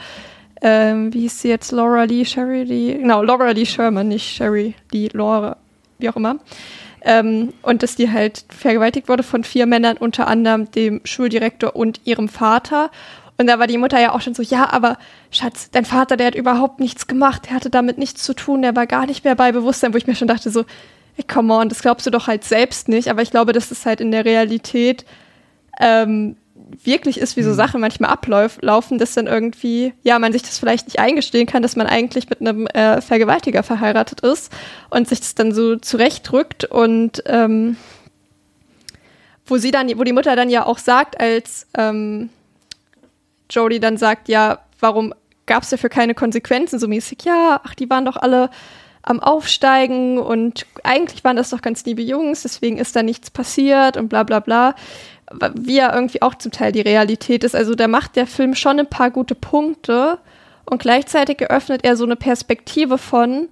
ähm, wie hieß sie jetzt, Laura Lee, Sherry Lee, genau, Laura Lee Sherman, nicht Sherry Lee, Laura, wie auch immer. Ähm, und dass die halt vergewaltigt wurde von vier Männern, unter anderem dem Schuldirektor und ihrem Vater. Und da war die Mutter ja auch schon so, ja, aber Schatz, dein Vater, der hat überhaupt nichts gemacht, der hatte damit nichts zu tun, der war gar nicht mehr bei Bewusstsein, wo ich mir schon dachte so, ey, come on, das glaubst du doch halt selbst nicht. Aber ich glaube, dass es halt in der Realität ähm, wirklich ist, wie so Sachen manchmal ablaufen, dass dann irgendwie, ja, man sich das vielleicht nicht eingestehen kann, dass man eigentlich mit einem äh, Vergewaltiger verheiratet ist und sich das dann so zurechtrückt. Und ähm, wo sie dann, wo die Mutter dann ja auch sagt, als ähm, Jodie dann sagt, ja, warum gab es dafür keine Konsequenzen? So mäßig, ja, ach, die waren doch alle am Aufsteigen und eigentlich waren das doch ganz liebe Jungs, deswegen ist da nichts passiert und bla bla bla. Wie ja irgendwie auch zum Teil die Realität ist. Also da macht der Film schon ein paar gute Punkte und gleichzeitig eröffnet er so eine Perspektive von,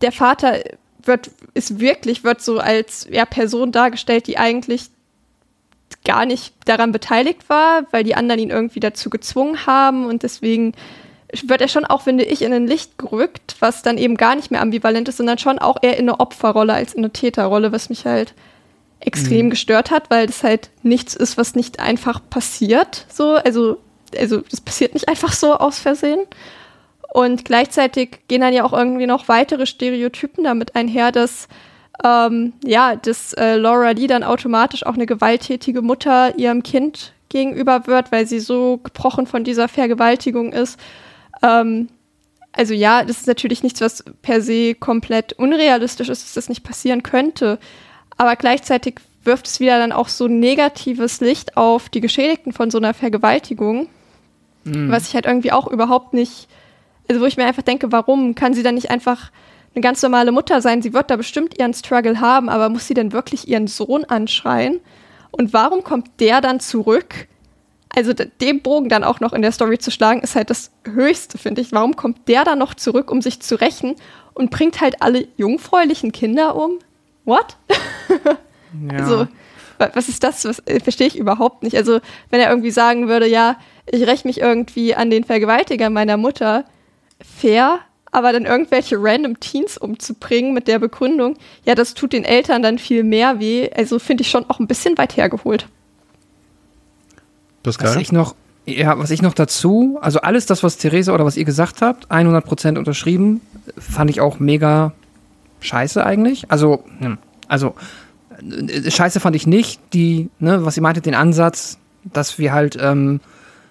der Vater wird, ist wirklich, wird so als ja, Person dargestellt, die eigentlich gar nicht daran beteiligt war, weil die anderen ihn irgendwie dazu gezwungen haben und deswegen wird er schon auch, finde ich, in ein Licht gerückt, was dann eben gar nicht mehr ambivalent ist, sondern schon auch eher in eine Opferrolle als in eine Täterrolle, was mich halt extrem gestört hat, weil das halt nichts ist, was nicht einfach passiert. So, also, also das passiert nicht einfach so aus Versehen. Und gleichzeitig gehen dann ja auch irgendwie noch weitere Stereotypen damit einher, dass ähm, ja, dass äh, Laura Lee dann automatisch auch eine gewalttätige Mutter ihrem Kind gegenüber wird, weil sie so gebrochen von dieser Vergewaltigung ist. Ähm, also ja, das ist natürlich nichts, was per se komplett unrealistisch ist, dass das nicht passieren könnte. Aber gleichzeitig wirft es wieder dann auch so ein negatives Licht auf die Geschädigten von so einer Vergewaltigung, was ich halt irgendwie auch überhaupt nicht, also wo ich mir einfach denke, warum kann sie dann nicht einfach eine ganz normale Mutter sein. Sie wird da bestimmt ihren Struggle haben, aber muss sie denn wirklich ihren Sohn anschreien? Und warum kommt der dann zurück? Also den Bogen dann auch noch in der Story zu schlagen, ist halt das Höchste, finde ich. Warum kommt der dann noch zurück, um sich zu rächen und bringt halt alle jungfräulichen Kinder um? What? [laughs] Ja. Also, was ist das? Was äh, verstehe ich überhaupt nicht. Also, wenn er irgendwie sagen würde, ja, ich räche mich irgendwie an den Vergewaltiger meiner Mutter, fair, aber dann irgendwelche random Teens umzubringen mit der Begründung, ja, das tut den Eltern dann viel mehr weh. Also finde ich schon auch ein bisschen weit hergeholt. Das was ich noch, ja, was ich noch dazu, also alles das, was Theresa oder was ihr gesagt habt, 100% unterschrieben, fand ich auch mega scheiße eigentlich. Also, hm, also äh, scheiße fand ich nicht, die, ne, was ihr meintet, den Ansatz, dass wir halt, ähm,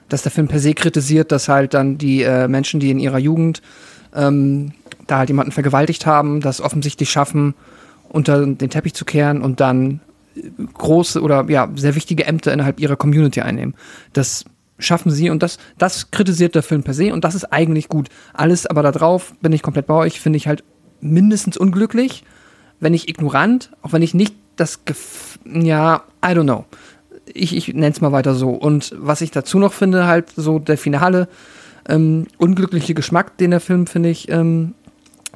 dass der Film per se kritisiert, dass halt dann die äh, Menschen, die in ihrer Jugend ähm, da halt jemanden vergewaltigt haben, das offensichtlich schaffen, unter den Teppich zu kehren und dann große oder ja, sehr wichtige Ämter innerhalb ihrer Community einnehmen. Das schaffen sie und das, das kritisiert der Film per se und das ist eigentlich gut. Alles aber da drauf bin ich komplett bei euch, finde ich halt mindestens unglücklich, wenn nicht ignorant, auch wenn ich nicht das, Gef ja, I don't know. Ich, ich nenne es mal weiter so. Und was ich dazu noch finde, halt so der finale ähm, unglückliche Geschmack, den der Film, finde ich, ähm,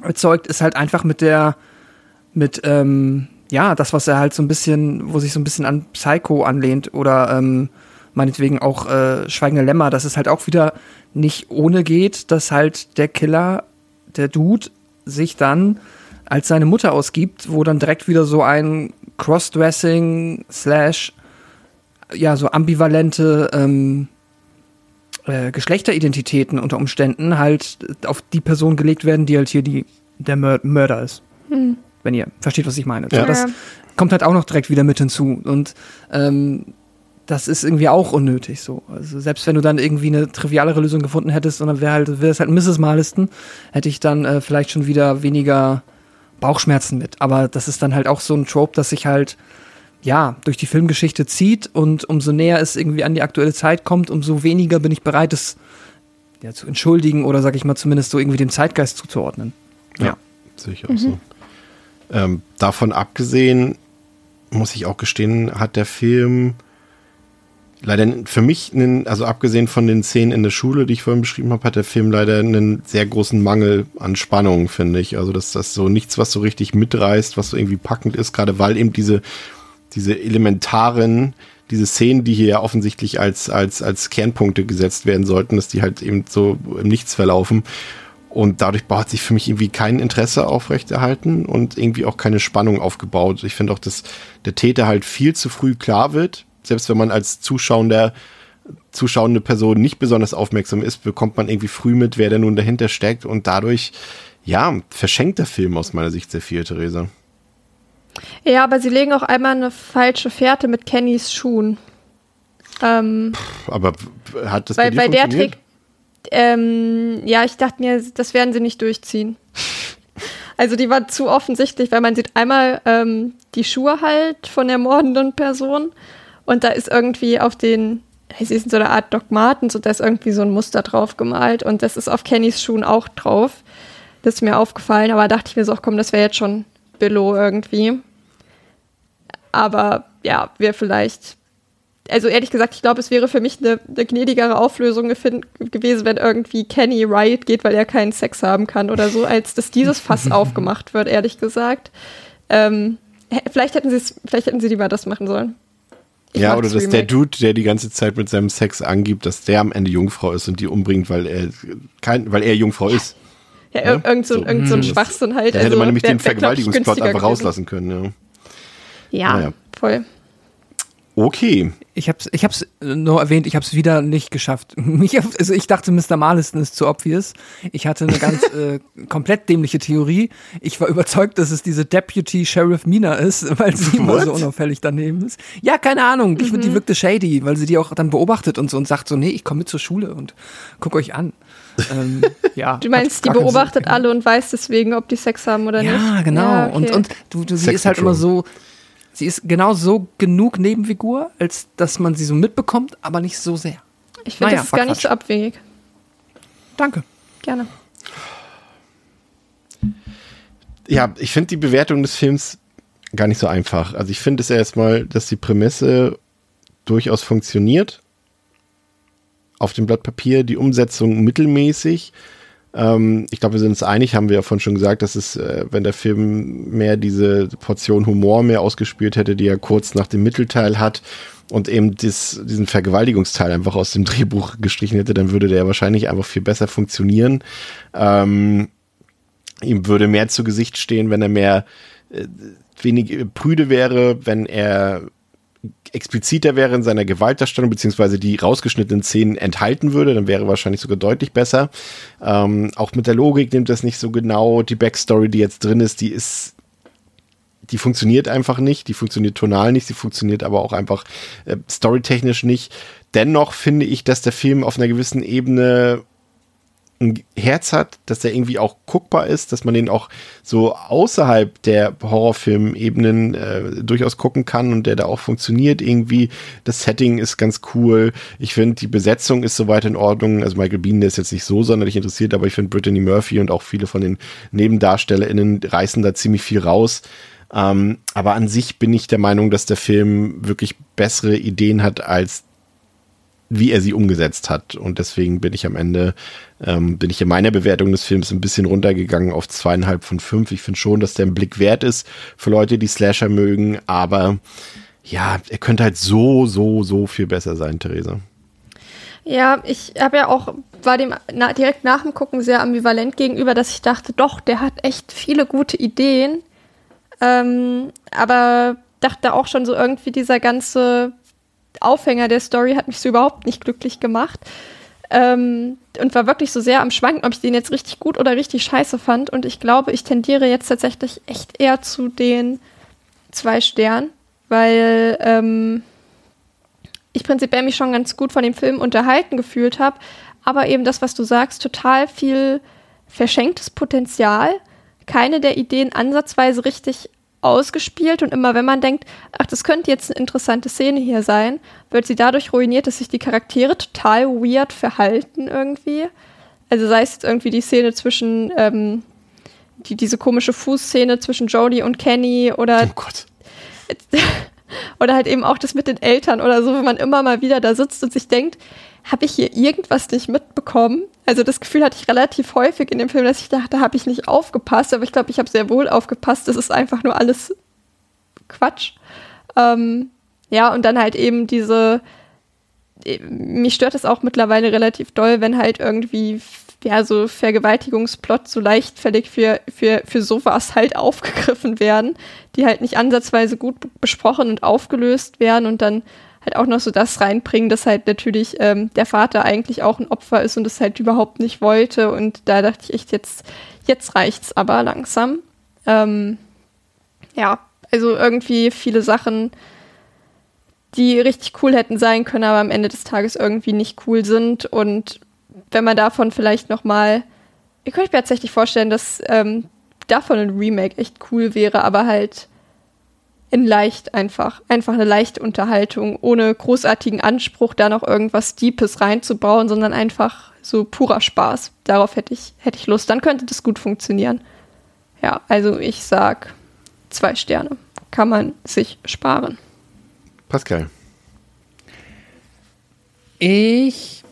erzeugt, ist halt einfach mit der, mit, ähm, ja, das, was er halt so ein bisschen, wo sich so ein bisschen an Psycho anlehnt oder ähm, meinetwegen auch äh, Schweigende Lämmer, dass es halt auch wieder nicht ohne geht, dass halt der Killer, der Dude, sich dann als seine Mutter ausgibt, wo dann direkt wieder so ein Crossdressing slash ja so ambivalente ähm, äh, Geschlechteridentitäten unter Umständen halt auf die Person gelegt werden, die halt hier die, der Mör Mörder ist. Hm. Wenn ihr versteht, was ich meine. Ja. So, das kommt halt auch noch direkt wieder mit hinzu. Und ähm, das ist irgendwie auch unnötig so. Also selbst wenn du dann irgendwie eine trivialere Lösung gefunden hättest und dann wäre halt, wäre es halt Mrs. Marliston, hätte ich dann äh, vielleicht schon wieder weniger Bauchschmerzen mit. Aber das ist dann halt auch so ein Trope, das sich halt ja, durch die Filmgeschichte zieht und umso näher es irgendwie an die aktuelle Zeit kommt, umso weniger bin ich bereit, es ja, zu entschuldigen oder, sag ich mal, zumindest so irgendwie dem Zeitgeist zuzuordnen. Ja, ja. sehe ich auch mhm. so. Ähm, davon abgesehen, muss ich auch gestehen, hat der Film leider für mich, einen, also abgesehen von den Szenen in der Schule, die ich vorhin beschrieben habe, hat der Film leider einen sehr großen Mangel an Spannung, finde ich. Also, dass das so nichts, was so richtig mitreißt, was so irgendwie packend ist, gerade weil eben diese diese elementaren, diese Szenen, die hier ja offensichtlich als, als, als Kernpunkte gesetzt werden sollten, dass die halt eben so im Nichts verlaufen. Und dadurch hat sich für mich irgendwie kein Interesse aufrechterhalten und irgendwie auch keine Spannung aufgebaut. Ich finde auch, dass der Täter halt viel zu früh klar wird. Selbst wenn man als Zuschauender, zuschauende Person nicht besonders aufmerksam ist, bekommt man irgendwie früh mit, wer da nun dahinter steckt. Und dadurch, ja, verschenkt der Film aus meiner Sicht sehr viel, Theresa. Ja, aber sie legen auch einmal eine falsche Fährte mit Kennys Schuhen. Ähm, aber hat das bei, bei, bei der trägt. Ähm, ja, ich dachte mir, das werden sie nicht durchziehen. [laughs] Also die war zu offensichtlich, weil man sieht einmal ähm, die Schuhe halt von der mordenden Person und da ist irgendwie auf den, es ist so eine Art Dogmaten, so da ist irgendwie so ein Muster drauf gemalt und das ist auf Kennys Schuhen auch drauf. Das ist mir aufgefallen, aber dachte ich mir so, komm, das wäre jetzt schon Billo irgendwie. Aber ja, wäre vielleicht. Also ehrlich gesagt, ich glaube, es wäre für mich eine, eine gnädigere Auflösung gewesen, wenn irgendwie Kenny Riot geht, weil er keinen Sex haben kann oder so, als dass dieses Fass [laughs] aufgemacht wird, ehrlich gesagt. Ähm, vielleicht hätten sie vielleicht hätten sie lieber das machen sollen. Ich ja, oder dass der Dude, der die ganze Zeit mit seinem Sex angibt, dass der am Ende Jungfrau ist und die umbringt, weil er kein, weil er Jungfrau ist. Ja, ja? irgend, so, so, irgend so ein hm. Schwachsinn halt. Da hätte also, man nämlich den Vergewaltigungsplot einfach rauslassen können. Ja, ja naja. voll. Okay. Ich hab's, ich hab's nur erwähnt, ich hab's wieder nicht geschafft. [laughs] Ich, also ich dachte, Mr. Marliston ist zu obvious. Ich hatte eine ganz [laughs] äh, komplett dämliche Theorie. Ich war überzeugt, dass es diese Deputy Sheriff Mina ist, [laughs] weil sie immer so unauffällig daneben ist. Ja, keine Ahnung. Ich mhm. die wirkte shady, weil sie die auch dann beobachtet und so und sagt so, nee, ich komme mit zur Schule und guck euch an. Ähm, [laughs] ja, du meinst, die beobachtet alle und weiß deswegen, ob die Sex haben oder ja, nicht? Ja, genau. Ja, okay. Und, und du, du sie ist halt immer so, sie ist genau so genug Nebenfigur, als dass man sie so mitbekommt, aber nicht so sehr. Ich finde, naja, das ist gar nicht so abwegig. Danke. Gerne. ja, ich finde die Bewertung des Films gar nicht so einfach. Also ich finde es erstmal, dass die Prämisse durchaus funktioniert. Auf dem Blatt Papier, die Umsetzung mittelmäßig. Ähm, ich glaube, wir sind uns einig, haben wir ja vorhin schon gesagt, dass es, äh, wenn der Film mehr diese Portion Humor mehr ausgespielt hätte, die er kurz nach dem Mittelteil hat und eben dies, diesen Vergewaltigungsteil einfach aus dem Drehbuch gestrichen hätte, dann würde der wahrscheinlich einfach viel besser funktionieren. Ähm, ihm würde mehr zu Gesicht stehen, wenn er mehr äh, wenig prüde wäre, wenn er expliziter wäre in seiner Gewaltdarstellung, beziehungsweise die rausgeschnittenen Szenen enthalten würde, dann wäre wahrscheinlich sogar deutlich besser. Ähm, auch mit der Logik nimmt das nicht so genau. Die Backstory, die jetzt drin ist, die ist, die funktioniert einfach nicht. Die funktioniert tonal nicht, sie funktioniert aber auch einfach äh, storytechnisch nicht. Dennoch finde ich, dass der Film auf einer gewissen Ebene ein Herz hat, dass der irgendwie auch guckbar ist, dass man den auch so außerhalb der Horrorfilm-Ebenen äh, durchaus gucken kann und der da auch funktioniert irgendwie. Das Setting ist ganz cool. Ich finde, die Besetzung ist soweit in Ordnung. Also Michael Bean, der ist jetzt nicht so sonderlich interessiert, aber ich finde Brittany Murphy und auch viele von den NebendarstellerInnen reißen da ziemlich viel raus. Ähm, aber an sich bin ich der Meinung, dass der Film wirklich bessere Ideen hat als wie er sie umgesetzt hat. Und deswegen bin ich am Ende, ähm, bin ich in meiner Bewertung des Films ein bisschen runtergegangen auf zweieinhalb von fünf. Ich finde schon, dass der ein Blick wert ist für Leute, die Slasher mögen, aber ja, er könnte halt so, so, so viel besser sein, Theresa. Ja, ich habe ja auch, war dem na, direkt nach dem Gucken sehr ambivalent gegenüber, dass ich dachte, doch, der hat echt viele gute Ideen. Ähm, aber dachte auch schon so irgendwie dieser ganze Aufhänger der Story hat mich so überhaupt nicht glücklich gemacht. Ähm, und war wirklich so sehr am Schwanken, ob ich den jetzt richtig gut oder richtig scheiße fand. Und ich glaube, ich tendiere jetzt tatsächlich echt eher zu den zwei Sternen, weil ähm, ich prinzipiell mich schon ganz gut von dem Film unterhalten gefühlt habe. Aber eben das, was du sagst, total viel verschenktes Potenzial. Keine der Ideen ansatzweise richtig ausgespielt und immer wenn man denkt, ach, das könnte jetzt eine interessante Szene hier sein, wird sie dadurch ruiniert, dass sich die Charaktere total weird verhalten irgendwie. Also sei es jetzt irgendwie die Szene zwischen, ähm, die, diese komische Fußszene zwischen Jodie und Kenny oder. Oh Gott. [laughs] oder halt eben auch das mit den Eltern oder so, wenn man immer mal wieder da sitzt und sich denkt, habe ich hier irgendwas nicht mitbekommen? Also das Gefühl hatte ich relativ häufig in dem Film, dass ich dachte, habe ich nicht aufgepasst, aber ich glaube, ich habe sehr wohl aufgepasst. Das ist einfach nur alles Quatsch. Ähm, ja, und dann halt eben diese, mich stört es auch mittlerweile relativ doll, wenn halt irgendwie ja, so Vergewaltigungsplot so leichtfällig für, für, für sowas halt [laughs] aufgegriffen werden, die halt nicht ansatzweise gut besprochen und aufgelöst werden und dann halt auch noch so das reinbringen, dass halt natürlich ähm, der Vater eigentlich auch ein Opfer ist und es halt überhaupt nicht wollte. Und da dachte ich echt, jetzt, jetzt reicht's aber langsam. Ähm, ja, also irgendwie viele Sachen, die richtig cool hätten sein können, aber am Ende des Tages irgendwie nicht cool sind. Und wenn man davon vielleicht noch mal, ich könnte mir tatsächlich vorstellen, dass ähm, davon ein Remake echt cool wäre, aber halt in leicht einfach. Einfach eine leichte Unterhaltung, ohne großartigen Anspruch, da noch irgendwas Deepes reinzubauen, sondern einfach so purer Spaß. Darauf hätte ich, hätte ich Lust. Dann könnte das gut funktionieren. Ja, also ich sag zwei Sterne. Kann man sich sparen. Pascal. Ich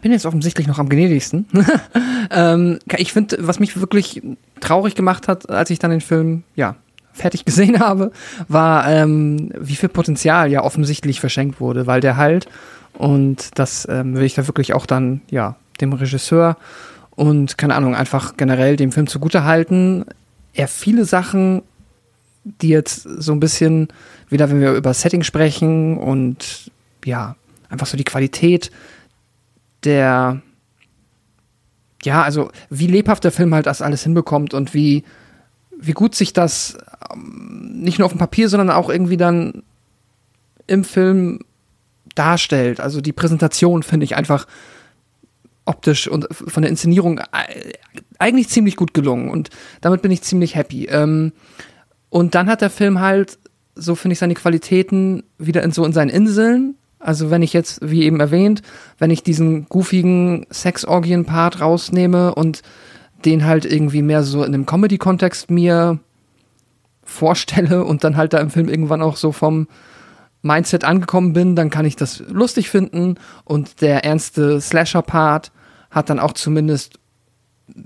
bin jetzt offensichtlich noch am gnädigsten. [laughs] ähm, ich finde, was mich wirklich traurig gemacht hat, als ich dann den Film, ja, fertig [laughs] gesehen habe, war, ähm, wie viel Potenzial ja offensichtlich verschenkt wurde, weil der halt, und das ähm, will ich da wirklich auch dann, ja, dem Regisseur und, keine Ahnung, einfach generell dem Film zugute halten, er viele Sachen, die jetzt so ein bisschen, wieder wenn wir über Setting sprechen und ja, einfach so die Qualität der, ja, also wie lebhaft der Film halt das alles hinbekommt und wie, wie gut sich das ähm, nicht nur auf dem Papier, sondern auch irgendwie dann im Film darstellt. Also die Präsentation finde ich einfach optisch und von der Inszenierung äh, eigentlich ziemlich gut gelungen und damit bin ich ziemlich happy. Ähm, und dann hat der Film halt, so finde ich seine Qualitäten wieder in so in seinen Inseln. Also wenn ich jetzt, wie eben erwähnt, wenn ich diesen goofigen Sexorgien-Part rausnehme und den halt irgendwie mehr so in einem Comedy-Kontext mir vorstelle und dann halt da im Film irgendwann auch so vom Mindset angekommen bin, dann kann ich das lustig finden und der ernste Slasher-Part hat dann auch zumindest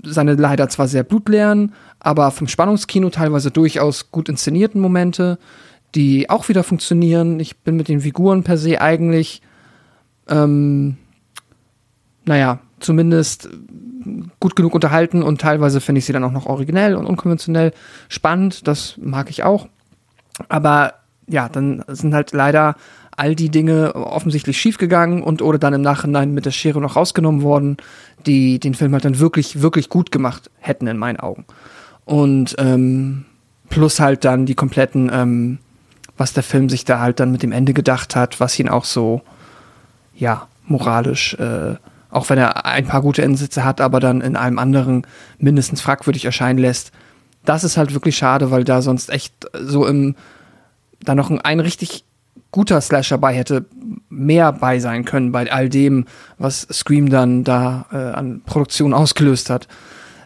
seine leider zwar sehr blutleeren, aber vom Spannungskino teilweise durchaus gut inszenierten Momente, die auch wieder funktionieren. Ich bin mit den Figuren per se eigentlich, ähm, naja, zumindest gut genug unterhalten und teilweise finde ich sie dann auch noch originell und unkonventionell spannend. Das mag ich auch. Aber ja, dann sind halt leider all die Dinge offensichtlich schiefgegangen und oder dann im Nachhinein mit der Schere noch rausgenommen worden, die den Film halt dann wirklich, wirklich gut gemacht hätten in meinen Augen. Und ähm, plus halt dann die kompletten, ähm, was der Film sich da halt dann mit dem Ende gedacht hat, was ihn auch so, ja, moralisch, äh, auch wenn er ein paar gute Endsitze hat, aber dann in einem anderen mindestens fragwürdig erscheinen lässt. Das ist halt wirklich schade, weil da sonst echt so im da noch ein, ein richtig guter Slasher bei hätte mehr bei sein können bei all dem, was Scream dann da äh, an Produktion ausgelöst hat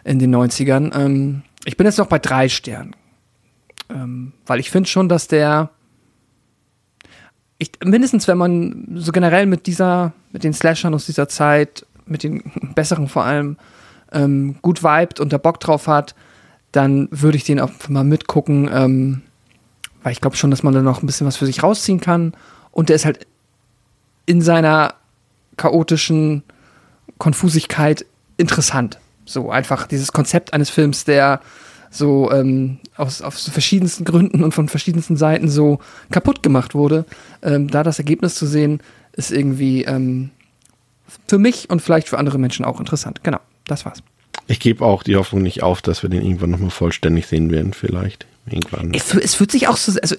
in den 90ern. Ähm, ich bin jetzt noch bei drei Sternen. Ähm, weil ich finde schon, dass der ich, mindestens wenn man so generell mit dieser, mit den Slashern aus dieser Zeit, mit den besseren vor allem, ähm, gut vibet und da Bock drauf hat, dann würde ich den auch mal mitgucken. Ähm, weil ich glaube schon, dass man da noch ein bisschen was für sich rausziehen kann. Und der ist halt in seiner chaotischen Konfusigkeit interessant. So einfach dieses Konzept eines Films, der so ähm, aus, aus verschiedensten Gründen und von verschiedensten Seiten so kaputt gemacht wurde. Ähm, da das Ergebnis zu sehen, ist irgendwie ähm, für mich und vielleicht für andere Menschen auch interessant. Genau, das war's. Ich gebe auch die Hoffnung nicht auf, dass wir den irgendwann nochmal vollständig sehen werden, vielleicht. Irgendwann. Es, es fühlt sich auch so, also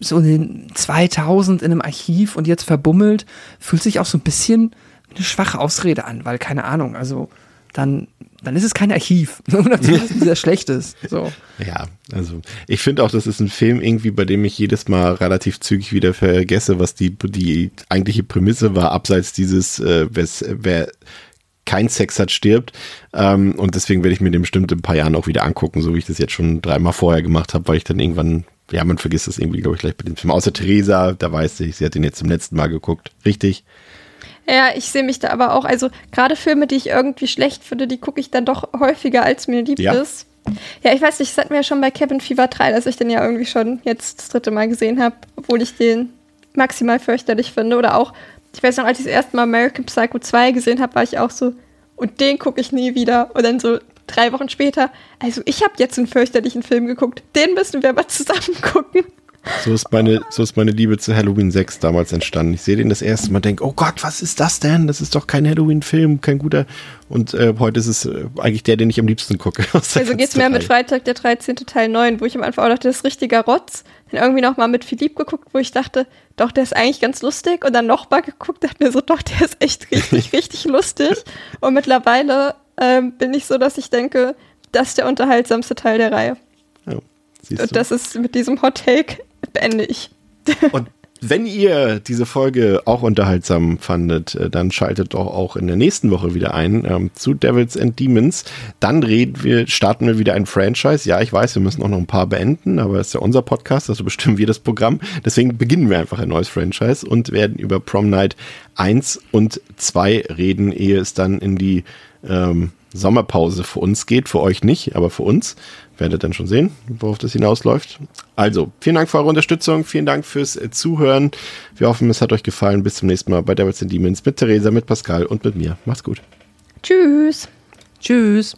so in den 2000 in einem Archiv und jetzt verbummelt, fühlt sich auch so ein bisschen eine schwache Ausrede an, weil keine Ahnung, also dann, dann ist es kein Archiv, oder zumindest sehr schlechtes. So. Ja, also ich finde auch, das ist ein Film irgendwie, bei dem ich jedes Mal relativ zügig wieder vergesse, was die, die eigentliche Prämisse war, abseits dieses, äh, wer kein Sex hat, stirbt. Ähm, und deswegen werde ich mir den bestimmt in ein paar Jahren auch wieder angucken, so wie ich das jetzt schon dreimal vorher gemacht habe, weil ich dann irgendwann, ja, man vergisst das irgendwie, glaube ich, gleich bei dem Film. Außer Theresa, da weiß ich, sie hat den jetzt zum letzten Mal geguckt. Richtig? Ja, ich sehe mich da aber auch, also gerade Filme, die ich irgendwie schlecht finde, die gucke ich dann doch häufiger, als mir lieb ja. ist. Ja, ich weiß nicht, das hatten wir ja schon bei Kevin Fever 3, dass ich den ja irgendwie schon jetzt das dritte Mal gesehen habe, obwohl ich den maximal fürchterlich finde. Oder auch ich weiß noch, als ich das erste Mal American Psycho 2 gesehen habe, war ich auch so, und den gucke ich nie wieder. Und dann so drei Wochen später, also ich habe jetzt einen fürchterlichen Film geguckt, den müssen wir mal zusammen [laughs] gucken. So ist meine, so ist meine Liebe zu Halloween 6 damals entstanden. Ich sehe den das erste Mal, denke, oh Gott, was ist das denn? Das ist doch kein Halloween-Film, kein guter. Und äh, heute ist es äh, eigentlich der, den ich am liebsten gucke. [laughs] Also geht es mir mit Freitag der 13. Teil 9, wo ich am Anfang auch dachte, das ist richtiger Rotz. Dann irgendwie nochmal mit Philipp geguckt, wo ich dachte, doch, der ist eigentlich ganz lustig. Und dann nochmal geguckt, dachte mir so, doch, der ist echt richtig, [laughs] richtig lustig. Und mittlerweile ähm, bin ich so, dass ich denke, das ist der unterhaltsamste Teil der Reihe. Oh, und das ist mit diesem Hot Take beende ich. Und wenn ihr diese Folge auch unterhaltsam fandet, äh, dann schaltet doch auch in der nächsten Woche wieder ein ähm, zu Devils and Demons. Dann reden wir, starten wir wieder ein Franchise. Ja, ich weiß, wir müssen auch noch ein paar beenden, aber es ist ja unser Podcast, also bestimmen wir das Programm. Deswegen beginnen wir einfach ein neues Franchise und werden über Prom Night 1 und 2 reden, ehe es dann in die ähm, Sommerpause für uns geht, für euch nicht, aber für uns. Werdet dann schon sehen, worauf das hinausläuft. Also, vielen Dank für eure Unterstützung, vielen Dank fürs äh, Zuhören. Wir hoffen, es hat euch gefallen. Bis zum nächsten Mal bei Devils and Demons mit Theresa, mit Pascal und mit mir. Macht's gut. Tschüss. Tschüss.